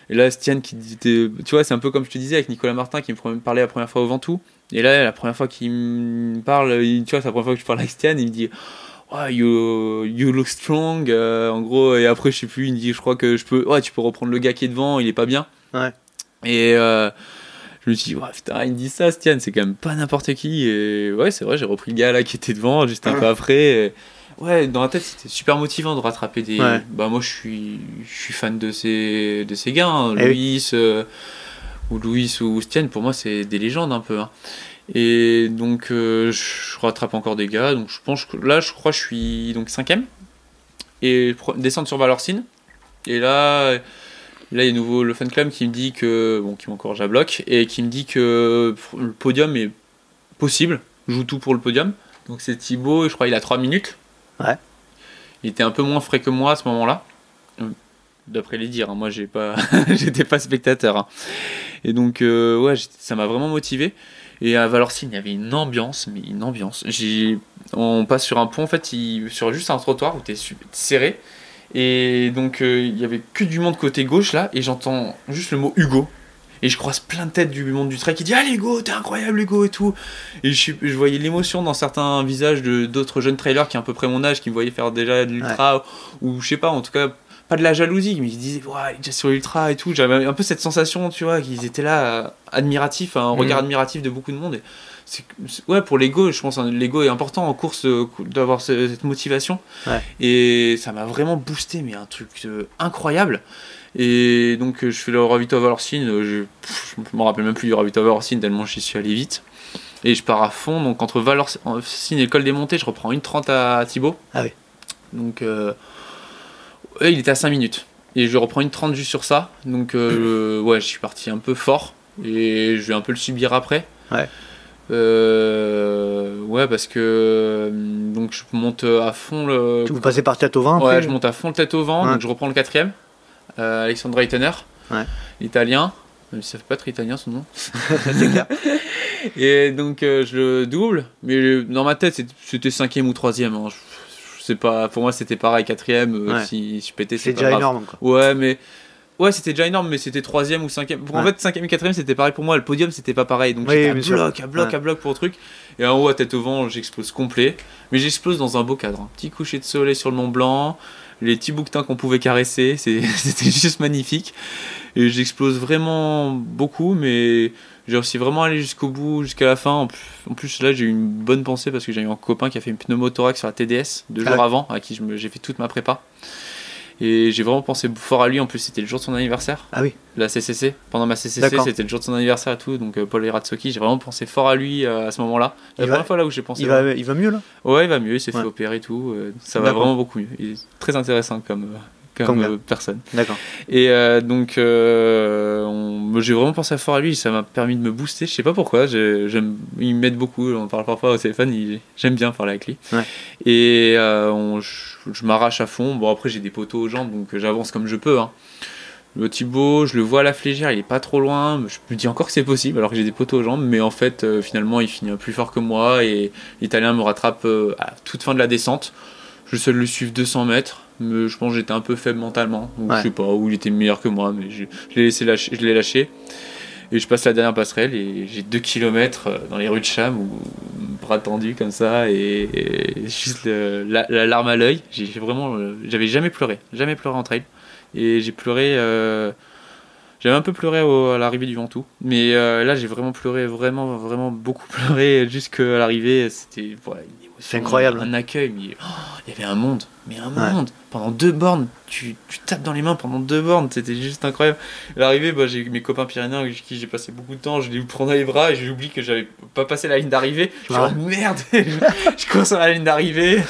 [SPEAKER 1] Et là, Stian qui était. Tu vois, c'est un peu comme je te disais avec Nicolas Martin qui me parlait la première fois au Ventoux. Et là, la première fois qu'il me parle, il- tu vois, c'est la première fois que je parle avec Stian, il me dit. Oh, you, you look strong. euh, en gros, et après, je sais plus, il me dit, je crois que je peux. Ouais, tu peux reprendre le gars qui est devant, il est pas bien.
[SPEAKER 2] Ouais.
[SPEAKER 1] Et euh, me suis dit, ouais, putain, il me dit ça, Stian, c'est quand même pas n'importe qui. Et ouais, c'est vrai, j'ai repris le gars là qui était devant, juste un peu après. Et ouais, dans la tête, c'était super motivant de rattraper des.
[SPEAKER 2] Ouais.
[SPEAKER 1] Bah, moi, je suis, je suis fan de ces, de ces gars, hein,
[SPEAKER 2] Eh oui.
[SPEAKER 1] Louis, euh, ou Louis ou Stian, pour moi, c'est des légendes un peu. hein. Et donc, euh, je rattrape encore des gars. Donc, je pense que là, je crois que je suis donc cinquième. Et pro- descendre sur Valorcine. Et là, là, il y a nouveau le fan club qui me dit que. Bon, qui m'encourage à bloc. Et qui me dit que le podium est possible. Je joue tout pour le podium. Donc, c'est Thibaut, je crois il a 3 minutes.
[SPEAKER 2] Ouais.
[SPEAKER 1] Il était un peu moins frais que moi à ce moment-là. Euh, D'après les dires, hein. moi j'ai pas, j'étais pas spectateur. hein. Et donc euh, ouais, ça m'a vraiment motivé. Et à Valorcine, il y avait une ambiance, mais une ambiance. J'ai, on passe sur un pont en fait, il- sur juste un trottoir où t'es serré. Et donc euh, il y avait que du monde côté gauche là, et j'entends juste le mot Hugo. Et je croise plein de têtes du monde du trek qui dit Allez Hugo, t'es incroyable Hugo et tout. Et je, voyais l'émotion dans certains visages de d'autres jeunes trailers qui ont à peu près mon âge, qui me voyaient faire déjà de l'ultra, ou je sais pas, en tout cas pas de la jalousie, mais ils disaient ouais, il est déjà sur l'ultra et tout. J'avais un peu cette sensation, tu vois, qu'ils étaient là, euh, admiratifs, un regard
[SPEAKER 2] Mhm.
[SPEAKER 1] admiratif de beaucoup de monde. Et ouais, pour l'ego, je pense que l'ego est important en course euh, d'avoir ce- cette motivation.
[SPEAKER 2] Ouais.
[SPEAKER 1] Et ça m'a vraiment boosté, mais un truc euh, incroyable. Et donc euh, je fais le ravito à Valorcine, euh, je, me rappelle même plus du ravito à Valorcine tellement j'y suis allé vite. Et je pars à fond, donc entre Valorcine et le col des montées, je reprends une 30 à Thibaut.
[SPEAKER 2] Ah oui.
[SPEAKER 1] Donc il était à 5 minutes. Et je reprends une 30 juste sur ça. Donc ouais, je suis parti un peu fort. Et je vais un peu le subir après.
[SPEAKER 2] Ouais.
[SPEAKER 1] Euh, ouais, parce que euh, donc je monte à fond le.
[SPEAKER 2] Tu vous passez par tête au vent
[SPEAKER 1] Ouais, je monte à fond le tête au vent,
[SPEAKER 2] Ouais.
[SPEAKER 1] donc je reprends le quatrième. Euh, Alexandre Reitener,
[SPEAKER 2] Ouais.
[SPEAKER 1] l'italien, même si ça fait pas très italien son nom.
[SPEAKER 2] C'est clair.
[SPEAKER 1] Et donc euh, je le double, mais dans ma tête c'était- cinquième ou troisième. hein. Je- sais pas, pour moi c'était pareil, quatrième, euh,
[SPEAKER 2] Ouais.
[SPEAKER 1] si je pétais,
[SPEAKER 2] C'est déjà
[SPEAKER 1] grave.
[SPEAKER 2] énorme, quoi.
[SPEAKER 1] Ouais, mais. Ouais, c'était déjà énorme, mais c'était troisième ou cinquième. En fait, cinquième et quatrième, c'était pareil pour moi. Le podium, c'était pas pareil. Donc j'étais à bloc, à bloc, à bloc pour le truc. Et en haut, à tête au vent, j'explose complet. Mais j'explose dans un beau cadre. Un petit coucher de soleil sur le Mont Blanc, les petits bouquetins qu'on pouvait caresser. C'était juste magnifique. Et j'explose vraiment beaucoup, mais j'ai réussi vraiment à aller jusqu'au bout, jusqu'à la fin. En plus, en plus, là, j'ai eu une bonne pensée parce que j'ai eu un copain qui a fait une pneumothorax sur la TDS deux
[SPEAKER 2] Ah
[SPEAKER 1] jours avant, à qui j'ai fait toute ma prépa. Et j'ai vraiment pensé fort à lui. En plus, c'était le jour de son anniversaire,
[SPEAKER 2] Ah oui.
[SPEAKER 1] la CCC. Pendant ma CCC, c'était le jour de son anniversaire et tout. Donc, euh, Paul Eratsoki, j'ai vraiment pensé fort à lui euh, à ce moment-là. La
[SPEAKER 2] Il va-
[SPEAKER 1] première fois là où j'ai pensé.
[SPEAKER 2] Il va, il va mieux là?
[SPEAKER 1] Ouais, il va mieux. Il s'est
[SPEAKER 2] Ouais.
[SPEAKER 1] fait opérer et tout. euh, ça va vraiment beaucoup mieux. Il est très intéressant comme, comme,
[SPEAKER 2] Comme
[SPEAKER 1] euh, personne.
[SPEAKER 2] D'accord.
[SPEAKER 1] Et euh, donc, euh, on- j'ai vraiment pensé fort à lui. Ça m'a permis de me booster. Je sais pas pourquoi. j'ai- j'aime- il m'aide beaucoup. On parle parfois au téléphone. il- J'aime bien parler avec lui.
[SPEAKER 2] Ouais.
[SPEAKER 1] Et on- je, m'arrache à fond. Bon, après, j'ai des poteaux aux jambes, donc j'avance comme je peux. hein. Le Thibaut, je le vois à la flégère, il est pas trop loin. Je me dis encore que c'est possible alors que j'ai des poteaux aux jambes, mais en fait, euh, finalement, il finit plus fort que moi et l'Italien me rattrape euh, à toute fin de la descente. Je seul le suivre 200 mètres, mais je pense que j'étais un peu faible mentalement.
[SPEAKER 2] Ouais.
[SPEAKER 1] Je sais pas où il était meilleur que moi, mais je, je l'ai laissé lâcher, je l'ai lâché. Et je passe la dernière passerelle et j'ai 2 km dans les rues de Cham, où, bras tendus comme ça, et, et juste le- la, la larme à l'œil. J'ai vraiment, euh, j'avais jamais pleuré, jamais pleuré en trail. Et j'ai pleuré, euh, j'avais un peu pleuré au- à l'arrivée du Ventoux, mais euh, là j'ai vraiment pleuré, vraiment, vraiment beaucoup pleuré jusqu'à l'arrivée. C'était émotion,
[SPEAKER 2] C'est incroyable.
[SPEAKER 1] Un accueil, mais oh, il y avait un monde, mais un
[SPEAKER 2] Ouais.
[SPEAKER 1] monde. Pendant deux bornes, tu, tu tapes dans les mains pendant deux bornes, c'était juste incroyable. À l'arrivée, bah, j'ai mes copains pyrénéens avec qui j'ai passé beaucoup de temps, je les prends dans les bras et j'oublie que j'avais pas passé la ligne d'arrivée. Je suis
[SPEAKER 2] Ouais.
[SPEAKER 1] oh, merde, je, cours sur la ligne d'arrivée.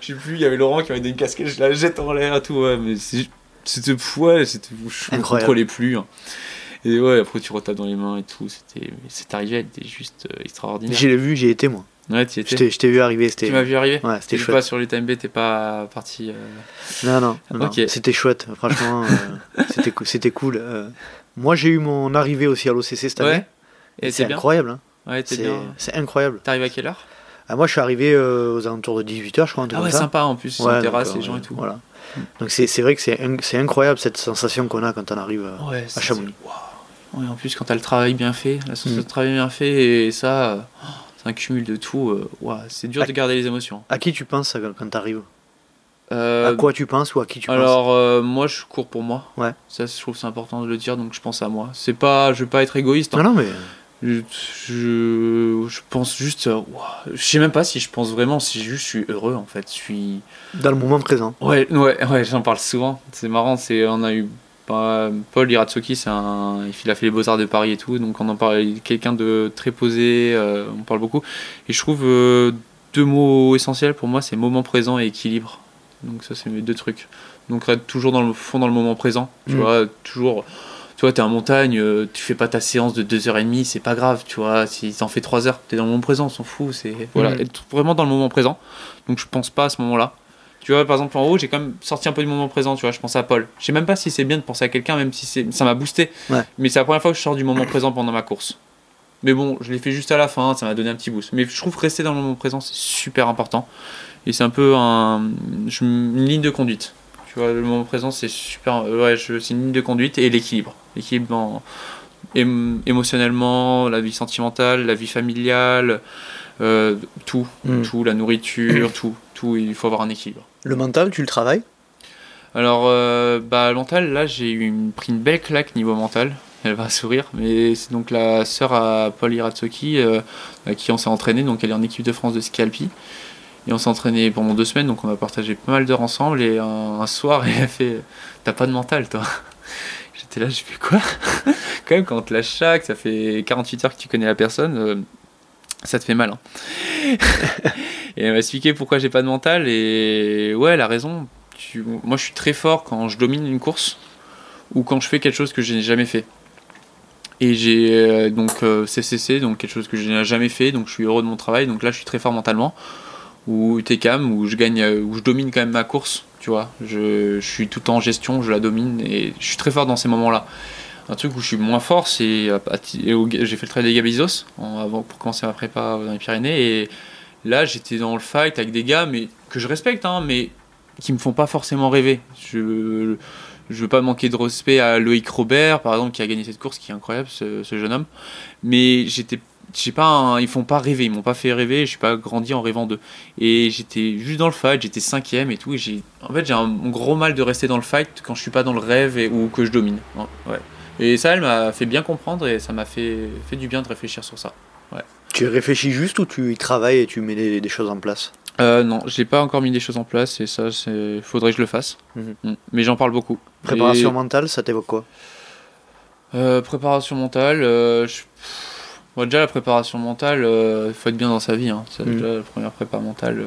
[SPEAKER 1] Je sais plus, il y avait Laurent qui m'avait donné une casquette, je la jette en l'air et tout, ouais, mais c'est- c'était fou, ouais, c'était, je me
[SPEAKER 2] Incroyable.
[SPEAKER 1] contrôlais plus. hein. Et ouais, après tu retapes dans les mains et tout, c'était, mais cette arrivée, elle était juste euh, extraordinaire.
[SPEAKER 2] J'ai vu, j'ai été moi.
[SPEAKER 1] Ouais, tu étais.
[SPEAKER 2] Je t'ai- vu arriver, c'était.
[SPEAKER 1] Tu m'as vu arriver
[SPEAKER 2] Ouais, c'était chouette.
[SPEAKER 1] pas sur l'UTMB, t'es pas parti. euh,
[SPEAKER 2] Non, non, non, c'était chouette, franchement, euh, c'était cou- c'était cool. euh. moi, j'ai eu mon arrivée aussi à l'OCC cette année.
[SPEAKER 1] Ouais. Et
[SPEAKER 2] c'est incroyable, hein.
[SPEAKER 1] Ouais,
[SPEAKER 2] c'est incroyable.
[SPEAKER 1] T'arrives à quelle heure?
[SPEAKER 2] Ah, moi, je suis arrivé euh, aux alentours de 18h, je crois, un
[SPEAKER 1] Ah ouais, sympa en plus,
[SPEAKER 2] Ouais,
[SPEAKER 1] terrasse, les gens et tout.
[SPEAKER 2] Voilà. Donc c'est c'est vrai que c'est inc- c'est incroyable cette sensation qu'on a quand on arrive. euh,
[SPEAKER 1] Ouais,
[SPEAKER 2] à Chamonix.
[SPEAKER 1] Ouais, en plus, quand t'as le travail bien fait, la sauce
[SPEAKER 2] Mm.
[SPEAKER 1] de travail bien fait, et ça, oh, c'est un cumul de tout. euh, c'est dur de garder les émotions.
[SPEAKER 2] À qui tu penses euh, quand t'arrives
[SPEAKER 1] Euh,
[SPEAKER 2] À quoi tu penses ou à qui tu penses
[SPEAKER 1] alors, euh, moi, je cours pour moi.
[SPEAKER 2] Ouais.
[SPEAKER 1] Ça, je trouve c'est important de le dire, donc je pense à moi. C'est pas, je veux pas être égoïste. hein.
[SPEAKER 2] Non, non, mais
[SPEAKER 1] Je, je, je pense juste, waouh, je sais même pas si je pense vraiment, si juste je suis heureux en fait. Je suis.
[SPEAKER 2] dans le moment présent.
[SPEAKER 1] Ouais, ouais, ouais, j'en parle souvent. C'est marrant, c'est on a eu bah, Paul Iratsuki, c'est un, il a fait les beaux arts de Paris et tout, donc on en parle. Quelqu'un de très posé, euh, on parle beaucoup. Et je trouve euh, deux mots essentiels pour moi, c'est moment présent et équilibre. Donc ça, c'est mes deux trucs. Donc être toujours dans le fond, dans le moment présent. Tu
[SPEAKER 2] Mm.
[SPEAKER 1] vois, toujours. Tu vois, t'es en montagne, euh, tu fais pas ta séance de 2h30, c'est pas grave, tu vois. Si t'en fais 3 heures, t'es dans le moment présent, on s'en fout. C'est voilà,
[SPEAKER 2] Mm.
[SPEAKER 1] être vraiment dans le moment présent. Donc je pense pas à ce moment-là. Tu vois, par exemple, en haut, j'ai quand même sorti un peu du moment présent, tu vois, je pense à Paul. Je sais même pas si c'est bien de penser à quelqu'un, même si c'est, ça m'a boosté.
[SPEAKER 2] Ouais.
[SPEAKER 1] Mais c'est la première fois que je sors du moment présent pendant ma course. Mais bon, je l'ai fait juste à la fin, ça m'a donné un petit boost. Mais je trouve que rester dans le moment présent, c'est super important. Et c'est un peu un, une ligne de conduite. Tu vois, le moment présent, c'est super. euh, Ouais, c'est une ligne de conduite et l'équilibre. L'équilibre en- ém- émotionnellement, la vie sentimentale, la vie familiale, euh, tout.
[SPEAKER 2] Mm.
[SPEAKER 1] Tout, la nourriture, tout. Tout, il faut avoir un équilibre.
[SPEAKER 2] Le mental, tu le travailles?
[SPEAKER 1] Alors, euh, bah, mental, là, j'ai eu une- pris une belle claque niveau mental. Elle va sourire, mais c'est donc la sœur à Paul Iratsoki euh, à qui on s'est entraîné. Donc, elle est en équipe de France de ski alpi. Et on s'est entraîné pendant deux semaines, donc on a partagé pas mal d'heures ensemble. Et un, un soir, elle a fait T'as pas de mental, toi? J'étais là, j'ai fait quoi? Quand même, quand on te lâche chaque, ça fait 48 heures que tu connais la personne, euh, ça te fait mal. hein. et elle m'a expliqué pourquoi j'ai pas de mental. Et ouais, elle a raison. Tu- Moi, je suis très fort quand je domine une course ou quand je fais quelque chose que je n'ai jamais fait. Et j'ai euh, donc euh, CCC, donc quelque chose que je n'ai jamais fait, donc je suis heureux de mon travail. Donc là, je suis très fort mentalement. Ou TCAM, où je gagne, euh, où je domine quand même ma course, tu vois. Je, je suis tout le temps en gestion, je la domine et je suis très fort dans ces moments-là. Un truc où je suis moins fort, c'est au- j'ai fait le trail des Gabizos en- avant pour commencer ma prépa dans les Pyrénées et Là, j'étais dans le fight avec des gars mais, que je respecte, hein, mais qui me font pas forcément rêver. Je je veux pas manquer de respect à Loïc Robert, par exemple, qui a gagné cette course, qui est incroyable, ce, jeune homme. Mais j'étais je pas, ils font pas rêver, ils m'ont pas fait rêver, je suis pas grandi en rêvant d'eux. Et j'étais juste dans le fight, j'étais cinquième et tout. Et en fait, j'ai un gros mal de rester dans le fight quand je suis pas dans le rêve ou que je domine. Ouais. Et ça, elle m'a fait bien comprendre et ça m'a fait, fait du bien de réfléchir sur ça. Ouais.
[SPEAKER 2] Tu réfléchis juste ou tu y travailles et tu mets des, choses en place
[SPEAKER 1] euh, Non, j'ai pas encore mis des choses en place et ça, il faudrait que je le fasse. Mhm. Mm. Mais j'en parle beaucoup.
[SPEAKER 2] Préparation mentale, ça t'évoque quoi?
[SPEAKER 1] Euh, Préparation mentale, euh, je déjà, la préparation mentale, il euh, faut être bien dans sa vie. Hein. C'est mm. déjà la première prépa mentale.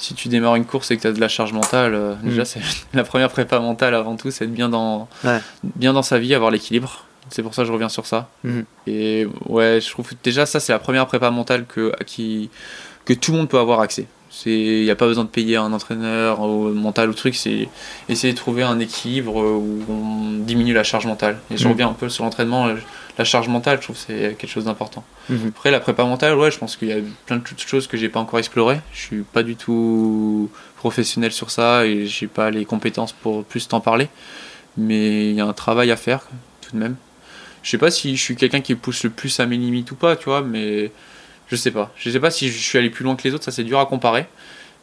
[SPEAKER 1] Euh. si tu démarres une course et que tu as de la charge mentale, euh, mm. déjà, c'est la première prépa mentale avant tout, c'est être bien dans, bien dans sa vie, avoir l'équilibre. C'est pour ça que je reviens sur ça. Mm. Et ouais, je trouve déjà ça, c'est la première prépa mentale que, qui, que tout le monde peut avoir accès. Il n'y a pas besoin de payer un entraîneur ou mental ou truc, c'est essayer de trouver un équilibre où on diminue la charge mentale. Et je reviens un peu sur l'entraînement la charge mentale, je trouve que c'est quelque chose d'important. Mhm. Après, la prépa mentale, ouais, je pense qu'il y a plein de choses que j'ai pas encore explorées. Je suis pas du tout professionnel sur ça et j'ai pas les compétences pour plus t'en parler. Mais il y a un travail à faire tout de même. Je sais pas si je suis quelqu'un qui pousse le plus à mes limites ou pas, tu vois, mais je sais pas. Je sais pas si je suis allé plus loin que les autres, ça c'est dur à comparer.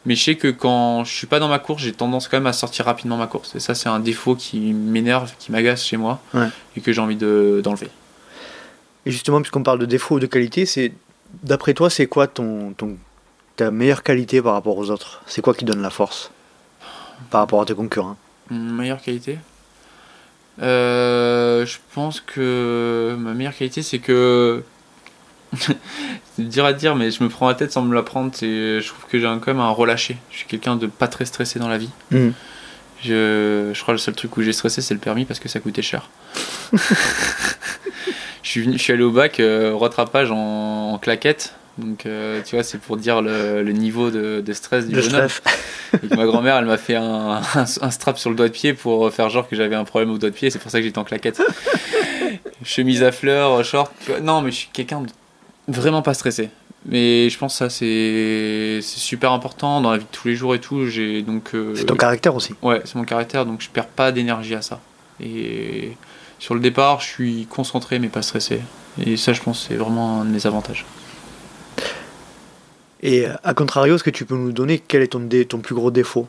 [SPEAKER 1] Mais je sais que quand je suis pas dans ma course, j'ai tendance quand même à sortir rapidement ma course. Et ça, c'est un défaut qui m'énerve, qui m'agace chez moi et que j'ai envie d'enlever.
[SPEAKER 2] Et justement, puisqu'on parle de défaut ou de qualité, c'est d'après toi, c'est quoi ton, ton, ta meilleure qualité par rapport aux autres? C'est quoi qui donne la force par rapport à tes concurrents?
[SPEAKER 1] Meilleure qualité? Euh, Je pense que ma meilleure qualité, c'est que. c'est dur à dire, mais je me prends la tête sans me la prendre. Je trouve que j'ai quand même un relâché. Je suis quelqu'un de pas très stressé dans la vie. Mmh. Je, je crois que le seul truc où j'ai stressé, c'est le permis parce que ça coûtait cher. je suis, venu, je suis allé au bac, euh, rattrapage en, en, claquette. Donc, euh, tu vois, c'est pour dire le, le niveau de, de, stress du bonhomme. Et ma grand-mère, elle m'a fait un, un, strap sur le doigt de pied pour faire genre que j'avais un problème au doigt de pied. C'est pour ça que j'étais en claquette. Chemise à fleurs, short. Non, mais je suis quelqu'un de vraiment pas stressé. Mais je pense que ça, c'est super important dans la vie de tous les jours et tout.
[SPEAKER 2] Euh, c'est ton caractère aussi.
[SPEAKER 1] Ouais, c'est mon caractère, donc je perds pas d'énergie à ça. Et sur le départ, je suis concentré mais pas stressé. Et ça, je pense, c'est vraiment un de mes avantages.
[SPEAKER 2] Et à contrario, est-ce que tu peux nous donner quel est ton, ton plus gros défaut?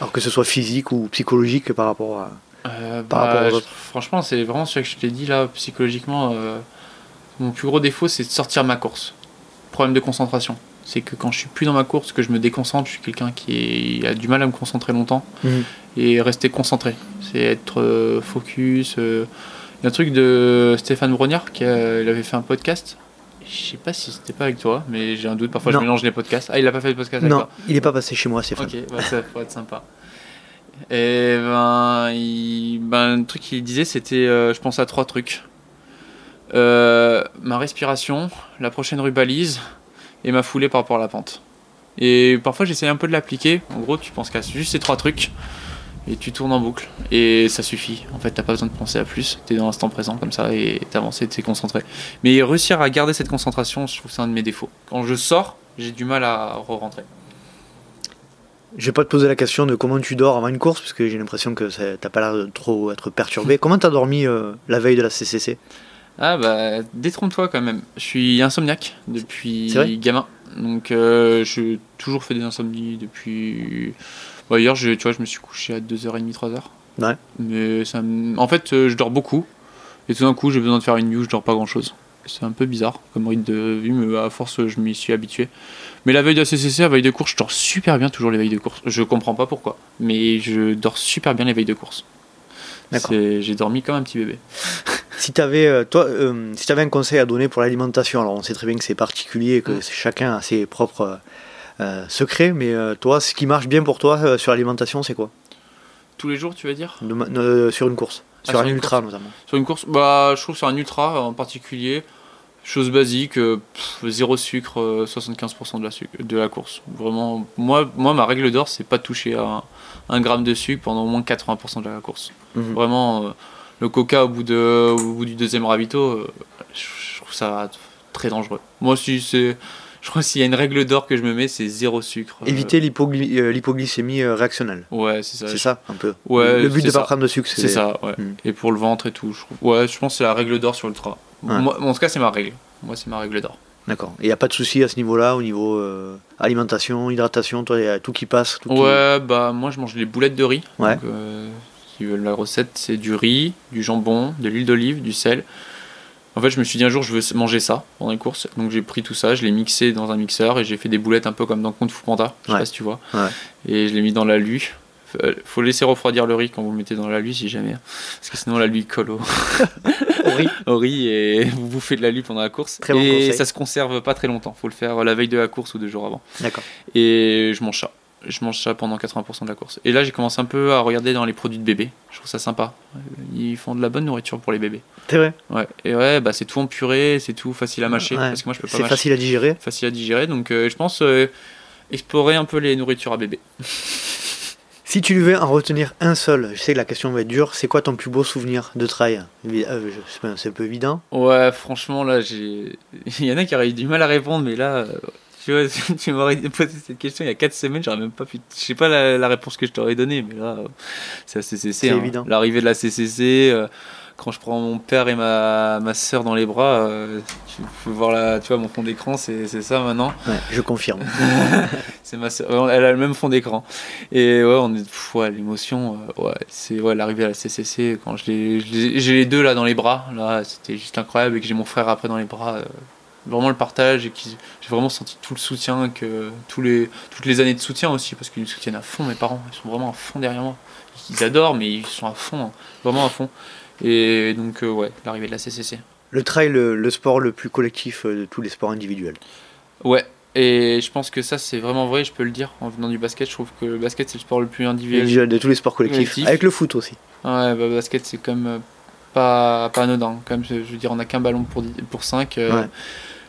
[SPEAKER 2] Alors que ce soit physique ou psychologique par rapport à,
[SPEAKER 1] euh, par rapport bah, aux autres Franchement, c'est vraiment ce que je t'ai dit là, psychologiquement. Euh, mon plus gros défaut, c'est de sortir ma course. Problème de concentration c'est que quand je suis plus dans ma course, que je me déconcentre, je suis quelqu'un qui a du mal à me concentrer longtemps mhm. et rester concentré. C'est être euh, focus. Euh. Il y a un truc de Stéphane Brognard qui avait fait un podcast. Je sais pas si c'était pas avec toi, mais j'ai un doute. Parfois, je mélange les podcasts. Ah, il a pas fait de podcast avec
[SPEAKER 2] non, il est pas passé chez moi, Stéphane.
[SPEAKER 1] Ok, bah, ça pourrait être sympa. Et ben, il, ben, le truc qu'il disait, c'était, euh, je pense à trois trucs. ma respiration, la prochaine rubalise et ma foulée par rapport à la pente. Et parfois j'essaie un peu de l'appliquer. En gros, tu penses qu'à juste ces trois trucs et tu tournes en boucle et ça suffit. En fait, t'as pas besoin de penser à plus. T'es dans l'instant présent comme ça et t'avances et t'es concentré. Mais réussir à garder cette concentration, je trouve que c'est un de mes défauts. Quand je sors, j'ai du mal à re-rentrer.
[SPEAKER 2] Je vais pas te poser la question de comment tu dors avant une course, parce que j'ai l'impression que t'as pas l'air de trop être perturbé. comment t'as dormi euh, la veille de la CCC
[SPEAKER 1] ah bah détrompe-toi quand même. Je suis insomniaque depuis gamin. Donc euh, j'ai toujours fait des insomnies depuis... Bah, hier je, tu vois, je me suis couché à 2h30, 3h. Ouais. Mais ça en fait euh, je dors beaucoup. Et tout d'un coup j'ai besoin de faire une nuit où je dors pas grand-chose. C'est un peu bizarre comme rythme de vie, mais à force je m'y suis habitué. Mais la veille de la CCC, la veille de course, je dors super bien toujours les veilles de course. Je comprends pas pourquoi, mais je dors super bien les veilles de course. J'ai dormi comme un petit bébé.
[SPEAKER 2] si tu avais, euh, toi, euh, si avais un conseil à donner pour l'alimentation, alors on sait très bien que c'est particulier, que chacun a ses propres euh, secrets, mais toi, ce qui marche bien pour toi sur l'alimentation, c'est quoi?
[SPEAKER 1] Tous les jours, tu veux dire?
[SPEAKER 2] Sur une course, ah, sur un ultra notamment.
[SPEAKER 1] Sur une course, bah, je trouve sur un ultra en particulier, chose basique, zéro sucre, 75% de la, sucre, de la course. Vraiment, moi, moi ma règle d'or, c'est pas toucher à un, gramme de sucre pendant au moins 80% de la course. Mhm. Vraiment le coca au bout, de, au bout du deuxième ravito, euh, je trouve ça très dangereux. Moi, si c'est. Je crois que s'il y a une règle d'or que je me mets, c'est zéro sucre. Euh,
[SPEAKER 2] Éviter euh, l'hypoglycémie euh, réactionnelle.
[SPEAKER 1] Ouais, c'est ça.
[SPEAKER 2] C'est ça, un peu.
[SPEAKER 1] Ouais,
[SPEAKER 2] le but de pas
[SPEAKER 1] ça.
[SPEAKER 2] prendre de sucre,
[SPEAKER 1] C'est ça, ouais.
[SPEAKER 2] Hmm.
[SPEAKER 1] Et pour le ventre et tout, je trouve. Ouais, je pense que c'est la règle d'or sur l'ultra.
[SPEAKER 2] Ouais.
[SPEAKER 1] Moi, en tout cas, c'est ma règle. Moi, c'est ma règle d'or.
[SPEAKER 2] D'accord. Et il n'y a pas de souci à ce niveau-là, au niveau euh, alimentation, hydratation, toi, il y a tout qui passe. Tout qui-
[SPEAKER 1] Ouais, bah moi, je mange les boulettes de riz.
[SPEAKER 2] Ouais.
[SPEAKER 1] Donc, euh, si veulent la recette, c'est du riz, du jambon, de l'huile d'olive, du sel. En fait, je me suis dit un jour, je veux manger ça pendant les courses. Donc, j'ai pris tout ça, je l'ai mixé dans un mixeur et j'ai fait des boulettes un peu comme dans Kung Fu Panda. Je sais
[SPEAKER 2] Ouais.
[SPEAKER 1] pas si tu vois.
[SPEAKER 2] Ouais.
[SPEAKER 1] Et je l'ai mis dans la lue. Euh, Faut laisser refroidir le riz quand vous le mettez dans la lue, si jamais. Parce que sinon, la lue colle au,
[SPEAKER 2] Au riz.
[SPEAKER 1] au riz et vous bouffez de la lue pendant la course.
[SPEAKER 2] Très
[SPEAKER 1] et ça se conserve pas très longtemps. Faut le faire la veille de la course ou deux jours avant.
[SPEAKER 2] D'accord.
[SPEAKER 1] Et je mange ça. Je mange ça pendant 80% de la course. Et là, j'ai commencé un peu à regarder dans les produits de bébé. Je trouve ça sympa. Ils font de la bonne nourriture pour les bébés.
[SPEAKER 2] C'est vrai.
[SPEAKER 1] Ouais. Et ouais, bah c'est tout en purée, c'est tout facile à mâcher.
[SPEAKER 2] Ouais.
[SPEAKER 1] Parce que moi, je peux pas
[SPEAKER 2] C'est facile à digérer.
[SPEAKER 1] Facile à digérer. Donc, euh, je pense euh, explorer un peu les nourritures à bébé.
[SPEAKER 2] Si tu devais en retenir un seul, je sais que la question va être dure, c'est quoi ton plus beau souvenir de trail? Euh, c'est un peu évident.
[SPEAKER 1] Ouais, franchement, là, j'ai. Il y en a qui auraient eu du mal à répondre, mais là, tu vois, si tu m'aurais posé cette question il y a 4 semaines, j'aurais même pas pu. Je sais pas la, la réponse que je t'aurais donnée, mais là, euh, c'est la CCC. Hein.
[SPEAKER 2] évident.
[SPEAKER 1] L'arrivée de la CCC, euh, quand je prends mon père et ma, ma soeur dans les bras, euh, tu peux voir la, tu vois, mon fond d'écran, c'est ça maintenant.
[SPEAKER 2] Ouais, je confirme.
[SPEAKER 1] C'est ma sœur, elle a le même fond d'écran. Et ouais, on est, pff, ouais, l'émotion, euh, ouais, c'est ouais, l'arrivée à la CCC quand j'ai les deux là dans les bras, là, c'était juste incroyable et que j'ai mon frère après dans les bras. Euh, vraiment le partage et qui j'ai vraiment senti tout le soutien que tous les toutes les années de soutien aussi parce qu'ils me soutiennent à fond mes parents ils sont vraiment à fond derrière moi ils adorent mais ils sont à fond hein, vraiment à fond et donc euh, ouais l'arrivée de la CCC
[SPEAKER 2] Le trail, le, le sport le plus collectif euh, de tous les sports individuels.
[SPEAKER 1] Ouais, et je pense que ça c'est vraiment vrai, je peux le dire en venant du basket. Je trouve que le basket c'est le sport le plus individuel.
[SPEAKER 2] De tous les sports collectifs.
[SPEAKER 1] Collectif.
[SPEAKER 2] Avec le foot aussi.
[SPEAKER 1] Ouais, bah, le basket c'est quand même euh, pas, pas anodin. Quand même, je veux dire, on a qu'un ballon pour, 10 pour 5
[SPEAKER 2] Ouais.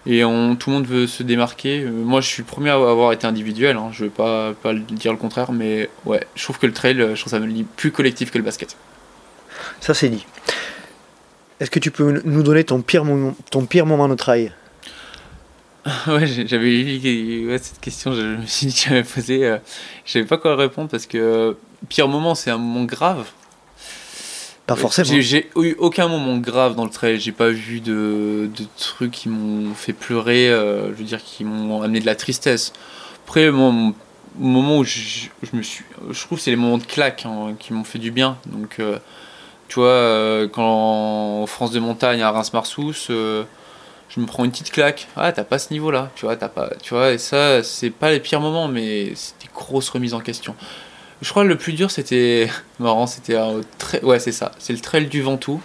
[SPEAKER 1] Et on, tout le monde veut se démarquer. Euh, Moi je suis le premier à avoir été individuel, hein, je veux pas, pas le dire le contraire, mais ouais, je trouve que le trail, euh, je trouve ça me lie plus collectif que le basket.
[SPEAKER 2] Ça, c'est dit. Est-ce que tu peux nous donner ton pire moment, ton pire moment de trail?
[SPEAKER 1] Ouais, j'ai- j'avais eu ouais, cette question, je me suis dit que j'avais posé, euh, je savais pas quoi répondre parce que euh, pire moment c'est un moment grave.
[SPEAKER 2] Pas forcément.
[SPEAKER 1] J'ai- eu aucun moment grave dans le trail. J'ai pas vu de, de trucs qui m'ont fait pleurer, euh, je veux dire, qui m'ont amené de la tristesse. Après, mon, mon moment où je, je me suis. Je trouve que c'est les moments de claque hein, qui m'ont fait du bien. Donc, euh, tu vois, euh, quand en France de montagne à Reims-Marsous, je me prends une petite claque. Ah, t'as pas ce niveau-là. Tu vois, t'as pas. Tu vois, et ça, c'est pas les pires moments, mais c'est des grosses remises en question. Je crois que le plus dur c'était marrant, c'était un tra- ouais c'est ça, c'est le trail du Ventoux.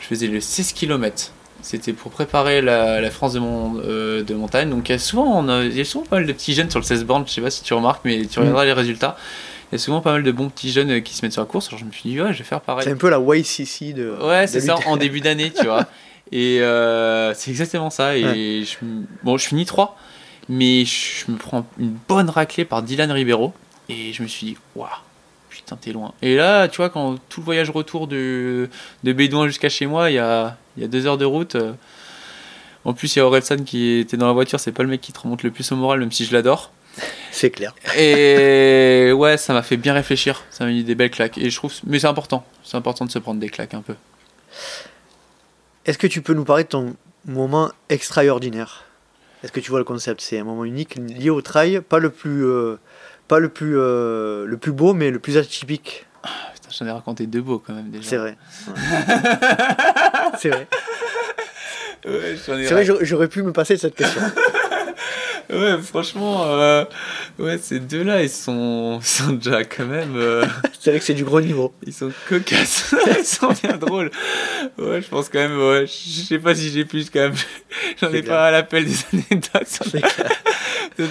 [SPEAKER 1] Je faisais le 16 km. C'était pour préparer la, la France de, mon, euh, de montagne. Donc il y a souvent on a- il y a souvent pas mal de petits jeunes sur le 16 bornes, je sais pas si tu remarques mais tu regarderas les résultats. Il y a souvent pas mal de bons petits jeunes euh, qui se mettent sur la course. Alors je me suis dit ouais, je vais faire pareil.
[SPEAKER 2] C'est un peu la YCC de.
[SPEAKER 1] Ouais, c'est ça, en début d'année, tu vois. Et euh, c'est exactement ça. Et je, bon, je finis 3, mais je me prends une bonne raclée par Dylan Ribeiro. Et je me suis dit, waouh, putain, t'es loin. Et là, tu vois, quand tout le voyage retour de, de Bédouin jusqu'à chez moi, il y a, il y a deux heures de route. euh, en plus, il y a Orelsan qui était dans la voiture, c'est pas le mec qui te remonte le plus au moral, même si je l'adore.
[SPEAKER 2] C'est clair.
[SPEAKER 1] Et ouais, ça m'a fait bien réfléchir. Ça m'a mis des belles claques. Et je trouve, mais c'est important. C'est important de se prendre des claques un peu.
[SPEAKER 2] Est-ce que tu peux nous parler de ton moment extraordinaire? Est-ce que tu vois le concept? C'est un moment unique lié au trail, pas le plus, euh, pas le plus, euh, le plus beau, mais le plus atypique.
[SPEAKER 1] Putain, j'en ai raconté deux beaux quand même déjà.
[SPEAKER 2] C'est vrai. Ouais. c'est vrai.
[SPEAKER 1] Ouais,
[SPEAKER 2] C'est vrai, j'aurais pu me passer de cette question.
[SPEAKER 1] Ouais, franchement, euh, ouais, ces deux-là, ils sont, ils sont déjà quand même, euh,
[SPEAKER 2] C'est vrai que c'est du gros niveau.
[SPEAKER 1] ils sont cocasses, ils sont bien drôles. Ouais, je pense quand même, ouais, je sais pas si j'ai plus quand même. J'en ai pas à l'appel des anecdotes.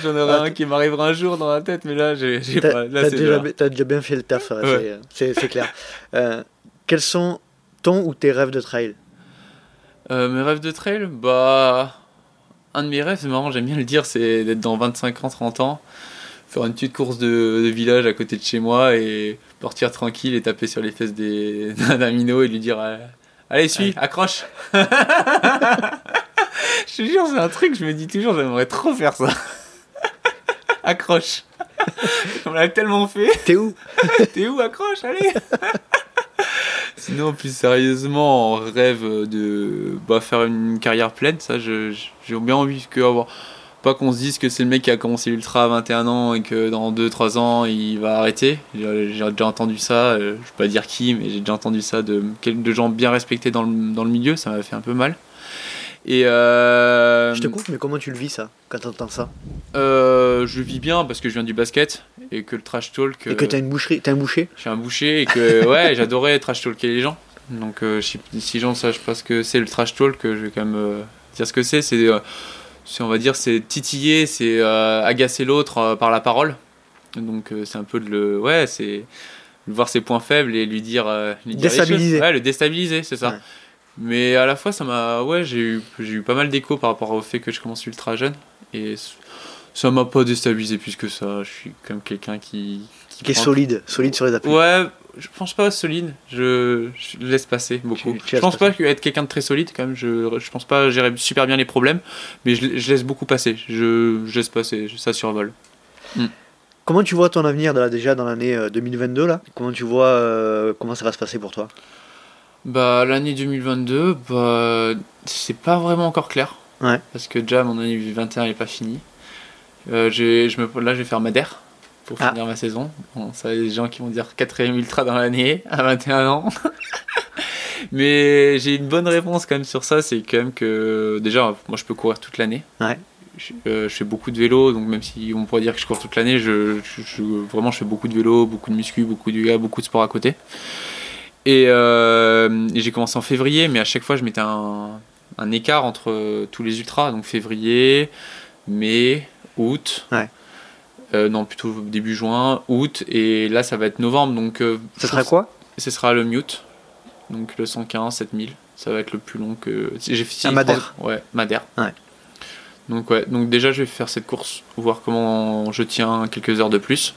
[SPEAKER 1] J'en aurai
[SPEAKER 2] Ah,
[SPEAKER 1] un qui m'arrivera un jour dans la tête, mais là, j'ai pas. Là,
[SPEAKER 2] t'as déjà, t'as déjà bien fait le taf, ouais,
[SPEAKER 1] Ouais.
[SPEAKER 2] c'est clair. Euh, quels sont ton ou tes rêves de trail?
[SPEAKER 1] Euh, mes rêves de trail, bah. Un de mes rêves, c'est marrant, j'aime bien le dire, c'est d'être dans 25 ans, 30 ans, faire une petite course de, de village à côté de chez moi et partir tranquille et taper sur les fesses des- d'un minot et lui dire euh, Allez, suis, accroche je te jure, c'est un truc, je me dis toujours, j'aimerais trop faire ça. accroche. On l'a tellement fait.
[SPEAKER 2] T'es où?
[SPEAKER 1] T'es où, accroche, allez Sinon, plus sérieusement, on rêve de bah, faire une carrière pleine. Ça, j'ai bien envie que avoir. Pas qu'on se dise que c'est le mec qui a commencé l'ultra à 21 ans et que dans 2-3 ans il va arrêter. J'ai déjà entendu ça, euh, je vais pas dire qui, mais j'ai déjà entendu ça de, de gens bien respectés dans le milieu, ça m'a fait un peu mal. Et euh,
[SPEAKER 2] Je te coupe, mais comment tu le vis ça quand t'entends ça
[SPEAKER 1] euh, je vis bien parce que je viens du basket et que le trash talk.
[SPEAKER 2] Et que
[SPEAKER 1] euh,
[SPEAKER 2] t'as une boucherie, t'es un boucher
[SPEAKER 1] je suis un boucher et que ouais, j'adorais trash talker les gens. Donc euh, si, les gens savent pas ce que c'est le trash talk, je vais quand même dire ce que c'est. C'est, on va dire, c'est titiller, c'est agacer l'autre par la parole. Donc c'est un peu de le, ouais, c'est voir ses points faibles et lui dire, lui dire
[SPEAKER 2] Déstabiliser.
[SPEAKER 1] Ouais, le déstabiliser, c'est ça.
[SPEAKER 2] Ouais.
[SPEAKER 1] Mais à la fois, ça m'a, ouais, j'ai eu, j'ai eu pas mal d'écho par rapport au fait que je commence ultra jeune et ça m'a pas déstabilisé plus que ça. Je suis quand même quelqu'un qui,
[SPEAKER 2] Qui est
[SPEAKER 1] prend-
[SPEAKER 2] solide, solide sur les appuis.
[SPEAKER 1] Ouais, je pense pas solide. Je, je laisse passer beaucoup.
[SPEAKER 2] Tu- tu
[SPEAKER 1] je pense
[SPEAKER 2] passer.
[SPEAKER 1] pas que être quelqu'un de très solide quand même. Je, je pense pas gérer super bien les problèmes, mais je, je laisse beaucoup passer. Je, je laisse passer. Ça survole.
[SPEAKER 2] Comment tu vois ton avenir là, déjà dans l'année euh, 2022 là? Comment tu vois euh, comment ça va se passer pour toi?
[SPEAKER 1] Bah l'année 2022, bah c'est pas vraiment encore clair.
[SPEAKER 2] Ouais.
[SPEAKER 1] Parce que déjà mon année 2021 est pas finie. Euh, je me, là je vais faire Madère pour
[SPEAKER 2] Ah.
[SPEAKER 1] finir ma saison. Bon, ça il y a des gens qui vont dire quatrième ultra dans l'année à 21 ans. Mais j'ai une bonne réponse quand même sur ça, c'est quand même que déjà moi je peux courir toute l'année.
[SPEAKER 2] Ouais.
[SPEAKER 1] Je, euh, je fais beaucoup de vélo, donc même si on pourrait dire que je cours toute l'année, je, je- je- vraiment je fais beaucoup de vélo, beaucoup de muscu, beaucoup de yoga, beaucoup de sport à côté. Et, euh, et j'ai commencé en février, mais à chaque fois je mettais un, un écart entre tous les ultras, donc février, mai, août.
[SPEAKER 2] Ouais.
[SPEAKER 1] Euh, non, plutôt début juin, août, et là ça va être novembre, donc euh,
[SPEAKER 2] Ça sera quoi
[SPEAKER 1] ce sera le Mute, donc le 115 7000. Ça va être le plus long que. J'ai fait
[SPEAKER 2] À Madère.
[SPEAKER 1] Ouais, Madère.
[SPEAKER 2] Ouais.
[SPEAKER 1] Donc ouais, donc déjà je vais faire cette course, voir comment je tiens quelques heures de plus.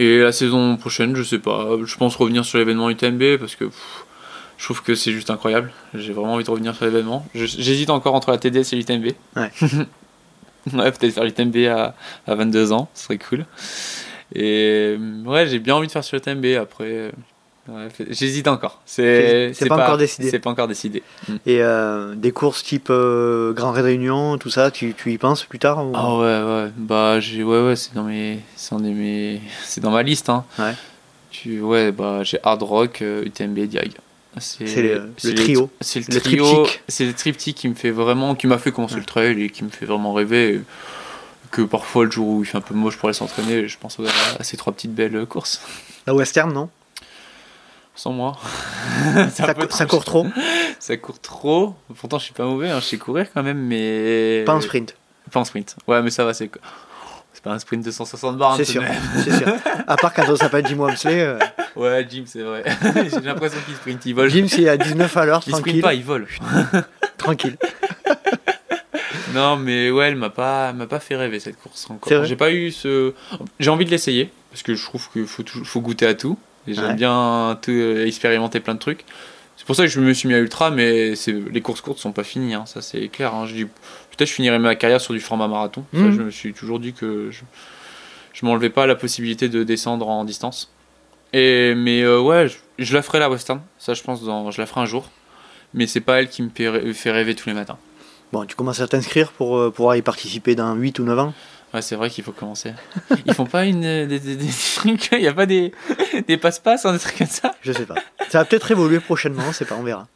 [SPEAKER 1] Et la saison prochaine, je sais pas, je pense revenir sur l'événement UTMB parce que pff, je trouve que c'est juste incroyable. J'ai vraiment envie de revenir sur l'événement. J'hésite encore entre la TDS et l'UTMB.
[SPEAKER 2] Ouais.
[SPEAKER 1] ouais, peut-être faire l'UTMB à, à 22 ans, ce serait cool. Et ouais, j'ai bien envie de faire sur l'UTMB après. Euh, ouais, J'hésite encore. C'est
[SPEAKER 2] C'est pas encore décidé.
[SPEAKER 1] C'est pas encore décidé. Mm.
[SPEAKER 2] Et euh, des courses type euh, Grand Réunion, tout ça, tu, tu y penses plus tard ou-
[SPEAKER 1] Ah ouais ouais bah ouais ouais c'est dans mes mes dans ma liste hein.
[SPEAKER 2] Ouais.
[SPEAKER 1] Tu ouais bah j'ai hard rock euh, UTMB Diag.
[SPEAKER 2] C'est le- trio.
[SPEAKER 1] C'est le,
[SPEAKER 2] Le
[SPEAKER 1] trio.
[SPEAKER 2] triptyque.
[SPEAKER 1] C'est le triptyque qui me fait vraiment qui m'a fait commencer
[SPEAKER 2] Ouais.
[SPEAKER 1] le trail et qui me fait vraiment rêver. Que parfois le jour où il fait un peu moche pour aller s'entraîner, je pense à, à ces trois petites belles courses.
[SPEAKER 2] La western, non?
[SPEAKER 1] Sans moi. C'est
[SPEAKER 2] ça,
[SPEAKER 1] peu
[SPEAKER 2] cou- ça court trop
[SPEAKER 1] Ça court trop. Pourtant je suis pas mauvais, hein, je sais courir quand même, mais
[SPEAKER 2] Pas en sprint,
[SPEAKER 1] Pas en sprint. Ouais, mais ça va, c'est. C'est pas un sprint de 160 barres.
[SPEAKER 2] c'est
[SPEAKER 1] tout
[SPEAKER 2] sûr. c'est sûr. À part quand on s'appelle Jim Wamsley, euh,
[SPEAKER 1] Ouais, Jim, c'est vrai. J'ai l'impression qu'il sprint, il vole.
[SPEAKER 2] Jim c'est à 19 à l'heure,
[SPEAKER 1] il sprint
[SPEAKER 2] tranquille.
[SPEAKER 1] pas, il vole.
[SPEAKER 2] tranquille.
[SPEAKER 1] non, mais ouais, elle m'a pas, m'a pas fait rêver cette course
[SPEAKER 2] C'est
[SPEAKER 1] encore. J'ai pas eu ce. J'ai envie de l'essayer parce que je trouve qu'il faut, faut goûter à tout. Et j'aime
[SPEAKER 2] Ouais.
[SPEAKER 1] bien tout, euh, expérimenter plein de trucs. C'est pour ça que je me suis mis à ultra, mais les courses courtes sont pas finies, hein, ça c'est clair. hein. Je dis peut-être je finirai ma carrière sur du format marathon. Ça,
[SPEAKER 2] Mhm.
[SPEAKER 1] je me suis toujours dit que je, je m'enlevais pas la possibilité de descendre en distance. Et mais euh, ouais, je, je la ferai la western. Ça, je pense, dans, je la ferai un jour. Mais c'est pas elle qui me fait rêver tous les matins.
[SPEAKER 2] Bon, tu commences à t'inscrire pour euh, pouvoir y participer dans 8 ou 9 ans?
[SPEAKER 1] Ouais, c'est vrai qu'il faut commencer. Ils font pas une, des, des- des trucs, il y a pas des, des passe-passe, hein, des trucs comme ça?
[SPEAKER 2] Je sais pas. Ça va peut-être évoluer prochainement, sait pas, on verra.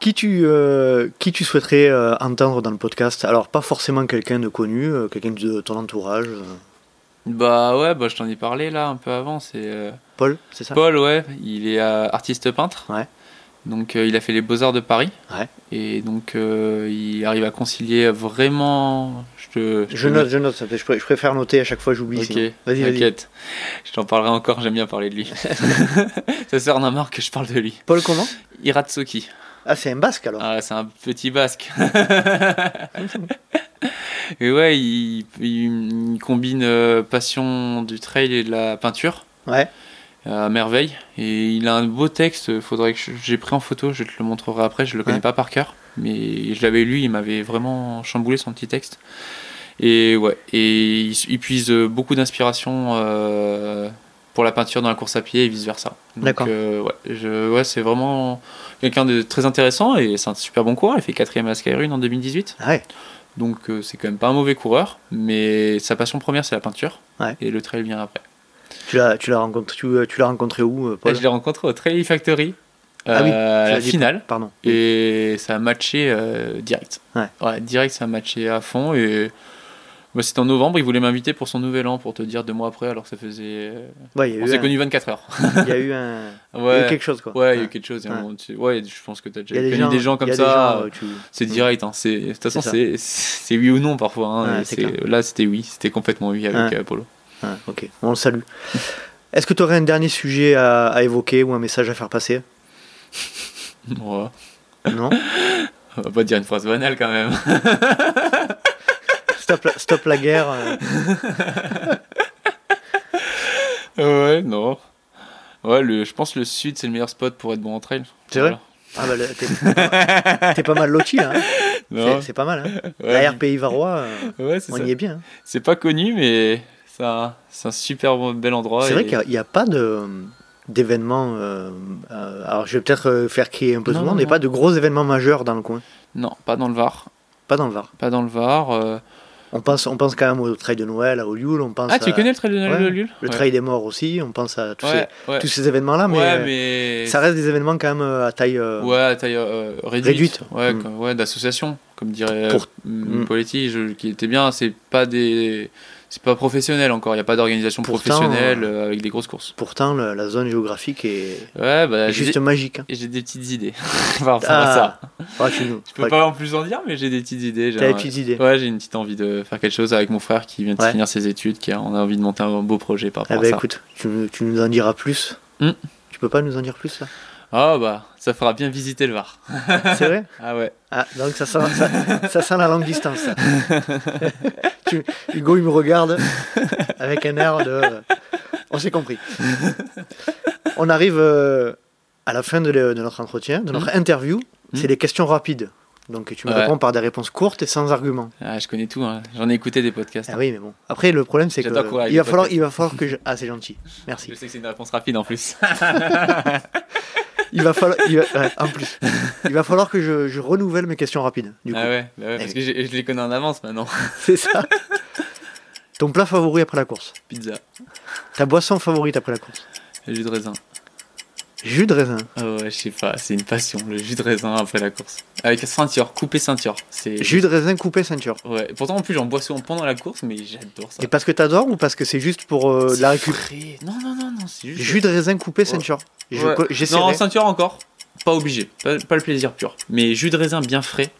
[SPEAKER 2] Qui tu, euh, qui tu souhaiterais euh, entendre dans le podcast? Alors, pas forcément quelqu'un de connu, euh, quelqu'un de ton entourage. euh.
[SPEAKER 1] Bah ouais, bah je t'en ai parlé là un peu avant. C'est euh,
[SPEAKER 2] Paul, c'est ça?
[SPEAKER 1] Paul, ouais, il est euh, artiste peintre.
[SPEAKER 2] Ouais.
[SPEAKER 1] Donc euh, il a fait les beaux-arts de Paris.
[SPEAKER 2] Ouais.
[SPEAKER 1] Et donc euh, il arrive à concilier vraiment. Je te.
[SPEAKER 2] Je note, je note, ça je, pr- je préfère noter à chaque fois, j'oublie.
[SPEAKER 1] Ok.
[SPEAKER 2] Vas-y, vas-y.
[SPEAKER 1] t'inquiète. Je t'en parlerai encore, j'aime bien parler de lui. Sa sœur en a marre que je parle de lui.
[SPEAKER 2] Paul, comment?
[SPEAKER 1] Iratsuki.
[SPEAKER 2] Ah, c'est un basque alors
[SPEAKER 1] Ah, c'est un petit basque. et ouais, il, il- il combine euh, passion du trail et de la peinture.
[SPEAKER 2] Ouais.
[SPEAKER 1] À merveille. Et il a un beau texte, faudrait que j'ai pris en photo, je te le montrerai après, je le connais
[SPEAKER 2] Ouais.
[SPEAKER 1] pas par cœur, mais je l'avais lu, il m'avait vraiment chamboulé son petit texte. Et ouais, et il, il puise beaucoup d'inspiration euh, pour la peinture dans la course à pied et vice versa.
[SPEAKER 2] D'accord.
[SPEAKER 1] euh, ouais, je- ouais, c'est vraiment quelqu'un de très intéressant et c'est un super bon coureur. Il fait quatrième à Skyrun en 2018.
[SPEAKER 2] Ah ouais.
[SPEAKER 1] Donc euh, c'est quand même pas un mauvais coureur, mais sa passion première c'est la peinture
[SPEAKER 2] Ouais.
[SPEAKER 1] et le trail vient après.
[SPEAKER 2] Tu l'as, tu l'as rencontré, tu, tu l'as rencontré où, euh, Paul
[SPEAKER 1] je l'ai rencontré au Trail Factory
[SPEAKER 2] Ah oui,
[SPEAKER 1] euh, à la
[SPEAKER 2] dit.
[SPEAKER 1] finale
[SPEAKER 2] Pardon.
[SPEAKER 1] et ça a matché euh, direct.
[SPEAKER 2] Ouais.
[SPEAKER 1] direct ça a matché à fond et bah, c'était en novembre, il voulait m'inviter pour son nouvel an pour te dire deux mois après alors que ça faisait euh,
[SPEAKER 2] Ouais,
[SPEAKER 1] on s'est
[SPEAKER 2] un-
[SPEAKER 1] connu 24 heures.
[SPEAKER 2] il y a eu un, il y a eu
[SPEAKER 1] Ouais.
[SPEAKER 2] quelque chose quoi.
[SPEAKER 1] Ouais, il y a eu quelque chose.
[SPEAKER 2] Ouais.
[SPEAKER 1] on- tu- ouais, je pense que tu as déjà connu des gens comme
[SPEAKER 2] des
[SPEAKER 1] ça.
[SPEAKER 2] gens, euh, tu-
[SPEAKER 1] C'est direct, hein. c'est de toute façon
[SPEAKER 2] C'est ça.
[SPEAKER 1] oui ou non parfois. hein. Là c'était oui, c'était complètement oui avec euh, Polo.
[SPEAKER 2] Ouais, ok, on le salue. Est-ce que tu aurais un dernier sujet à, à évoquer ou un message à faire passer?
[SPEAKER 1] Ouais.
[SPEAKER 2] Non?
[SPEAKER 1] On va pas dire une phrase banale quand même.
[SPEAKER 2] stop, la, stop la guerre. euh,
[SPEAKER 1] ouais, non. Ouais, le, je pense que le sud c'est le meilleur spot pour être bon en trail.
[SPEAKER 2] C'est vrai? Ah bah, t'es, pas mal loti là. hein. C'est, pas mal. Hein.
[SPEAKER 1] Ouais,
[SPEAKER 2] la RPI Varois, euh,
[SPEAKER 1] ouais, c'est
[SPEAKER 2] on
[SPEAKER 1] ça.
[SPEAKER 2] y est bien. hein.
[SPEAKER 1] C'est pas connu, mais c'est un, c'est un super bel endroit.
[SPEAKER 2] C'est
[SPEAKER 1] et-
[SPEAKER 2] vrai qu'il n'y a, pas de d'événements. euh, euh, alors je vais peut-être euh, faire crier un peu
[SPEAKER 1] Non,
[SPEAKER 2] tout le monde, mais pas de gros événements majeurs dans le coin.
[SPEAKER 1] Non, pas dans le Var.
[SPEAKER 2] Pas dans le Var.
[SPEAKER 1] Pas dans le Var. euh.
[SPEAKER 2] On pense, on pense quand même au trail de Noël, à Olioul, on pense
[SPEAKER 1] Ah, tu
[SPEAKER 2] à-
[SPEAKER 1] connais le trail de Noël
[SPEAKER 2] ouais,
[SPEAKER 1] Lille
[SPEAKER 2] le
[SPEAKER 1] Ouais.
[SPEAKER 2] trail des morts aussi, on pense à tous,
[SPEAKER 1] Ouais,
[SPEAKER 2] ces, tous ces événements-là, mais, ça reste des événements quand même à taille.
[SPEAKER 1] Ouais, à taille réduite.
[SPEAKER 2] Réduite.
[SPEAKER 1] Ouais,
[SPEAKER 2] Mm.
[SPEAKER 1] ouais d'association, comme dirait
[SPEAKER 2] Pour-
[SPEAKER 1] euh,
[SPEAKER 2] Mm.
[SPEAKER 1] Poletti, je- qui était bien. C'est pas des. C'est pas professionnel encore, il n'y a pas d'organisation professionnelle euh, avec des grosses courses.
[SPEAKER 2] Pourtant, la zone géographique est,
[SPEAKER 1] Ouais, bah,
[SPEAKER 2] est juste magique. hein.
[SPEAKER 1] et j'ai des petites idées rapport à ça.
[SPEAKER 2] Ah, tu nous.
[SPEAKER 1] Je peux pas en plus en dire, mais j'ai des petites idées. j'ai
[SPEAKER 2] T'as des petites idées.
[SPEAKER 1] Ouais, j'ai une petite envie de faire quelque chose avec mon frère qui vient de
[SPEAKER 2] Ouais.
[SPEAKER 1] finir ses études, qui a, on a envie de monter un beau projet par
[SPEAKER 2] Eh
[SPEAKER 1] rapport
[SPEAKER 2] ben
[SPEAKER 1] à ça.
[SPEAKER 2] écoute, tu, tu nous en diras plus.
[SPEAKER 1] Mm.
[SPEAKER 2] Tu peux pas nous en dire plus là?
[SPEAKER 1] Ah bah, ça fera bien visiter le Var.
[SPEAKER 2] C'est vrai?
[SPEAKER 1] Ah ouais.
[SPEAKER 2] Ah, donc ça sent, ça, ça sent la longue distance. ça. Tu- Hugo, il me regarde avec un air de. On s'est compris. On arrive euh, à la fin de, le- de notre entretien, de notre interview. C'est
[SPEAKER 1] Mm.
[SPEAKER 2] des questions rapides. Donc tu me
[SPEAKER 1] Ouais.
[SPEAKER 2] réponds par des réponses courtes et sans arguments.
[SPEAKER 1] Ah, je connais tout, hein. j'en ai écouté des podcasts.
[SPEAKER 2] Ah oui, mais bon. Après, le problème, c'est que. Il va,
[SPEAKER 1] les
[SPEAKER 2] falloir, il va falloir que je. Ah, c'est gentil. Merci.
[SPEAKER 1] Je sais que c'est une réponse rapide en plus.
[SPEAKER 2] Il va falloir. il va- ouais, en plus. Il va falloir que je, je renouvelle mes questions rapides. Du coup.
[SPEAKER 1] ah ouais, bah ouais, parce que je les connais en avance maintenant.
[SPEAKER 2] C'est ça. Ton plat favori après la course?
[SPEAKER 1] Pizza,
[SPEAKER 2] Ta boisson favorite après la course?
[SPEAKER 1] Jus de raisin.
[SPEAKER 2] Jus de raisin.
[SPEAKER 1] Ah ouais, je sais pas, c'est une passion, le jus de raisin après la course. Avec ceinture, coupé ceinture. C'est...
[SPEAKER 2] Jus de raisin coupé ceinture.
[SPEAKER 1] Ouais, pourtant en plus j'en bois souvent pendant la course, mais j'adore ça.
[SPEAKER 2] Et parce que t'adores ou parce que c'est juste pour euh, la
[SPEAKER 1] C'est
[SPEAKER 2] récup?
[SPEAKER 1] frais. Non, non, non, non, c'est juste.
[SPEAKER 2] Jus de raisin coupé ceinture. Je
[SPEAKER 1] Ouais. Non, ceinture encore. Pas obligé. Pas, pas le plaisir pur. Mais jus de raisin bien frais.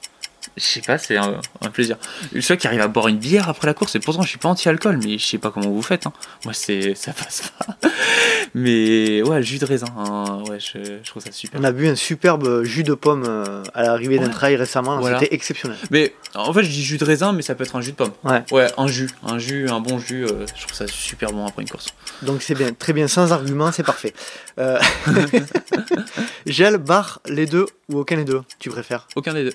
[SPEAKER 1] Je sais pas, c'est un, un plaisir. Le seul qui arrive à boire une bière après la course, et pourtant je suis pas anti-alcool, mais je sais pas comment vous faites. hein. Moi, c'est ça passe pas. Mais ouais, jus de raisin, hein, ouais, je, je trouve ça super.
[SPEAKER 2] On a bu un superbe jus de pomme euh, à l'arrivée d'un trail récemment.
[SPEAKER 1] Voilà.
[SPEAKER 2] C'était exceptionnel.
[SPEAKER 1] Mais en fait, je dis jus de raisin, mais ça peut être un jus de pomme.
[SPEAKER 2] Ouais.
[SPEAKER 1] Ouais, un jus, un jus, un bon jus, euh, je trouve ça super bon après une course.
[SPEAKER 2] Donc c'est bien, très bien, sans argument, c'est parfait. Euh... Gel, bar, les deux ou aucun des deux Tu préfères?
[SPEAKER 1] Aucun des deux.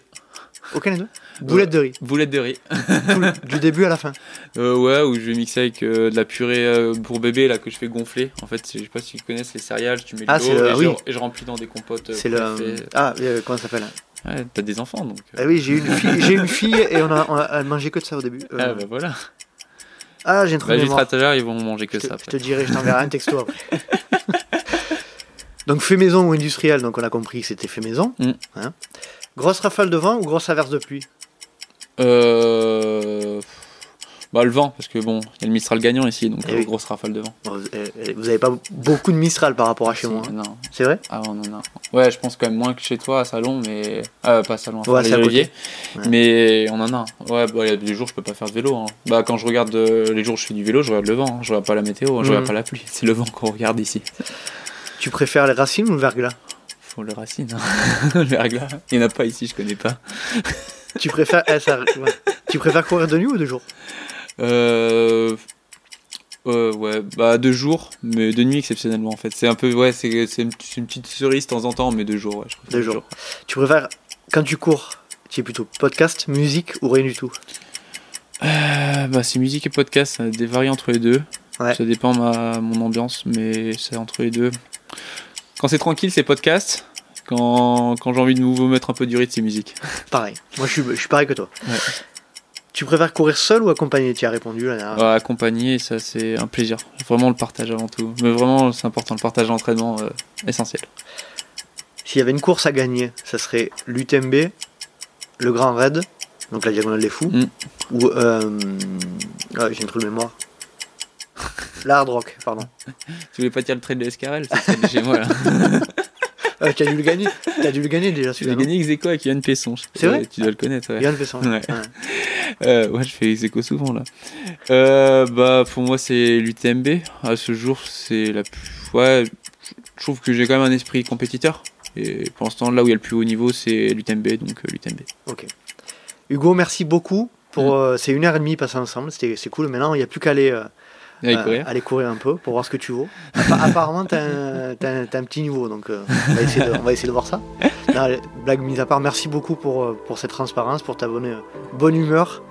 [SPEAKER 2] Aucun des deux Boulette de riz,
[SPEAKER 1] Boulette de riz.
[SPEAKER 2] tout du début à la fin.
[SPEAKER 1] Euh, ouais, ou je vais mixer avec euh, de la purée euh, pour bébé là que je fais gonfler. En fait, je sais pas si tu connais, c'est les céréales, tu mets
[SPEAKER 2] Ah,
[SPEAKER 1] l'eau et,
[SPEAKER 2] oui.
[SPEAKER 1] et je remplis dans des compotes.
[SPEAKER 2] C'est le.
[SPEAKER 1] fait.
[SPEAKER 2] Ah, comment ça s'appelle
[SPEAKER 1] Ouais, t'as des enfants donc.
[SPEAKER 2] Ah oui, j'ai une fille, j'ai une fille et on a, on a mangeait que de ça au début.
[SPEAKER 1] Ah bah voilà.
[SPEAKER 2] ah, j'ai un trou
[SPEAKER 1] Bah, juste à tout à l'heure, ils vont manger que
[SPEAKER 2] Je te,
[SPEAKER 1] ça.
[SPEAKER 2] je te dirai, je t'enverrai un texto après. donc fait maison ou industriel, donc on a compris que c'était fait maison.
[SPEAKER 1] Mm.
[SPEAKER 2] Hein. Grosse rafale de vent ou grosse averse de pluie
[SPEAKER 1] Euh... Bah le vent, parce que bon, il y a le Mistral gagnant ici, donc
[SPEAKER 2] Eh
[SPEAKER 1] euh,
[SPEAKER 2] oui.
[SPEAKER 1] grosse rafale de vent.
[SPEAKER 2] Vous, euh, vous avez pas beaucoup de Mistral par rapport à chez
[SPEAKER 1] Si,
[SPEAKER 2] moi. hein.
[SPEAKER 1] Non.
[SPEAKER 2] C'est vrai
[SPEAKER 1] Ah on en a. Ouais, je pense quand même moins que chez toi à Salon, mais. Euh, pas à Salon, à
[SPEAKER 2] Ouais, à.
[SPEAKER 1] Mais on en a. Ouais, bah il y a des jours je peux pas faire de vélo. hein. Bah quand je regarde euh, les jours où je fais du vélo, je regarde le vent, hein. je regarde pas la météo, je
[SPEAKER 2] Mhm.
[SPEAKER 1] regarde pas la pluie. C'est le vent qu'on regarde ici.
[SPEAKER 2] Tu préfères les racines ou le verglas?
[SPEAKER 1] Faut le racine. hein. le. Il y en a pas ici, je connais pas.
[SPEAKER 2] tu préfères, eh, ça- ouais. tu préfères courir de nuit ou de jour?
[SPEAKER 1] Euh... Euh, ouais, bah deux jours, mais de nuit exceptionnellement en fait. C'est un peu, ouais, c'est une, une petite cerise de temps en temps, mais deux jours, ouais. Je préfère
[SPEAKER 2] Deux jours. Tu préfères, quand tu cours, tu es plutôt podcast, musique ou rien du tout?
[SPEAKER 1] Euh, bah c'est musique et podcast, ça dévarie entre les deux.
[SPEAKER 2] Ouais.
[SPEAKER 1] Ça dépend ma mon ambiance, mais c'est entre les deux. Quand c'est tranquille, c'est podcast. Quand, quand j'ai envie de vous mettre un peu du rythme, c'est musique.
[SPEAKER 2] Pareil. Moi, je suis, je suis pareil que toi.
[SPEAKER 1] Ouais.
[SPEAKER 2] Tu préfères courir seul ou accompagné Tu as répondu dernière.
[SPEAKER 1] Ouais, accompagner, ça c'est un plaisir. Vraiment le partage avant tout. Mais vraiment, c'est important, le partage d'entraînement, euh, essentiel.
[SPEAKER 2] S'il y avait une course à gagner, ça serait l'UTMB, le Grand Raid, donc la Diagonale des Fous,
[SPEAKER 1] Mm.
[SPEAKER 2] ou. Euh, ah, J'ai un trou de mémoire. La Hard Rock, pardon.
[SPEAKER 1] Tu voulais pas dire le trait de de chez moi là.
[SPEAKER 2] Euh, tu as dû le gagner. Tu as dû le gagner déjà
[SPEAKER 1] J'ai gagné ex aequo avec Yann Pesson.
[SPEAKER 2] C'est vrai
[SPEAKER 1] Tu dois le connaître, ouais.
[SPEAKER 2] Yann Pesson.
[SPEAKER 1] Ouais.
[SPEAKER 2] Ouais.
[SPEAKER 1] Euh, ouais, je fais ex aequo souvent là. Euh, bah, pour moi, c'est l'UTMB. À ce jour, c'est la plus. Ouais, je trouve que j'ai quand même un esprit compétiteur. Et pour l'instant, là où il y a le plus haut niveau, c'est l'UTMB, donc euh, l'UTMB.
[SPEAKER 2] Ok. Hugo, merci beaucoup. Pour, euh, c'est une heure et demie passée ensemble, c'était, c'est cool. Maintenant, il n'y a plus qu'à aller,
[SPEAKER 1] Allez,
[SPEAKER 2] euh,
[SPEAKER 1] courir.
[SPEAKER 2] aller courir un peu pour voir ce que tu vaux. Appa- apparemment, tu as, un t'as un petit niveau, donc euh, on, va essayer de, on va essayer de voir ça. Non, blague mise à part, merci beaucoup pour, euh, pour cette transparence, pour ta bonne, bonne humeur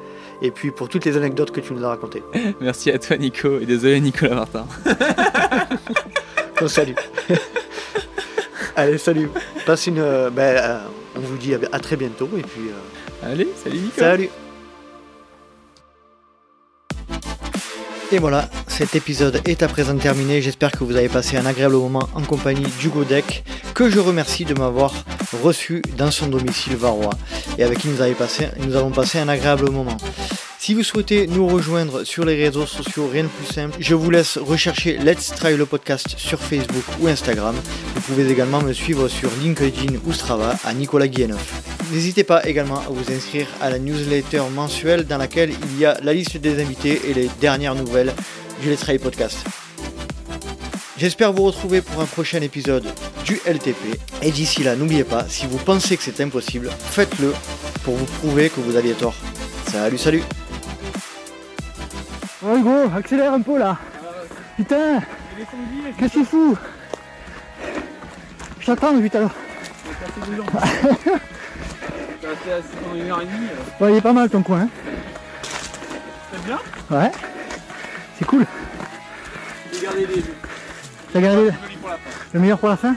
[SPEAKER 2] et puis pour toutes les anecdotes que tu nous as racontées.
[SPEAKER 1] Merci à toi, Nico. Et désolé, Nicolas Martin.
[SPEAKER 2] Salut. allez, salut. Passe une. euh, ben, euh, on vous dit à, à très bientôt et puis euh,
[SPEAKER 1] Allez, salut, Nico.
[SPEAKER 2] salut. Et voilà, cet épisode est à présent terminé. J'espère que vous avez passé un agréable moment en compagnie d'Hugo Deck, que je remercie de m'avoir reçu dans son domicile varois et avec qui nous, avons passé un agréable moment. Si vous souhaitez nous rejoindre sur les réseaux sociaux, rien de plus simple, je vous laisse rechercher Let's Try le podcast sur Facebook ou Instagram. Vous pouvez également me suivre sur LinkedIn ou Strava à Nicolas Guilleneuf. N'hésitez pas également à vous inscrire à la newsletter mensuelle dans laquelle il y a la liste des invités et les dernières nouvelles du Let's Try podcast. J'espère vous retrouver pour un prochain épisode du LTP. Et d'ici là, n'oubliez pas, si vous pensez que c'est impossible, faites-le pour vous prouver que vous aviez tort. Salut, salut
[SPEAKER 3] Oh Hugo, accélère un peu là. Putain, qu'est-ce que tu fous Je t'attends depuis tout à l'heure. Ouais, il est pas mal ton coin. Hein.
[SPEAKER 1] C'est bien?
[SPEAKER 3] Ouais. C'est cool.
[SPEAKER 1] Regardez les
[SPEAKER 3] T'as gardé le meilleur pour la fin?